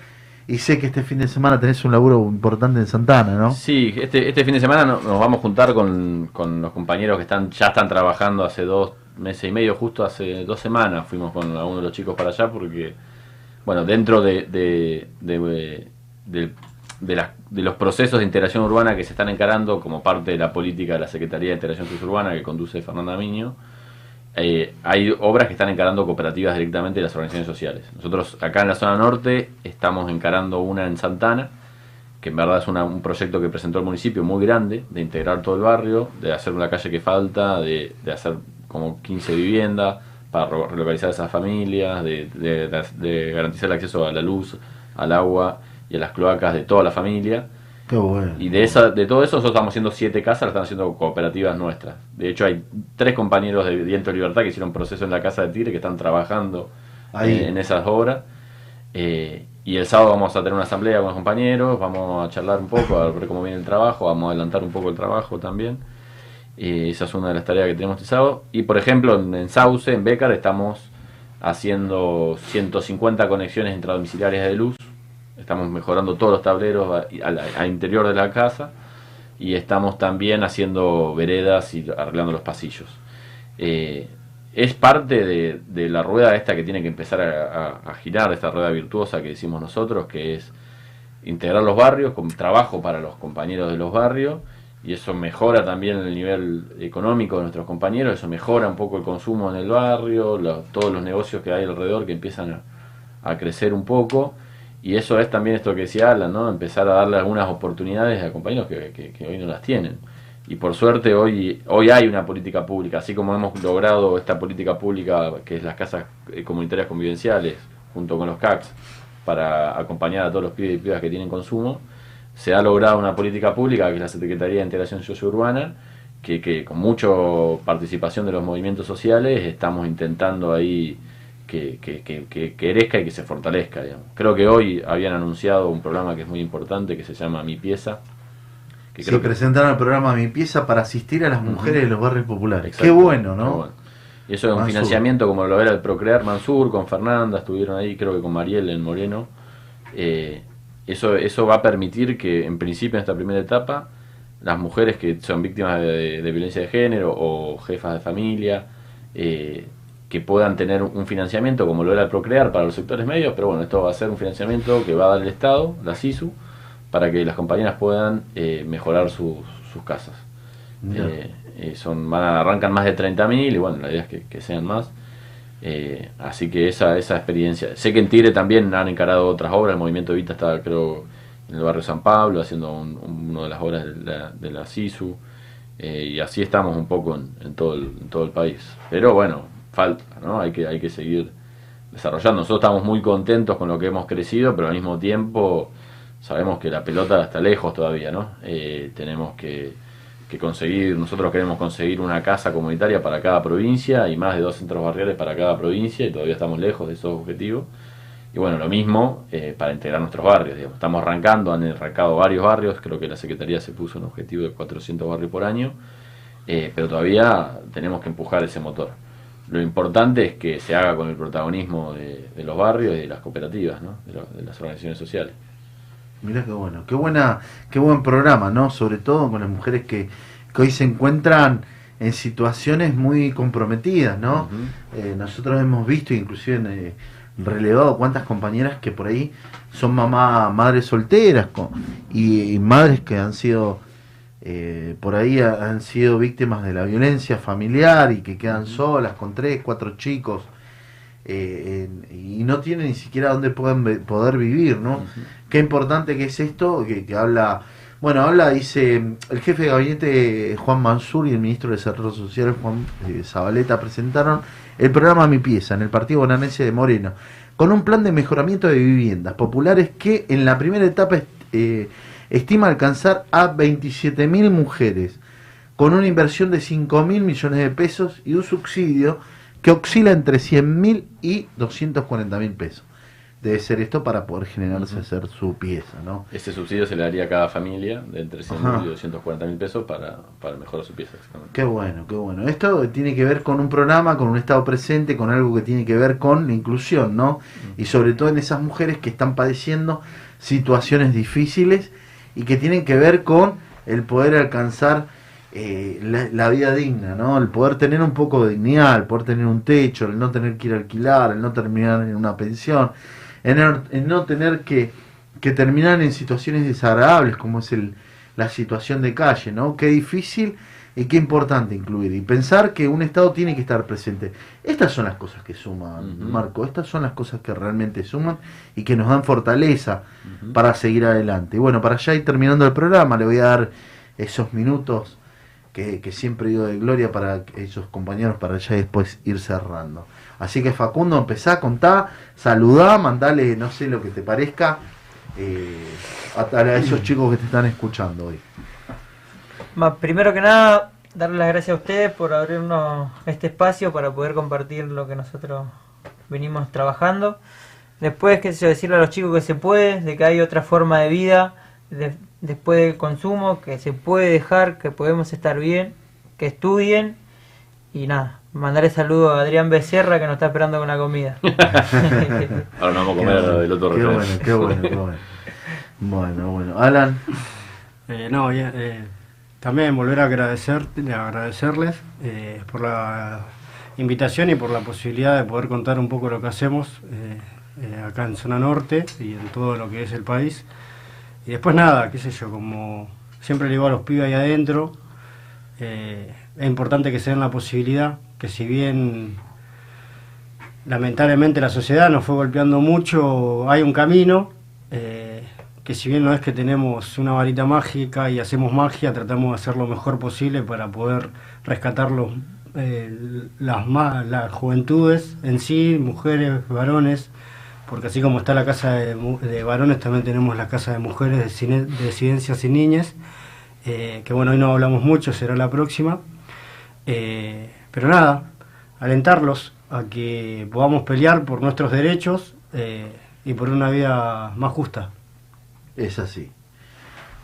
y sé que este fin de semana tenés un laburo importante en Santana, ¿no? Sí, este, este fin de semana no- nos vamos a juntar con, con los compañeros que están ya están trabajando hace dos meses y medio, justo hace dos semanas fuimos con algunos de los chicos para allá porque, bueno, dentro de, de, de, de- los procesos de integración urbana que se están encarando como parte de la política de la Secretaría de Integración Suburbana que conduce Fernanda Miño, eh, hay obras que están encarando cooperativas directamente de las organizaciones sociales. Nosotros acá en la zona norte estamos encarando una en Santana, que en verdad es una- un proyecto que presentó el municipio muy grande, de integrar todo el barrio, de hacer una calle que falta, de, de hacer como 15 viviendas para relocalizar esas familias, de- de- de garantizar el acceso a la luz, al agua y a las cloacas de toda la familia. Qué bueno. Y de esa, de todo eso nosotros estamos haciendo siete casas, las están haciendo cooperativas nuestras. De hecho hay tres compañeros de Viento de Libertad que hicieron proceso en la Casa de Tigre que están trabajando Ahí. eh, en esas obras. Eh, y el sábado vamos a tener una asamblea con los compañeros, vamos a charlar un poco, a ver cómo viene el trabajo, vamos a adelantar un poco el trabajo también. Eh, esa es una de las tareas que tenemos este sábado. Y por ejemplo, en, en Sauce, en Becar, estamos haciendo 150 conexiones intradomiciliarias de luz. Estamos mejorando todos los tableros al interior de la casa. Y estamos también haciendo veredas y arreglando los pasillos. Eh, es parte de, la rueda esta que tiene que empezar a, girar, esta rueda virtuosa que decimos nosotros, que es integrar los barrios con trabajo para los compañeros de los barrios y eso mejora también el nivel económico de nuestros compañeros, eso mejora un poco el consumo en el barrio, lo- todos los negocios que hay alrededor que empiezan a crecer un poco y eso es también esto que decía Alan, ¿no? empezar a darle algunas oportunidades a compañeros que, que- hoy no las tienen. Y por suerte hoy, hoy hay una política pública, así como hemos logrado esta política pública que es las casas eh, comunitarias convivenciales, junto con los CACs, para acompañar a todos los pibes y pibas que tienen consumo, se ha logrado una política pública que es la Secretaría de Integración Sociourbana, que, que con mucha participación de los movimientos sociales estamos intentando ahí que, que, que, crezca y que se fortalezca. digamos. Creo que hoy habían anunciado un programa que es muy importante que se llama Mi Pieza. Que Se creo presentaron el programa Mi Pieza para asistir a las mujeres de los barrios populares. Exacto, Qué bueno, ¿no? qué bueno. Y eso es un financiamiento como lo era el Procrear Mansur, con Fernanda, estuvieron ahí, creo que con Mariel en Moreno. Eh, eso, eso va a permitir que, en principio, en esta primera etapa, las mujeres que son víctimas de, de violencia de género o jefas de familia, eh, que puedan tener un financiamiento como lo era el Procrear para los sectores medios, pero bueno, esto va a ser un financiamiento que va a dar el Estado, la SISU, para que las compañeras puedan eh, mejorar sus, sus casas. Eh, eh, son, van arrancan más de 30.000 y bueno, la idea es que, que sean más. Eh, así que esa, esa experiencia. Sé que en Tigre también han encarado otras obras. El Movimiento Evita está, creo, en el barrio San Pablo, haciendo un- un- una de las obras de la, de la SISU. Eh, y así estamos un poco en, en todo el, en todo el país. Pero bueno, falta, ¿no? Hay que, hay que seguir desarrollando. Nosotros estamos muy contentos con lo que hemos crecido, pero al mismo tiempo sabemos que la pelota está lejos todavía, ¿no? Eh, tenemos que, que conseguir, nosotros queremos conseguir una casa comunitaria para cada provincia y más de dos centros barriales para cada provincia y todavía estamos lejos de esos objetivos. Y bueno, lo mismo eh, para integrar nuestros barrios. Estamos arrancando, han arrancado varios barrios, creo que la Secretaría se puso un objetivo de 400 barrios por año, eh, pero todavía tenemos que empujar ese motor. Lo importante es que se haga con el protagonismo de, de los barrios y de las cooperativas, ¿no? de, lo- de las organizaciones sociales. Mirá qué bueno, qué buena, qué buen programa, ¿no? Sobre todo con las mujeres que, que hoy se encuentran en situaciones muy comprometidas, ¿no? Eh, nosotros hemos visto, inclusive eh, relevado cuántas compañeras que por ahí son mamá, madres solteras con- y, y madres que han sido eh, por ahí ha- han sido víctimas de la violencia familiar y que quedan solas con tres, cuatro chicos eh, en- y no tienen ni siquiera dónde pueden poder vivir, ¿no? Qué importante que es esto, que, que habla, bueno, habla, dice, el jefe de gabinete Juan Mansur y el ministro de Desarrollo Social Juan eh, Zabaleta presentaron el programa Mi Pieza en el Partido Bonaerense de Moreno, con un plan de mejoramiento de viviendas populares que en la primera etapa eh, estima alcanzar a 27.000 mujeres, con una inversión de 5.000 millones de pesos y un subsidio que oscila entre 100.000 y 240.000 pesos. debe ser esto para poder generarse hacer su pieza, ¿no? Ese subsidio se le daría a cada familia de entre 100 Ajá. y 240 mil pesos para, para mejorar su pieza. Qué bueno, qué bueno. Esto tiene que ver con un programa, con un estado presente, con algo que tiene que ver con la inclusión, ¿no? Y sobre todo en esas mujeres que están padeciendo situaciones difíciles y que tienen que ver con el poder alcanzar eh, la, vida digna, ¿no? El poder tener un poco de dignidad, el poder tener un techo, el no tener que ir a alquilar, el no terminar en una pensión, el no tener que, que terminar en situaciones desagradables como es el, la situación de calle, ¿no? Qué difícil y qué importante incluir y pensar que un Estado tiene que estar presente. Estas son las cosas que suman, Marco, estas son las cosas que realmente suman y que nos dan fortaleza para seguir adelante. Y bueno, para ya ir terminando el programa, le voy a dar esos minutos que, que siempre digo de gloria para esos compañeros para ya después ir cerrando. Así que Facundo, empezá, contá, saludá, mandale, no sé lo que te parezca, eh, a, a esos chicos que te están escuchando hoy. Ma- primero que nada, darle las gracias a ustedes por abrirnos este espacio para poder compartir lo que nosotros venimos trabajando. Después, qué sé yo, decirle a los chicos que se puede, de que hay otra forma de vida de- después del consumo, que se puede dejar, que podemos estar bien, que estudien y nada, mandarle saludo a Adrián Becerra que nos está esperando con la comida. (laughs) Ahora nos vamos a comer bueno, del otro qué bueno, qué bueno, qué bueno. Bueno, bueno. Alan, Eh, no, bien, eh, también volver a agradecer, a agradecerles eh, por la invitación y por la posibilidad de poder contar un poco lo que hacemos eh, eh, acá en Zona Norte y en todo lo que es el país. Y después nada, qué sé yo, como siempre le digo a los pibes ahí adentro, es importante que se den la posibilidad, que si bien lamentablemente la sociedad nos fue golpeando mucho, hay un camino, que si bien no es que tenemos una varita mágica y hacemos magia, tratamos de hacer lo mejor posible para poder rescatar los, eh, las, juventudes en sí, mujeres, varones, porque así como está la casa de, varones, también tenemos la casa de mujeres de, cine- de disidencias y niñas, eh, que bueno, hoy no hablamos mucho, será la próxima. Eh, pero nada, alentarlos a que podamos pelear por nuestros derechos y por una vida más justa. Es así.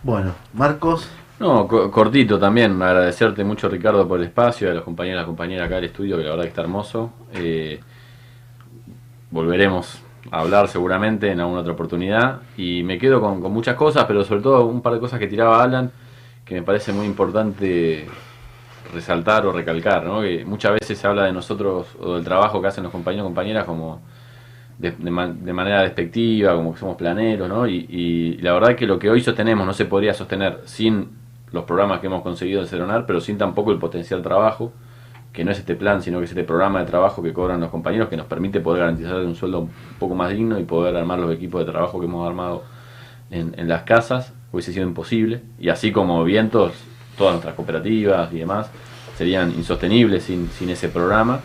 Bueno, Marcos, No, co- cortito también, agradecerte mucho Ricardo por el espacio, a los compañeros y compañeras acá del estudio, que la verdad que está hermoso. Eh, volveremos a hablar seguramente en alguna otra oportunidad y me quedo con, con muchas cosas, pero sobre todo un par de cosas que tiraba Alan, que me parece muy importante resaltar o recalcar, ¿no? que muchas veces se habla de nosotros o del trabajo que hacen los compañeros y compañeras como de, de ma- de manera despectiva, como que somos planeros, ¿no? Y, y la verdad que lo que hoy sostenemos no se podría sostener sin los programas que hemos conseguido en Ceronar, pero sin tampoco el potencial trabajo, que no es este plan, sino que es este programa de trabajo que cobran los compañeros que nos permite poder garantizar un sueldo un poco más digno y poder armar los equipos de trabajo que hemos armado en, en las casas, hubiese sido imposible. Y así como vientos, todas nuestras cooperativas y demás serían insostenibles sin, sin ese programa.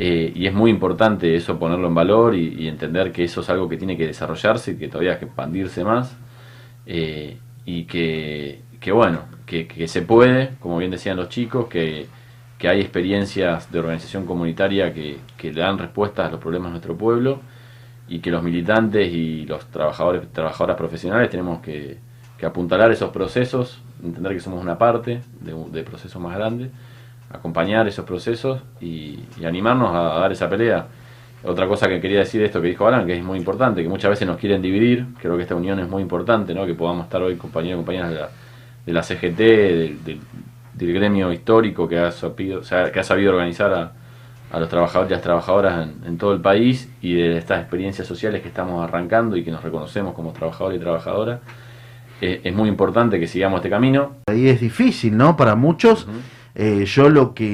Eh, y es muy importante eso ponerlo en valor y, entender que eso es algo que tiene que desarrollarse y que todavía hay que expandirse más. Eh, y que, bueno, que, se puede, como bien decían los chicos, que, que hay experiencias de organización comunitaria que, que le dan respuestas a los problemas de nuestro pueblo y que los militantes y los trabajadores trabajadoras profesionales tenemos que, que apuntalar esos procesos, entender que somos una parte de, de procesos más grandes, acompañar esos procesos y, y animarnos a, a dar esa pelea. Otra cosa que quería decir de esto que dijo Alan, que es muy importante, que muchas veces nos quieren dividir, creo que esta unión es muy importante, ¿no? que podamos estar hoy compañeros y compañeras de la, de la CGT, del, del- del gremio histórico que ha sabido, o sea, que ha sabido organizar a, a los trabajadores y las trabajadoras en, en todo el país y de estas experiencias sociales que estamos arrancando y que nos reconocemos como trabajadores y trabajadoras. Eh, es muy importante que sigamos este camino. ahí es difícil, ¿no? Para muchos. Eh, yo lo que,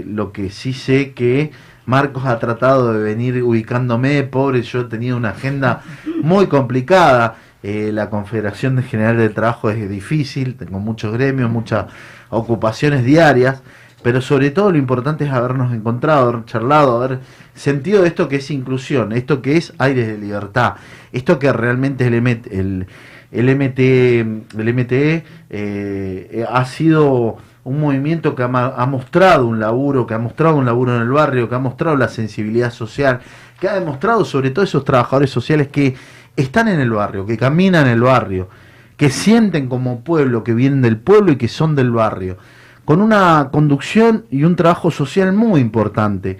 eh, lo que sí sé que Marcos ha tratado de venir ubicándome, pobre, yo he tenido una agenda muy complicada. Eh, la Confederación de General del Trabajo es difícil, tengo muchos gremios, muchas ocupaciones diarias, pero sobre todo lo importante es habernos encontrado, haber charlado, haber sentido esto que es inclusión, esto que es aires de libertad, esto que realmente el, el, el MTE, el MTE eh, ha sido un movimiento que ha, ha mostrado un laburo, que ha mostrado un laburo en el barrio, que ha mostrado la sensibilidad social, que ha demostrado sobre todo esos trabajadores sociales que están en el barrio, que caminan en el barrio, que sienten como pueblo, que vienen del pueblo y que son del barrio, con una conducción y un trabajo social muy importante,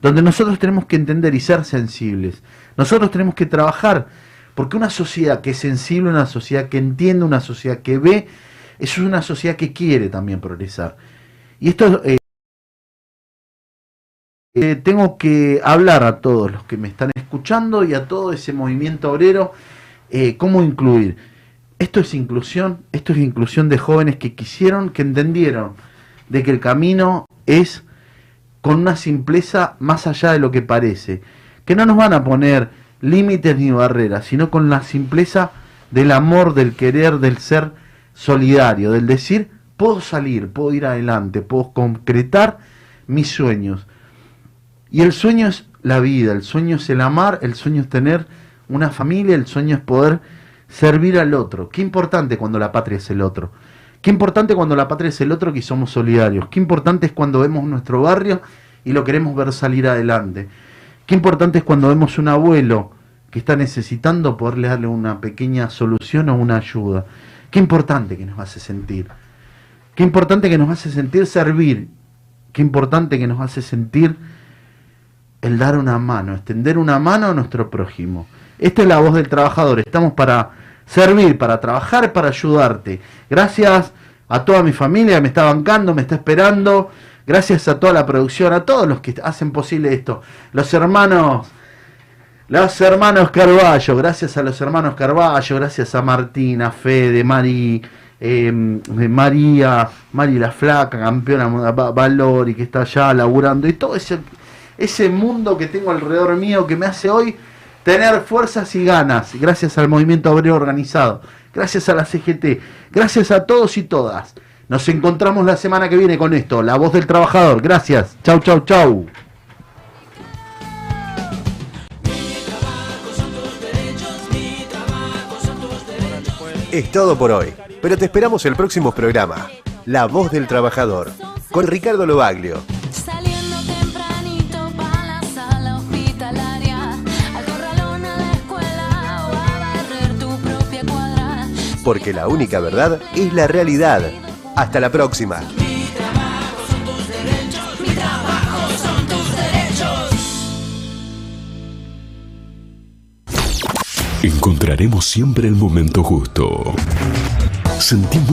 donde nosotros tenemos que entender y ser sensibles. Nosotros tenemos que trabajar porque una sociedad que es sensible, una sociedad que entiende, una sociedad que ve, es una sociedad que quiere también progresar. Y esto eh, eh, tengo que hablar a todos los que me están escuchando y a todo ese movimiento obrero, eh, cómo incluir. Esto es inclusión, esto es inclusión de jóvenes que quisieron, que entendieron de que el camino es con una simpleza más allá de lo que parece, que no nos van a poner límites ni barreras, sino con la simpleza del amor, del querer, del ser solidario, del decir, puedo salir, puedo ir adelante, puedo concretar mis sueños. Y el sueño es la vida, el sueño es el amar, el sueño es tener una familia, el sueño es poder servir al otro. Qué importante cuando la patria es el otro. Qué importante cuando la patria es el otro que somos solidarios. Qué importante es cuando vemos nuestro barrio y lo queremos ver salir adelante. Qué importante es cuando vemos un abuelo que está necesitando poderle darle una pequeña solución o una ayuda. Qué importante que nos hace sentir. Qué importante que nos hace sentir servir. Qué importante que nos hace sentir el dar una mano, extender una mano a nuestro prójimo. Esta es la voz del trabajador. Estamos para servir, para trabajar, para ayudarte. Gracias a toda mi familia que me está bancando, me está esperando. Gracias a toda la producción, a todos los que hacen posible esto. Los hermanos, los hermanos Carballo, gracias a los hermanos Carballo, gracias a Martina, Fede, Mari, eh, María, Mari la Flaca, campeona Va- Valori, que está allá laburando, y todo ese, ese mundo que tengo alrededor mío que me hace hoy tener fuerzas y ganas, gracias al movimiento obrero organizado, gracias a la CGT, gracias a todos y todas. Nos encontramos la semana que viene con esto, La Voz del Trabajador. Gracias. Chau, chau, chau. Es todo por hoy, pero te esperamos el próximo programa, La Voz del Trabajador, con Ricardo Lobaglio. Saliendo tempranito para la sala hospitalaria, al corralón a la escuela o a barrer tu propia cuadra. Porque la única verdad es la realidad. Hasta la próxima. Encontraremos siempre el momento justo. Sentimos